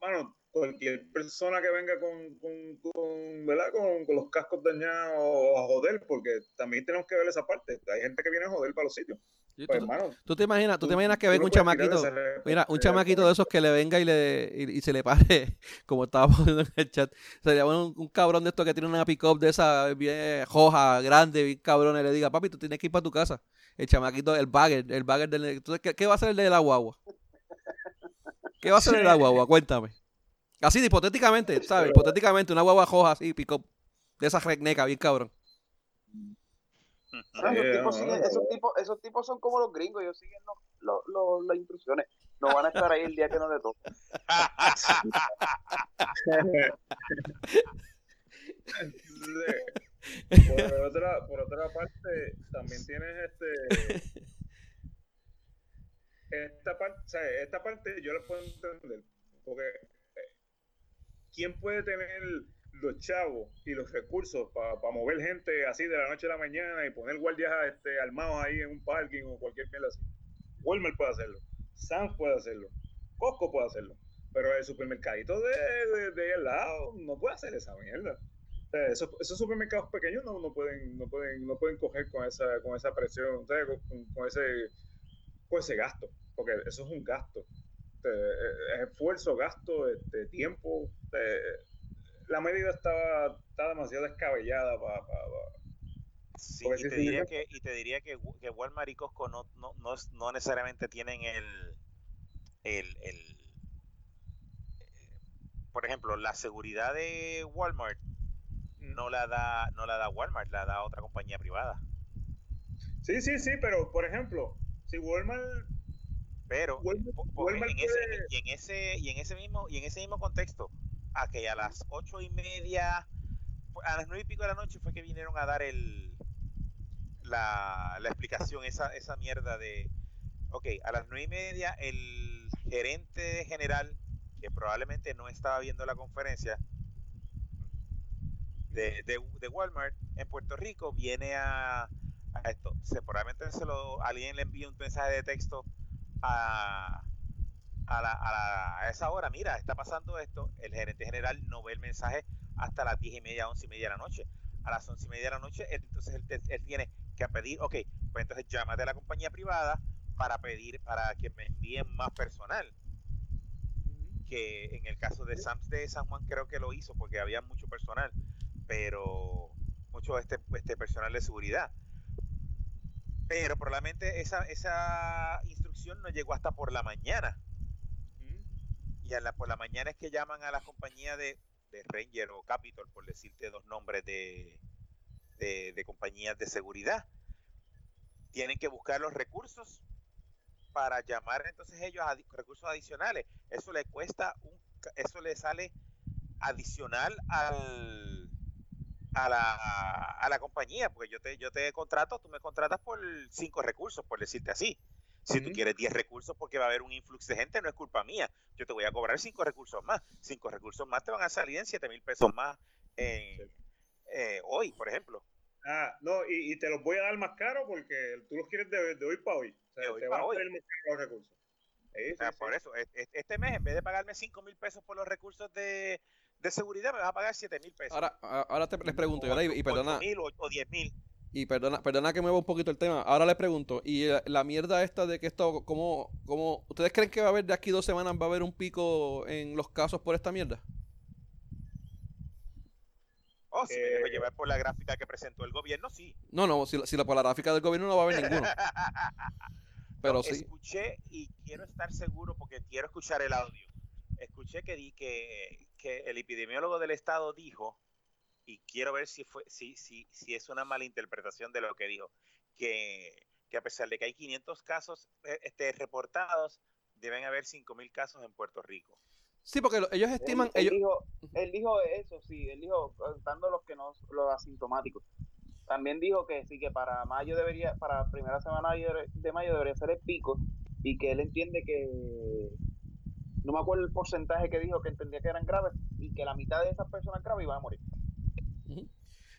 bueno, cualquier persona que venga con, con, con, ¿verdad? Con, con los cascos dañados a joder, porque también tenemos que ver esa parte. Hay gente que viene a joder para los sitios. ¿Tú, Pues, tú- hermano, tú te imaginas, tú te imaginas que venga no un chamaquito, mira, un chamaquito de esos que le venga y le y, y se le pare, <laughs> como estaba poniendo en el chat, sería bueno un, un cabrón de estos que tiene una pick-up de esa bien roja, grande, bien cabrón, y le diga, papi, tú tienes que ir para tu casa. El chamaquito, el bagger, el bagger del... Entonces, ¿qué, qué va a hacer el de la guagua? ¿Qué va a hacer el de la guagua? Cuéntame. Así, hipotéticamente, ¿sabes? Hipotéticamente, una guagua roja así, pick-up, de esa regneca, bien cabrón. Esos, tipos siguen- esos, tipos, esos tipos son como los gringos, ellos siguen los- los- los- las instrucciones. No van a estar ahí el día que no le toque. por otra, por otra parte, también tienes este. <laughs> Esta parte, o sea, esta parte yo la puedo entender. Porque, ¿quién puede tener los chavos y los recursos para mover gente así de la noche a la mañana y poner guardias este, armados ahí en un parking o cualquier mierda así? Walmart puede hacerlo, Sam's puede hacerlo, Costco puede hacerlo. Pero el supermercadito de, de, al lado no puede hacer esa mierda. Esos, supermercados pequeños no, pueden no pueden no pueden coger con esa con esa presión con, ese con ese gasto porque eso es un gasto es esfuerzo gasto este, tiempo este, la medida está, está demasiado descabellada para Sí, Porque y, si te diría que, y te diría que, que Walmart y Costco no, no, no, es- no necesariamente tienen el, el, el eh, por ejemplo, la seguridad de Walmart no la da, no la da Walmart, la da otra compañía privada. sí sí sí pero por ejemplo si Walmart Pero Walmart- en ese, y en ese, y en ese mismo, y en ese mismo contexto, a que a las ocho y media, a las nueve y pico de la noche fue que vinieron a dar el la, la explicación, esa, esa mierda de, ok, a las nueve y media el gerente general, que probablemente no estaba viendo la conferencia de, de, de Walmart en Puerto Rico, viene a, a esto. Se, probablemente se lo, alguien le envía un mensaje de texto a, a, la, a, esa hora, mira, está pasando esto, el gerente general no ve el mensaje hasta las diez y media, once y media de la noche. A las once y media de la noche, entonces él, él tiene que pedir, ok, pues entonces llámate a la compañía privada para pedir, para que me envíen más personal. Que en el caso de Sams de San Juan creo que lo hizo porque había mucho personal, pero mucho este, este personal de seguridad. Pero probablemente esa, esa instrucción no llegó hasta por la mañana y a la, por la mañana es que llaman a la compañía de, de Ranger o Capitol, por decirte dos nombres de, de, de compañías de seguridad. Tienen que buscar los recursos para llamar entonces ellos a recursos adicionales. Eso le cuesta, un, eso le sale adicional al, a, la, a la compañía, porque yo te, yo te contrato, tú me contratas por cinco recursos, por decirte así. Si tú quieres 10 recursos porque va a haber un influx de gente, no es culpa mía. Yo te voy a cobrar 5 recursos más. 5 recursos más te van a salir en 7 mil pesos más en, eh, hoy, por ejemplo. Ah, no, y, y te los voy a dar más caro porque tú los quieres de, de hoy para hoy. O sea, De hoy te pa' van a hoy. salir más caros los recursos. Sí, O sea, sí, por sí. eso, este mes, en vez de pagarme 5 mil pesos por los recursos de, de seguridad, me vas a pagar 7 mil pesos. Ahora, ahora te, les pregunto, y, y perdona, ocho mil o, o 10 mil. Y perdona, perdona que mueva un poquito el tema. Ahora les pregunto, ¿y la, la mierda esta de que esto, cómo, cómo, ustedes creen que va a haber de aquí dos semanas va a haber un pico en los casos por esta mierda? Oh, si me Eh, dejo llevar por la gráfica que presentó el gobierno, sí. No, no, si, la- si la, por la gráfica del gobierno no va a haber ninguno, <laughs> pero No, sí. Escuché y quiero estar seguro porque quiero escuchar el audio. Escuché que di que, que el epidemiólogo del estado dijo y quiero ver si fue si si si es una mala interpretación de lo que dijo que, que a pesar de que hay 500 casos eh, este, reportados deben haber 5000 casos en Puerto Rico. Sí, porque lo- ellos Él, estiman, él ellos, dijo, él dijo eso, sí, él dijo, contando los que no, los asintomáticos. También dijo que sí, que para mayo debería, para primera semana de mayo debería ser el pico y que él entiende que, no me acuerdo el porcentaje que dijo que entendía que eran graves y que la mitad de esas personas graves iban a morir. Ujú.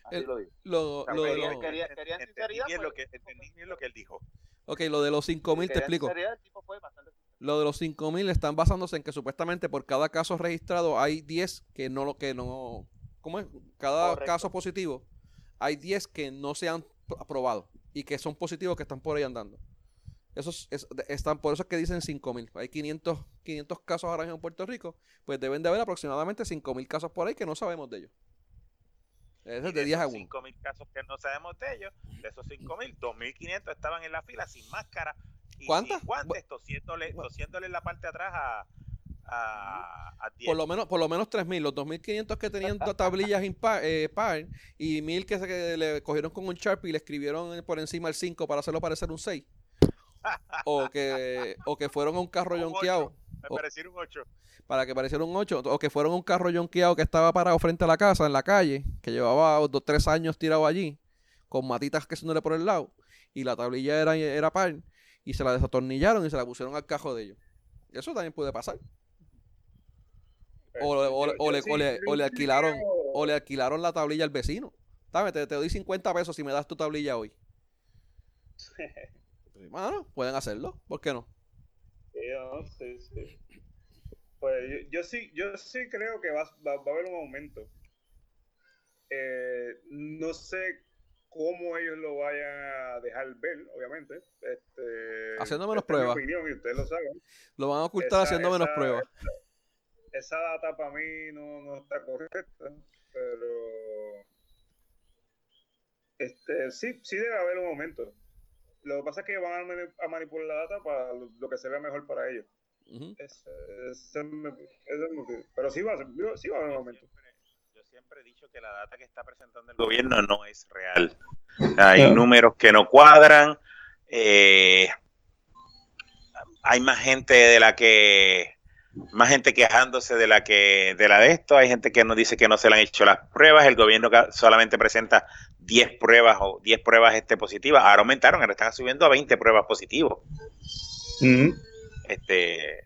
Así El- lo dijo. lo, sea, lo de los, quería- sinceridad, pues, lo que entendí bien lo que él dijo. ok, lo de los 5000 te explico. sinceridad, el tipo fue bastante sincero. Lo de los 5000 están basándose en que supuestamente por cada caso registrado hay 10 que no lo que no ¿cómo es? Cada Correcto. caso positivo hay 10 que no se han aprobado y que son positivos que están por ahí andando. Esos es- están por eso es que dicen 5000. Hay 500 500 casos ahora mismo en Puerto Rico, pues deben de haber aproximadamente 5000 casos por ahí que no sabemos de ellos. Ese es de 10 a 1. 5 mil casos que no sabemos de ellos, de esos 5 mil, 2.500 estaban en la fila sin máscara y ¿Cuántas? guantes, tosiéndole, tosiéndole en la parte de atrás a, a, a Por lo menos, por lo menos 3.000. Los 2.500 que tenían ta- tablillas impar, eh, par y 1.000 que, se, que le cogieron con un Sharpie y le escribieron por encima el 5 para hacerlo parecer un 6. O que, o que fueron a un carro <laughs> yonqueado Me parecieron 8. para que pareciera un 8. O que fueron un carro yonqueado que estaba parado frente a la casa, en la calle, que llevaba dos, tres años tirado allí, con matitas que le por el lado. Y la tablilla era, era par. Y se la desatornillaron y se la pusieron al cajo de ellos. Eso también puede pasar. O, le- o o le- o le- o le alquilaron o le alquilaron la tablilla al vecino. Dame, te, te doy 50 pesos si me das tu tablilla hoy. <laughs> Bueno, pueden hacerlo, ¿por qué no? Sí, no, sí, sí. Pues yo, yo sí, yo sí creo que va, va, va a haber un aumento. Eh, no sé cómo ellos lo vayan a dejar ver, obviamente. Este, Haciendo menos esta es mi pruebas. opinión y ustedes lo saben. Lo van a ocultar Esa- haciendo menos esa- pruebas. Esa data para mí no, no está correcta, pero este sí, sí debe haber un aumento. Lo que pasa es que van a, mani- a manipular la data para lo, lo que se vea mejor para ellos. Ese es. Pero sí va, a ser- sí va a haber un Yo aumento. siempre, yo siempre he dicho que la data que está presentando el gobierno no es real. Hay números que no cuadran. eh, hay más gente de la que más gente quejándose de la que de la de esto hay gente que nos dice que no se le han hecho las pruebas el gobierno solamente presenta 10 pruebas o 10 pruebas este positivas. Ahora aumentaron ahora están subiendo a 20 pruebas positivas Ujú. Este,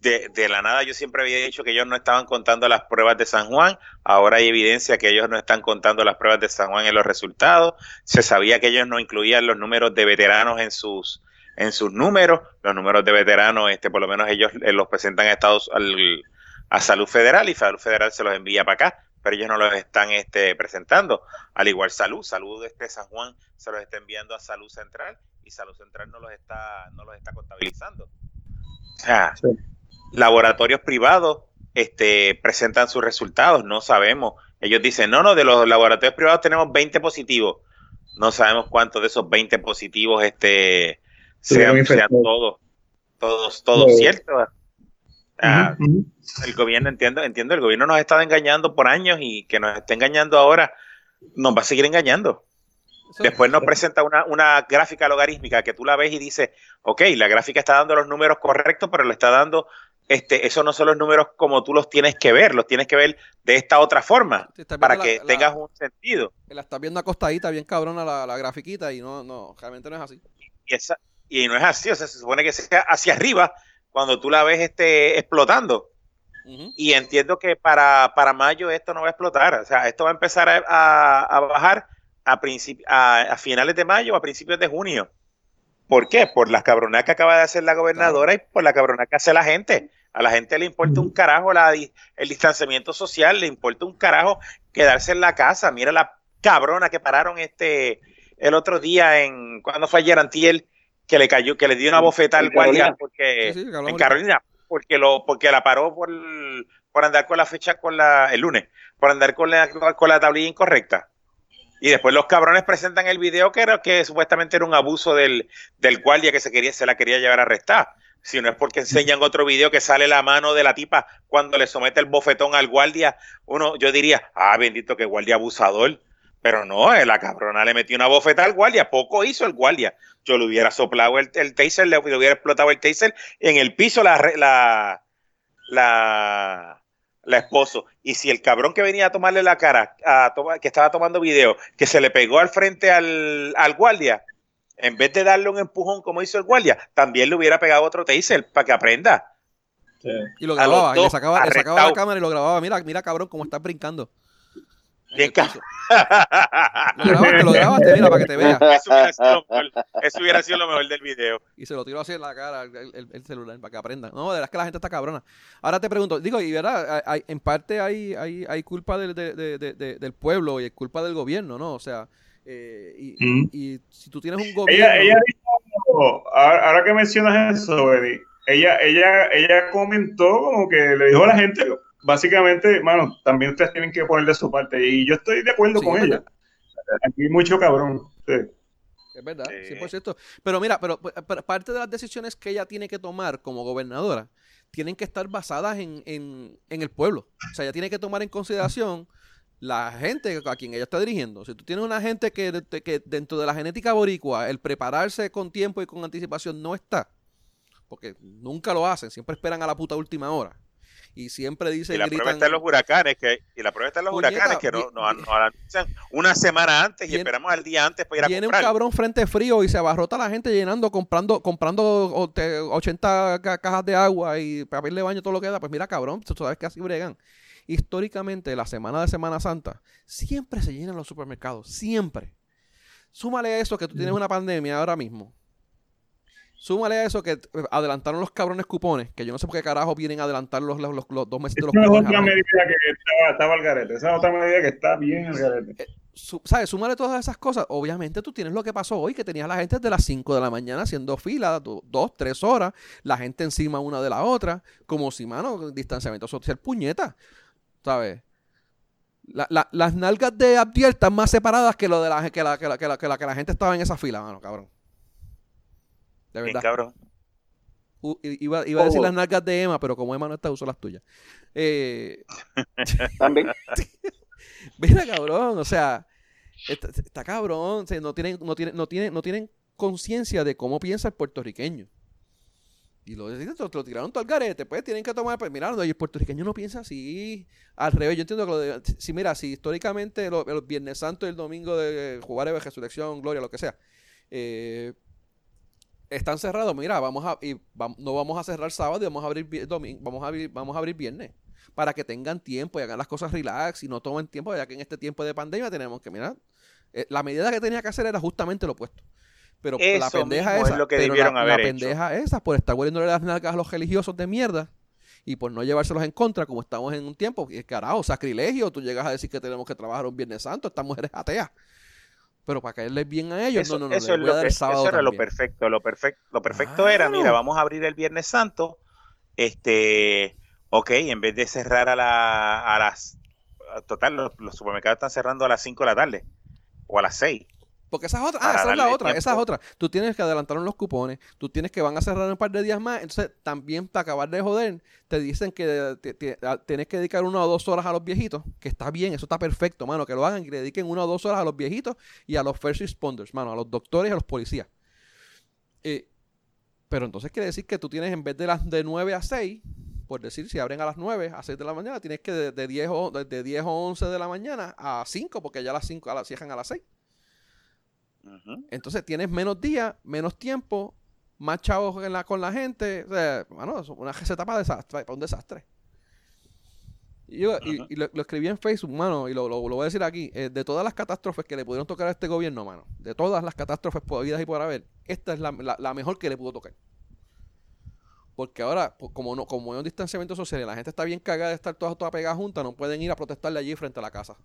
de, de la nada yo siempre había dicho que ellos no estaban contando las pruebas de San Juan, ahora hay evidencia que ellos no están contando las pruebas de San Juan en los resultados, se sabía que ellos no incluían los números de veteranos en sus en sus números, los números de veteranos, este, por lo menos ellos eh, los presentan a Estados al- a Salud Federal y Salud Federal se los envía para acá, pero ellos no los están este, presentando. Al igual Salud, Salud de este San Juan se los está enviando a Salud Central y Salud Central no los está, no los está contabilizando. O sea, Sí. laboratorios privados este, presentan sus resultados, no sabemos. Ellos dicen, no, no, de los laboratorios privados tenemos 20 positivos. No sabemos cuántos de esos 20 positivos este, sean, sean infectados. todos, todos, todos Sí. ciertos. Ah, Ujú, ujú. el gobierno, entiendo, entiendo, el gobierno nos ha estado engañando por años y que nos esté engañando ahora, nos va a seguir engañando. Después nos presenta una, una gráfica logarítmica que tú la ves y dices, ok, la gráfica está dando los números correctos, pero le está dando, este, esos no son los números como tú los tienes que ver, los tienes que ver de esta otra forma, para que la- la- tengas un sentido. La estás viendo acostadita, bien cabrona la, la grafiquita y no, no, realmente no es así. Y, esa, y no es así, o sea, se supone que sea hacia arriba cuando tú la ves este, explotando. Y entiendo que para, para mayo esto no va a explotar. O sea, esto va a empezar a, a- a bajar a, a, a finales de mayo o a principios de junio. ¿Por qué? Por las cabronas que acaba de hacer la gobernadora y por la cabrona que hace la gente. A la gente le importa un carajo la, el distanciamiento social, le importa un carajo quedarse en la casa. Mira la cabrona que pararon este el otro día en cuando fue ayer antier que le cayó que le dio una bofeta al guardia porque Sí, sí, en. Carolina porque lo porque la paró por por andar con la fecha con la el lunes por andar con la con la tablilla incorrecta. Y después los cabrones presentan el video que era que supuestamente era un abuso del, del guardia que se quería se la quería llevar a arrestar si no es porque enseñan otro video que sale la mano de la tipa cuando le somete el bofetón al guardia uno yo diría ah bendito que guardia abusador pero no, eh, la cabrona le metió una bofeta al guardia, poco hizo el guardia. Yo le hubiera soplado el, el taser, le, le hubiera explotado el taser en el piso la, re- la, la, la esposo. Y si el cabrón que venía a tomarle la cara, a tomar- que estaba tomando video, que se le pegó al frente al, al guardia, en vez de darle un empujón como hizo el guardia, también le hubiera pegado otro taser para que aprenda. Sí. Y lo grababa, y le sacaba, le sacaba la cámara y lo grababa. Mira, mira cabrón, cómo estás brincando. En Bien el piso. ca- Lo grabaste, lo grabaste, mira, para que te veas. Eso hubiera sido lo mejor, eso hubiera sido lo mejor del video. Y se lo tiró así en la cara el, el- el celular para que aprenda. No, de verdad es que la gente está cabrona. Ahora te pregunto, digo, y verdad, hay- en parte hay, hay, hay culpa del, de- de- de- de- del pueblo y es culpa del gobierno, ¿no? O sea, eh, y, Mm. y si tú tienes un gobierno... Ella, ella dijo, ahora, ahora que mencionas eso, Eddie, ella, ella, ella comentó como que le dijo a la gente, básicamente, mano, también ustedes tienen que poner de su parte. Y yo estoy de acuerdo Sí, con ella. Aquí hay mucho cabrón. sí. Es verdad, Sí. 100%. Pero mira, pero, pero parte de las decisiones que ella tiene que tomar como gobernadora tienen que estar basadas en, en, en el pueblo. O sea, ella tiene que tomar en consideración la gente a quien ella está dirigiendo. Si tú tienes una gente que, que dentro de la genética boricua, el prepararse con tiempo y con anticipación no está, porque nunca lo hacen, siempre esperan a la puta última hora. Y siempre dicen, Y la gritan, prueba está en los huracanes, que, y la prueba está en los Puñeta, huracanes que no, nos, nos anuncian una semana antes y Viene- esperamos al día antes para ir a Viene un comprar. cabrón frente frío y se abarrota la gente llenando, comprando, comprando o- te- 80 ca- cajas de agua y papel de baño, todo lo que da. Pues mira, cabrón, tú sabes que así bregan. Históricamente, la semana de Semana Santa, siempre se llenan los supermercados, siempre. Súmale a eso que tú tienes una pandemia ahora mismo. Súmale a eso que eh, adelantaron los cabrones cupones, que yo no sé por qué carajo vienen a adelantar los, los, los- los dos meses de los Esa es cupones. otra medida que estaba, estaba al garete. Esa es otra medida que está bien al garete. su- ¿sabes? Súmale todas esas cosas. Obviamente tú tienes lo que pasó hoy, que tenías la gente de las 5 de la mañana haciendo fila, do- dos, tres horas, la gente encima una de la otra, como si, mano, distanciamiento social, puñeta, ¿sabes? La- la- las nalgas de Abdiel están más separadas que lo de la, que la, que la, que la, que la, que la gente estaba en esa fila, mano, cabrón. De Bien, verdad. cabrón. U- iba, iba a decir Oh. las nalgas de Emma, pero como Emma no está, uso las tuyas. Eh, <laughs> También. <laughs> Mira, cabrón, o sea, está, está cabrón, o sea, no tienen, no tienen, no tienen, no tienen conciencia de cómo piensa el puertorriqueño. Y lo, lo, lo tiraron todo al garete, pues tienen que tomar, pues mira, el puertorriqueño no piensa así, al revés, yo entiendo que lo de, si mira, si históricamente lo- el Viernes Santo y el domingo de jugar de resurrección, gloria, lo que sea, eh, están cerrados, mira, vamos a, y no vamos a cerrar sábado y vamos a abrir domingo, vamos a abrir, vamos a abrir viernes. Para que tengan tiempo y hagan las cosas relax y no tomen tiempo, ya que en este tiempo de pandemia tenemos que, mirar, eh, la medida que tenía que hacer era justamente lo opuesto. Pero la pendeja mismo es esa, lo que pero la, haber la hecho. pendeja esa, por estar hueliéndole las nalgas a los religiosos de mierda y por no llevárselos en contra, como estamos en un tiempo, y carajo, sacrilegio, tú llegas a decir que tenemos que trabajar un Viernes Santo, estas mujeres ateas. Pero para caerles bien a ellos, Eso, no, no, no, eso es lo que- eso era lo perfecto. Lo perfecto, lo perfecto era, mira, vamos a abrir el Viernes Santo. Este, ok, en vez de cerrar a, la, a las. Total, los, los supermercados están cerrando a las 5 de la tarde o a las 6. Porque esa es otra, ah, esa es la otra, esa es otra. Tú tienes que adelantar los cupones, tú tienes que van a cerrar un par de días más, entonces también para acabar de joder, te dicen que te- te- a- tienes que dedicar una o dos horas a los viejitos, que está bien, eso está perfecto, mano, que lo hagan, que le dediquen una o dos horas a los viejitos y a los first responders, mano, a los doctores y a los policías. Eh, pero entonces quiere decir que tú tienes en vez de las de 9 a 6, por decir, si abren a las 9, a 6 de la mañana, tienes que de, de 10, o, de, de 10 o 11 de la mañana a 5, porque ya a las 5 a las, cierran a las 6. Entonces tienes menos días, menos tiempo, más chavos en la- con la gente. O sea, mano, es una receta para, desastre, para un desastre. Y, yo, y- lo, lo escribí en Facebook, mano, y lo, lo- lo voy a decir aquí. eh, de todas las catástrofes que le pudieron tocar a este gobierno, mano, de todas las catástrofes habidas y por haber, esta es la, la- la mejor que le pudo tocar. Porque ahora, pues, como no como hay un distanciamiento social y la gente está bien cagada de estar todas, todas pegadas juntas, no pueden ir a protestarle allí frente a la casa,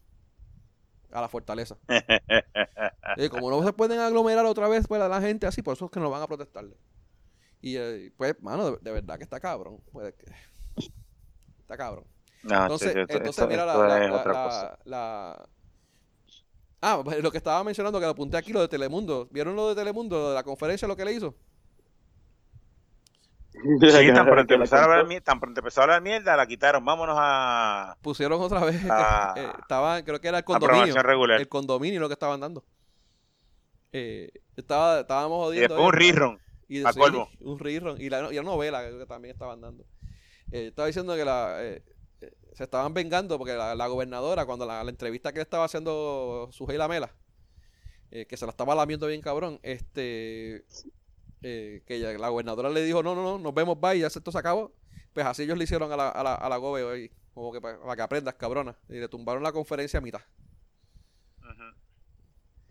a la fortaleza. <laughs> Y como no se pueden aglomerar otra vez pues, a la gente así, por eso es que no van a protestarle. Y eh, pues, mano, de, de verdad que está cabrón. Pues, está cabrón. No, Entonces, sí, mira la- Ah, pues, lo que estaba mencionando, que lo apunté aquí, lo de Telemundo. ¿Vieron lo de Telemundo, lo de la conferencia, lo que le hizo? Sí, tan pronto, empezó a hablar, contó. mier- tan pronto empezó a hablar mierda, la quitaron. Vámonos a Pusieron otra vez, que, <laughs> Ah. eh, estaban, creo que era el condominio. regular. El condominio lo que estaban dando. Eh, estaba, estábamos Y jodiendo. después un rerun. Y sí, colmo. un rerun. Y la, y la novela que que también estaban dando. Eh, estaba diciendo que la, se estaban vengando porque la, la gobernadora, cuando la, la entrevista que le estaba haciendo Sujei Mela, eh, que se la estaba lamiendo bien cabrón, este eh, que ella- la gobernadora le dijo, no, no, no, nos vemos, bye, ya esto se acabó. Pues así ellos le hicieron a la, a la, a la gobe hoy, como que para, para que aprendas, cabrona. Y le tumbaron la conferencia a mitad.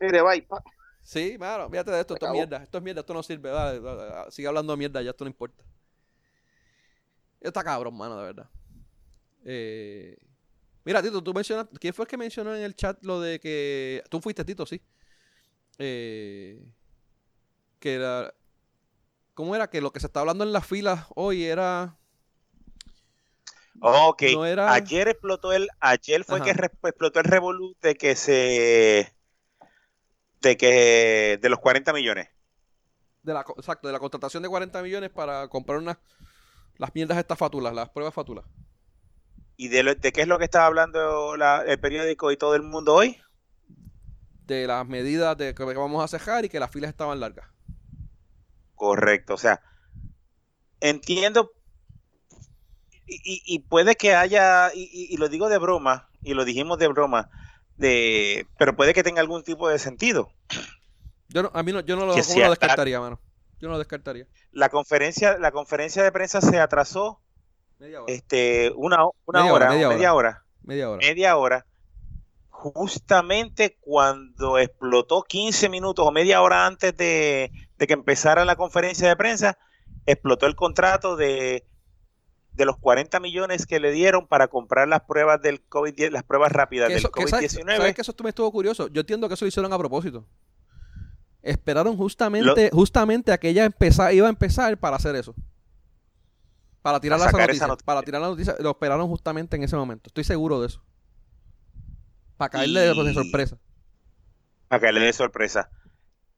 Mire, bye, pa. Sí, mano, fíjate de esto, Se esto es mierda, esto es mierda, esto no sirve, dale, dale, dale, sigue hablando mierda, ya esto no importa. Está cabrón, mano, de verdad. Eh, mira, Tito, tú mencionaste, ¿quién fue el que mencionó en el chat lo de que, tú fuiste Tito, sí, eh, que era, ¿cómo era? Que lo que se está hablando en las filas hoy era, Ok, No era- ayer explotó el, ayer fue Ajá. que re- explotó el revolú de que se, de que, de los 40 millones. de la, co- exacto, de la contratación de 40 millones para comprar unas, las mierdas estas fátulas, las pruebas fátulas. ¿Y de, lo- de qué es lo que estaba hablando la- el periódico y todo el mundo hoy? de las medidas de que vamos a cejar y que las filas estaban largas. Correcto, o sea, entiendo y, puede que haya, y, y- lo digo de broma, y lo dijimos de broma, de, pero puede que tenga algún tipo de sentido. Yo no, a mí no, yo no lo, Que ¿cómo sea lo descartaría, mano. Yo no lo descartaría. La conferencia, la conferencia de prensa se atrasó Media hora. este, una, una Media hora, hora, media media hora, Media hora. media hora, justamente cuando explotó 15 minutos o media hora antes de, de que empezara la conferencia de prensa, explotó el contrato de, de los 40 millones que le dieron para comprar las pruebas del COVID, las pruebas rápidas Que del eso- que sabes, COVID-19. sabes que eso me estuvo curioso. Yo entiendo que eso lo hicieron a propósito. Esperaron justamente, justamente a que ella iba a empezar para hacer eso. Para tirar A esa sacar noticia. Para tirar la noticia. Lo esperaron justamente en ese momento. Estoy seguro de eso. Para caerle de, de sorpresa. para que le dé sorpresa.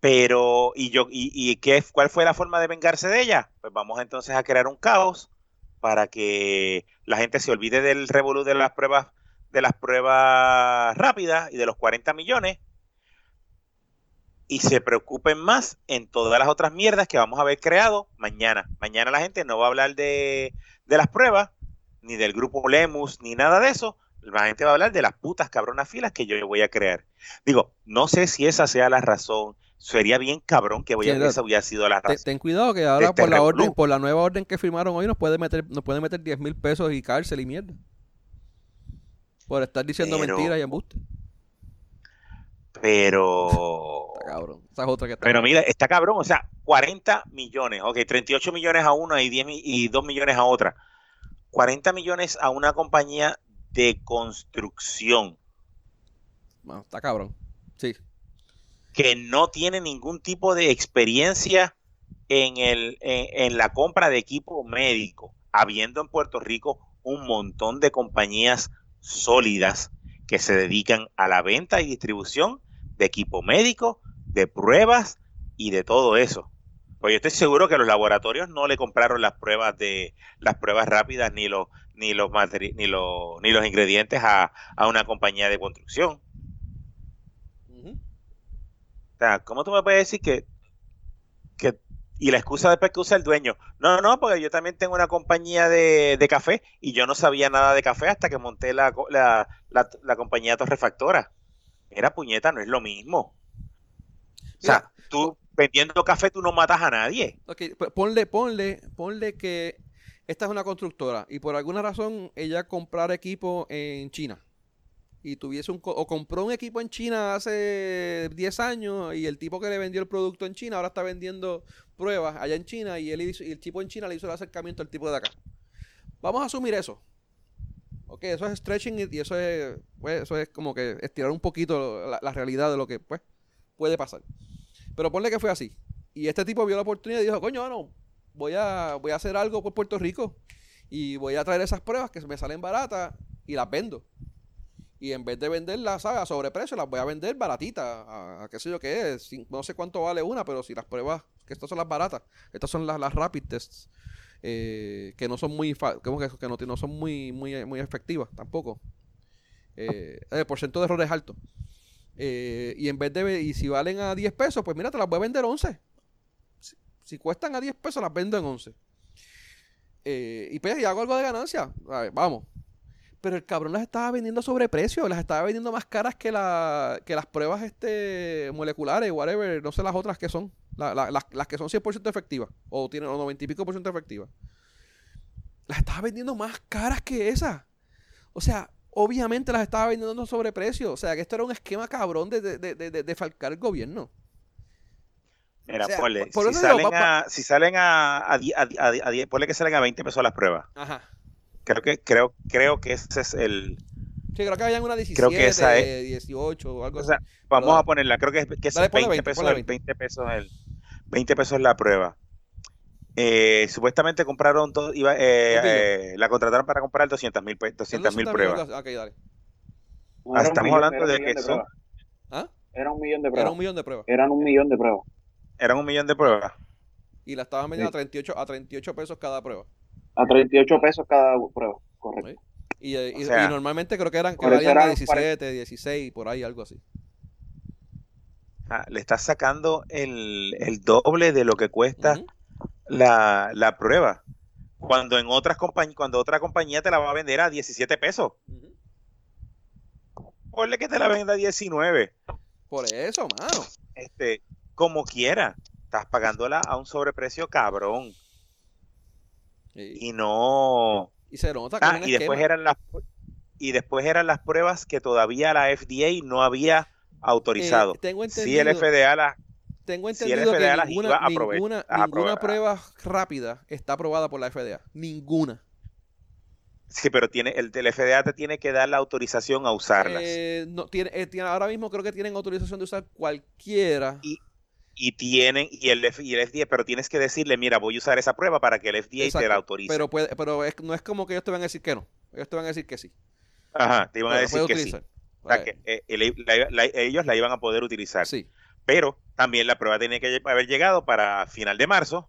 Pero, ¿y yo y, qué, cuál fue la forma de vengarse de ella? Pues vamos entonces a crear un caos para que la gente se olvide del revolú de las pruebas de las pruebas rápidas y de los 40 millones y se preocupen más en todas las otras mierdas que vamos a haber creado mañana. Mañana la gente no va a hablar de, de las pruebas, ni del grupo Lemus, ni nada de eso. La gente va a hablar de las putas cabronas filas que yo voy a crear. Digo, no sé si esa sea la razón, sería bien cabrón que voy a esa hubiera sido la razón. ten cuidado que ahora por la orden, revolú. por la nueva orden que firmaron hoy nos puede meter, nos puede meter 10 mil pesos y cárcel y mierda. Por estar diciendo Pero- mentiras y embuste. Pero. Está cabrón. Esa es otra que está Pero cabrón. mira, está cabrón, o sea, 40 millones, ok, 38 millones a una y, 10 mi- y 2 millones a otra. 40 millones a una compañía de construcción Bueno, está cabrón. Sí. Que no tiene ningún tipo de experiencia en, el, en, la compra de equipo médico, habiendo en Puerto Rico un montón de compañías sólidas que se dedican a la venta y distribución de equipo médico, de pruebas y de todo eso. Pues yo estoy seguro que los laboratorios no le compraron las pruebas de las pruebas rápidas ni los ni los ni los ni los ingredientes a, a una compañía de construcción. O sea, ¿cómo tú me puedes decir que, que y la excusa después que usa el dueño? No, no, porque yo también tengo una compañía de, de café y yo no sabía nada de café hasta que monté la, la, la, la compañía torrefactora. Era puñeta, no es lo mismo. O sea, tú vendiendo café tú no matas a nadie. Ok, ponle, ponle, ponle que esta es una constructora y por alguna razón ella comprara equipo en China y tuviese un o compró un equipo en China hace 10 años y el tipo que le vendió el producto en China ahora está vendiendo pruebas allá en China y el tipo en China le hizo el acercamiento al tipo de acá. Vamos a asumir eso. Ok, eso es stretching y eso es, pues, eso es como que estirar un poquito la, la realidad de lo que pues, puede pasar. Pero ponle que fue así. Y este tipo vio la oportunidad y dijo, coño, no, voy a, voy a hacer algo por Puerto Rico y voy a traer esas pruebas que me salen baratas y las vendo. Y en vez de venderlas, ¿sabes? A sobreprecio, las voy a vender baratitas, a, qué sé yo qué es. No sé cuánto vale una, pero si las pruebas, que estas son las baratas, estas son las, las rapid tests, eh, que no son muy, fa- ¿cómo que, que no, son muy, muy, muy efectivas tampoco. Eh, el porcentaje de error es alto. Eh, y en vez de, y si valen a 10 pesos, pues mira, te las voy a vender 11. Si, si cuestan a 10 pesos, las vendo en 11. Eh, y pues, y hago algo de ganancia. A ver, vamos. Pero el cabrón las estaba vendiendo a sobreprecio, las estaba vendiendo más caras que, la, que las pruebas este, moleculares, whatever, no sé las otras que son, la- la- las, las que son 100% efectivas, o tienen o 90 y pico por ciento efectivas. Las estaba vendiendo más caras que esas. O sea, obviamente las estaba vendiendo a sobreprecio. O sea, que esto era un esquema cabrón de, de, de, de, de defalcar el gobierno. Mira, O sea, ponle, por si, digo, salen a, si salen a, a, a, a, ponle que salen a 20 pesos las pruebas. Ajá. Creo que, creo, creo que ese es el, Sí, creo que habían una 17, Creo que esa es- 18 o algo o así. sea, vamos Pero- a ponerla, creo que es, que es Dale, 20, ponle 20, pesos, ponle el 20 pesos el 20 pesos la prueba. Eh, supuestamente compraron todo, iba, eh, eh, la contrataron para comprar 200 mil 200 mil pruebas. Ok, dale. Ah, estamos millón- hablando de que son- pruebas. ¿Ah? Era un millón de Era pruebas. un millón de pruebas. Eran un millón de pruebas. Eran un millón de pruebas. Y la estaban vendiendo a 38, a 38 pesos cada prueba. A 38 pesos cada prueba. Correcto. Sí. Y, eh, y- O sea, y normalmente creo que eran que de eran 17, 16, por ahí, algo así. Ah, le estás sacando el, el doble de lo que cuesta la, la prueba. Cuando en otras compañías, cuando otra compañía te la va a vender a 17 pesos. Ujú. Ponle que te la venda a 19. Por eso, mano. Este, como quiera, estás pagándola a un sobreprecio cabrón. Y, Y no. y se nota Ah, y después eran las y después eran las pruebas que todavía la FDA no había autorizado. Eh, tengo Si el FDA las tengo si el entendido FDA que ninguna, a ninguna, a ninguna prueba rápida está aprobada por la FDA. Ninguna. sí, pero tiene el del FDA te tiene que dar la autorización a usarlas. Eh, no, tiene, eh, tiene- ahora mismo creo que tienen autorización de usar cualquiera. y tienen y el, F- y el FDA, pero tienes que decirle, mira, voy a usar esa prueba para que el FDA te Exacto, la autorice. Pero, puede, pero es- no es como que ellos te van a decir que no. Ellos te van a decir que sí. Ajá, te iban a decir que sí. O sea, que, eh, la- la- ellos la iban a poder utilizar. Sí. Pero también la prueba tenía que haber llegado para final de marzo.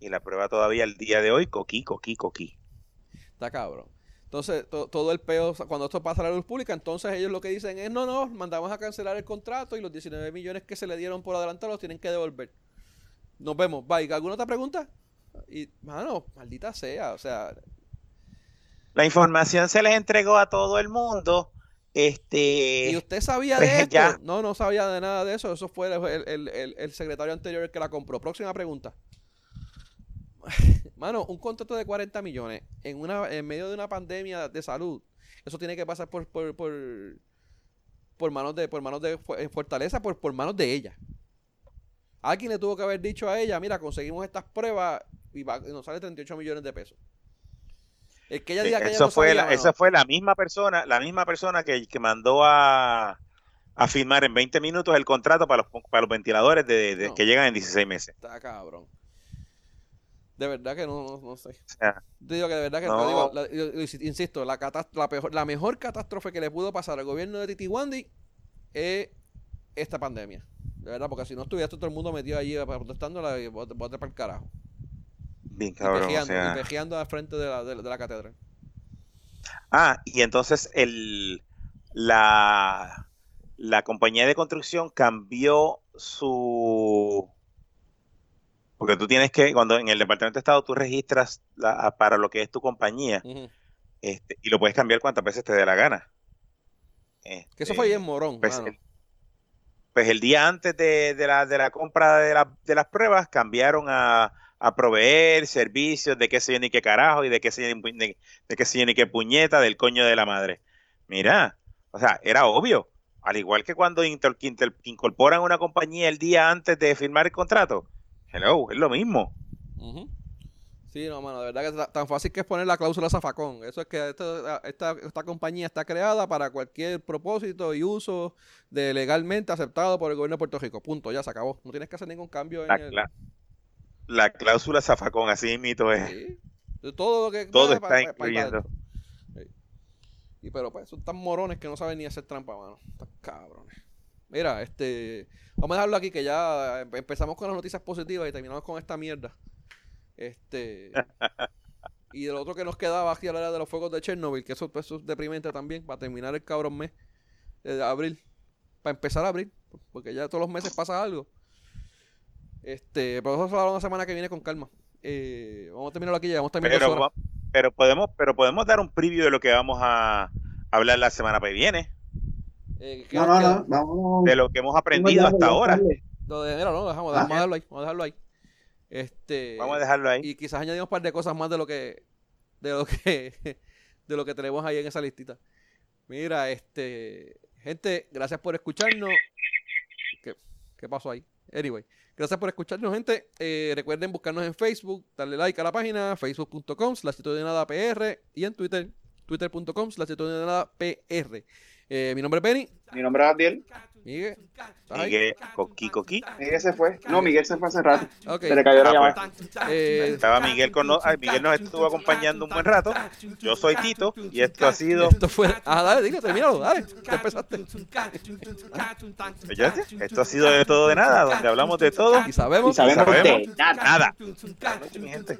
Y la prueba todavía el día de hoy, coquí, coquí, coquí. Está cabrón. Entonces, to- todo el peo, cuando esto pasa a la luz pública, entonces ellos lo que dicen es, no, no, mandamos a cancelar el contrato y los 19 millones que se le dieron por adelantado los tienen que devolver. Nos vemos. Bye. ¿Alguna otra pregunta? Y, mano, maldita sea, o sea, La información se les entregó a todo el mundo. Este, ¿Y usted sabía pues, de esto? ya. No, no sabía de nada de eso. Eso fue el, el- el- el secretario anterior el que la compró. Próxima pregunta. Mano, un contrato de 40 millones en una en medio de una pandemia de salud, eso tiene que pasar por por, por, por manos de por manos de eh, Fortaleza, por, por manos de ella. Alguien le tuvo que haber dicho a ella, mira, conseguimos estas pruebas y, va- y nos sale 38 millones de pesos. El que ella Sí, diga que ella no fue sabía, la, mano, esa fue la misma persona, la misma persona que, que mandó a, a firmar en 20 minutos el contrato para los, para los ventiladores de, de- No. que llegan en 16 meses. Está cabrón. De verdad que no, no, no sé. Te digo que de verdad que No. te digo, la- yo- yo insisto, la, la, peor- la mejor catástrofe que le pudo pasar al gobierno de Titi Wandy es esta pandemia. De verdad, porque si no estuviera todo el mundo metido allí protestándola y bote para el carajo. bien Y cabrón. o pejeando, sea. y pejeando al frente de la, de, la- de la catedral. Ah, y entonces el, la, la compañía de construcción cambió su... Porque tú tienes que, cuando en el Departamento de Estado tú registras la- para lo que es tu compañía este, y lo puedes cambiar cuantas veces te dé la gana. Que eso Este, fue bien morón. pues, mano. el, pues el día antes de, de la, de la compra de, la- de las pruebas cambiaron a, a proveer servicios de qué sé yo ni qué carajo y de qué sé yo ni, de, de qué sé yo ni qué puñeta del coño de la madre. Mira, o sea, era obvio. Al igual que cuando inter- inter- incorporan una compañía el día antes de firmar el contrato. Hello, es lo mismo. Sí, no, mano, de verdad que ta- tan fácil que es poner la cláusula zafacón. Eso es que esto- esta, esta compañía está creada para cualquier propósito y uso de legalmente aceptado por el gobierno de Puerto Rico. Punto, ya se acabó. No tienes que hacer ningún cambio en La, el... cla- la cláusula zafacón, así mito es. Sí. Todo lo que... Todo está incluyendo. Sí. Y pero pues son tan morones que no saben ni hacer trampa, mano. Están cabrones. Mira, este... Vamos a dejarlo aquí que ya em- empezamos con las noticias positivas y terminamos con esta mierda. Este... <laughs> y el otro que nos quedaba aquí era de los fuegos de Chernobyl, que eso, pues, eso es deprimente también, para terminar el cabrón mes de abril. Para empezar a abril, porque ya todos los meses pasa algo. Este, pero eso se habla la semana que viene con calma. Eh, vamos a terminarlo aquí, ya vamos a terminar Pero, pero podemos, pero podemos dar un preview de lo que vamos a hablar la semana que viene, Eh, ¿qué No, nos no, queda? no, vamos. de lo que hemos aprendido hasta ahora. Lo de enero, no, dejamos, vamos a dejarlo ahí, vamos a dejarlo ahí. Este, Vamos a dejarlo ahí. y quizás añadimos un par de cosas más de lo que de lo que <laughs> de lo que tenemos ahí en esa listita. Mira, este, gente, gracias por escucharnos. ¿Qué, qué pasó ahí? Anyway, gracias por escucharnos, gente. Eh, recuerden buscarnos en Facebook, darle like a la página, facebook.com slash de nada PR y en Twitter, twitter.com slash de nada PR. Eh, mi nombre es Benny. Mi nombre es Adiel. Miguel. ¿estás ahí? Miguel, Coqui, Coqui. Miguel se fue. No, Miguel se fue hace rato. Se le cayó la Ah, llamada. Eh, Estaba Miguel con no- ay, Miguel nos estuvo acompañando un buen rato. Yo soy Tito y esto ha sido. Esto fue. Ah, dale, dile, termínalo, dale. Ya empezaste. ¿Ya? Esto ha sido de todo de nada, donde hablamos de todo. Y sabemos. Y sabemos sabemos de nada. Nada. Buenas noches, mi gente.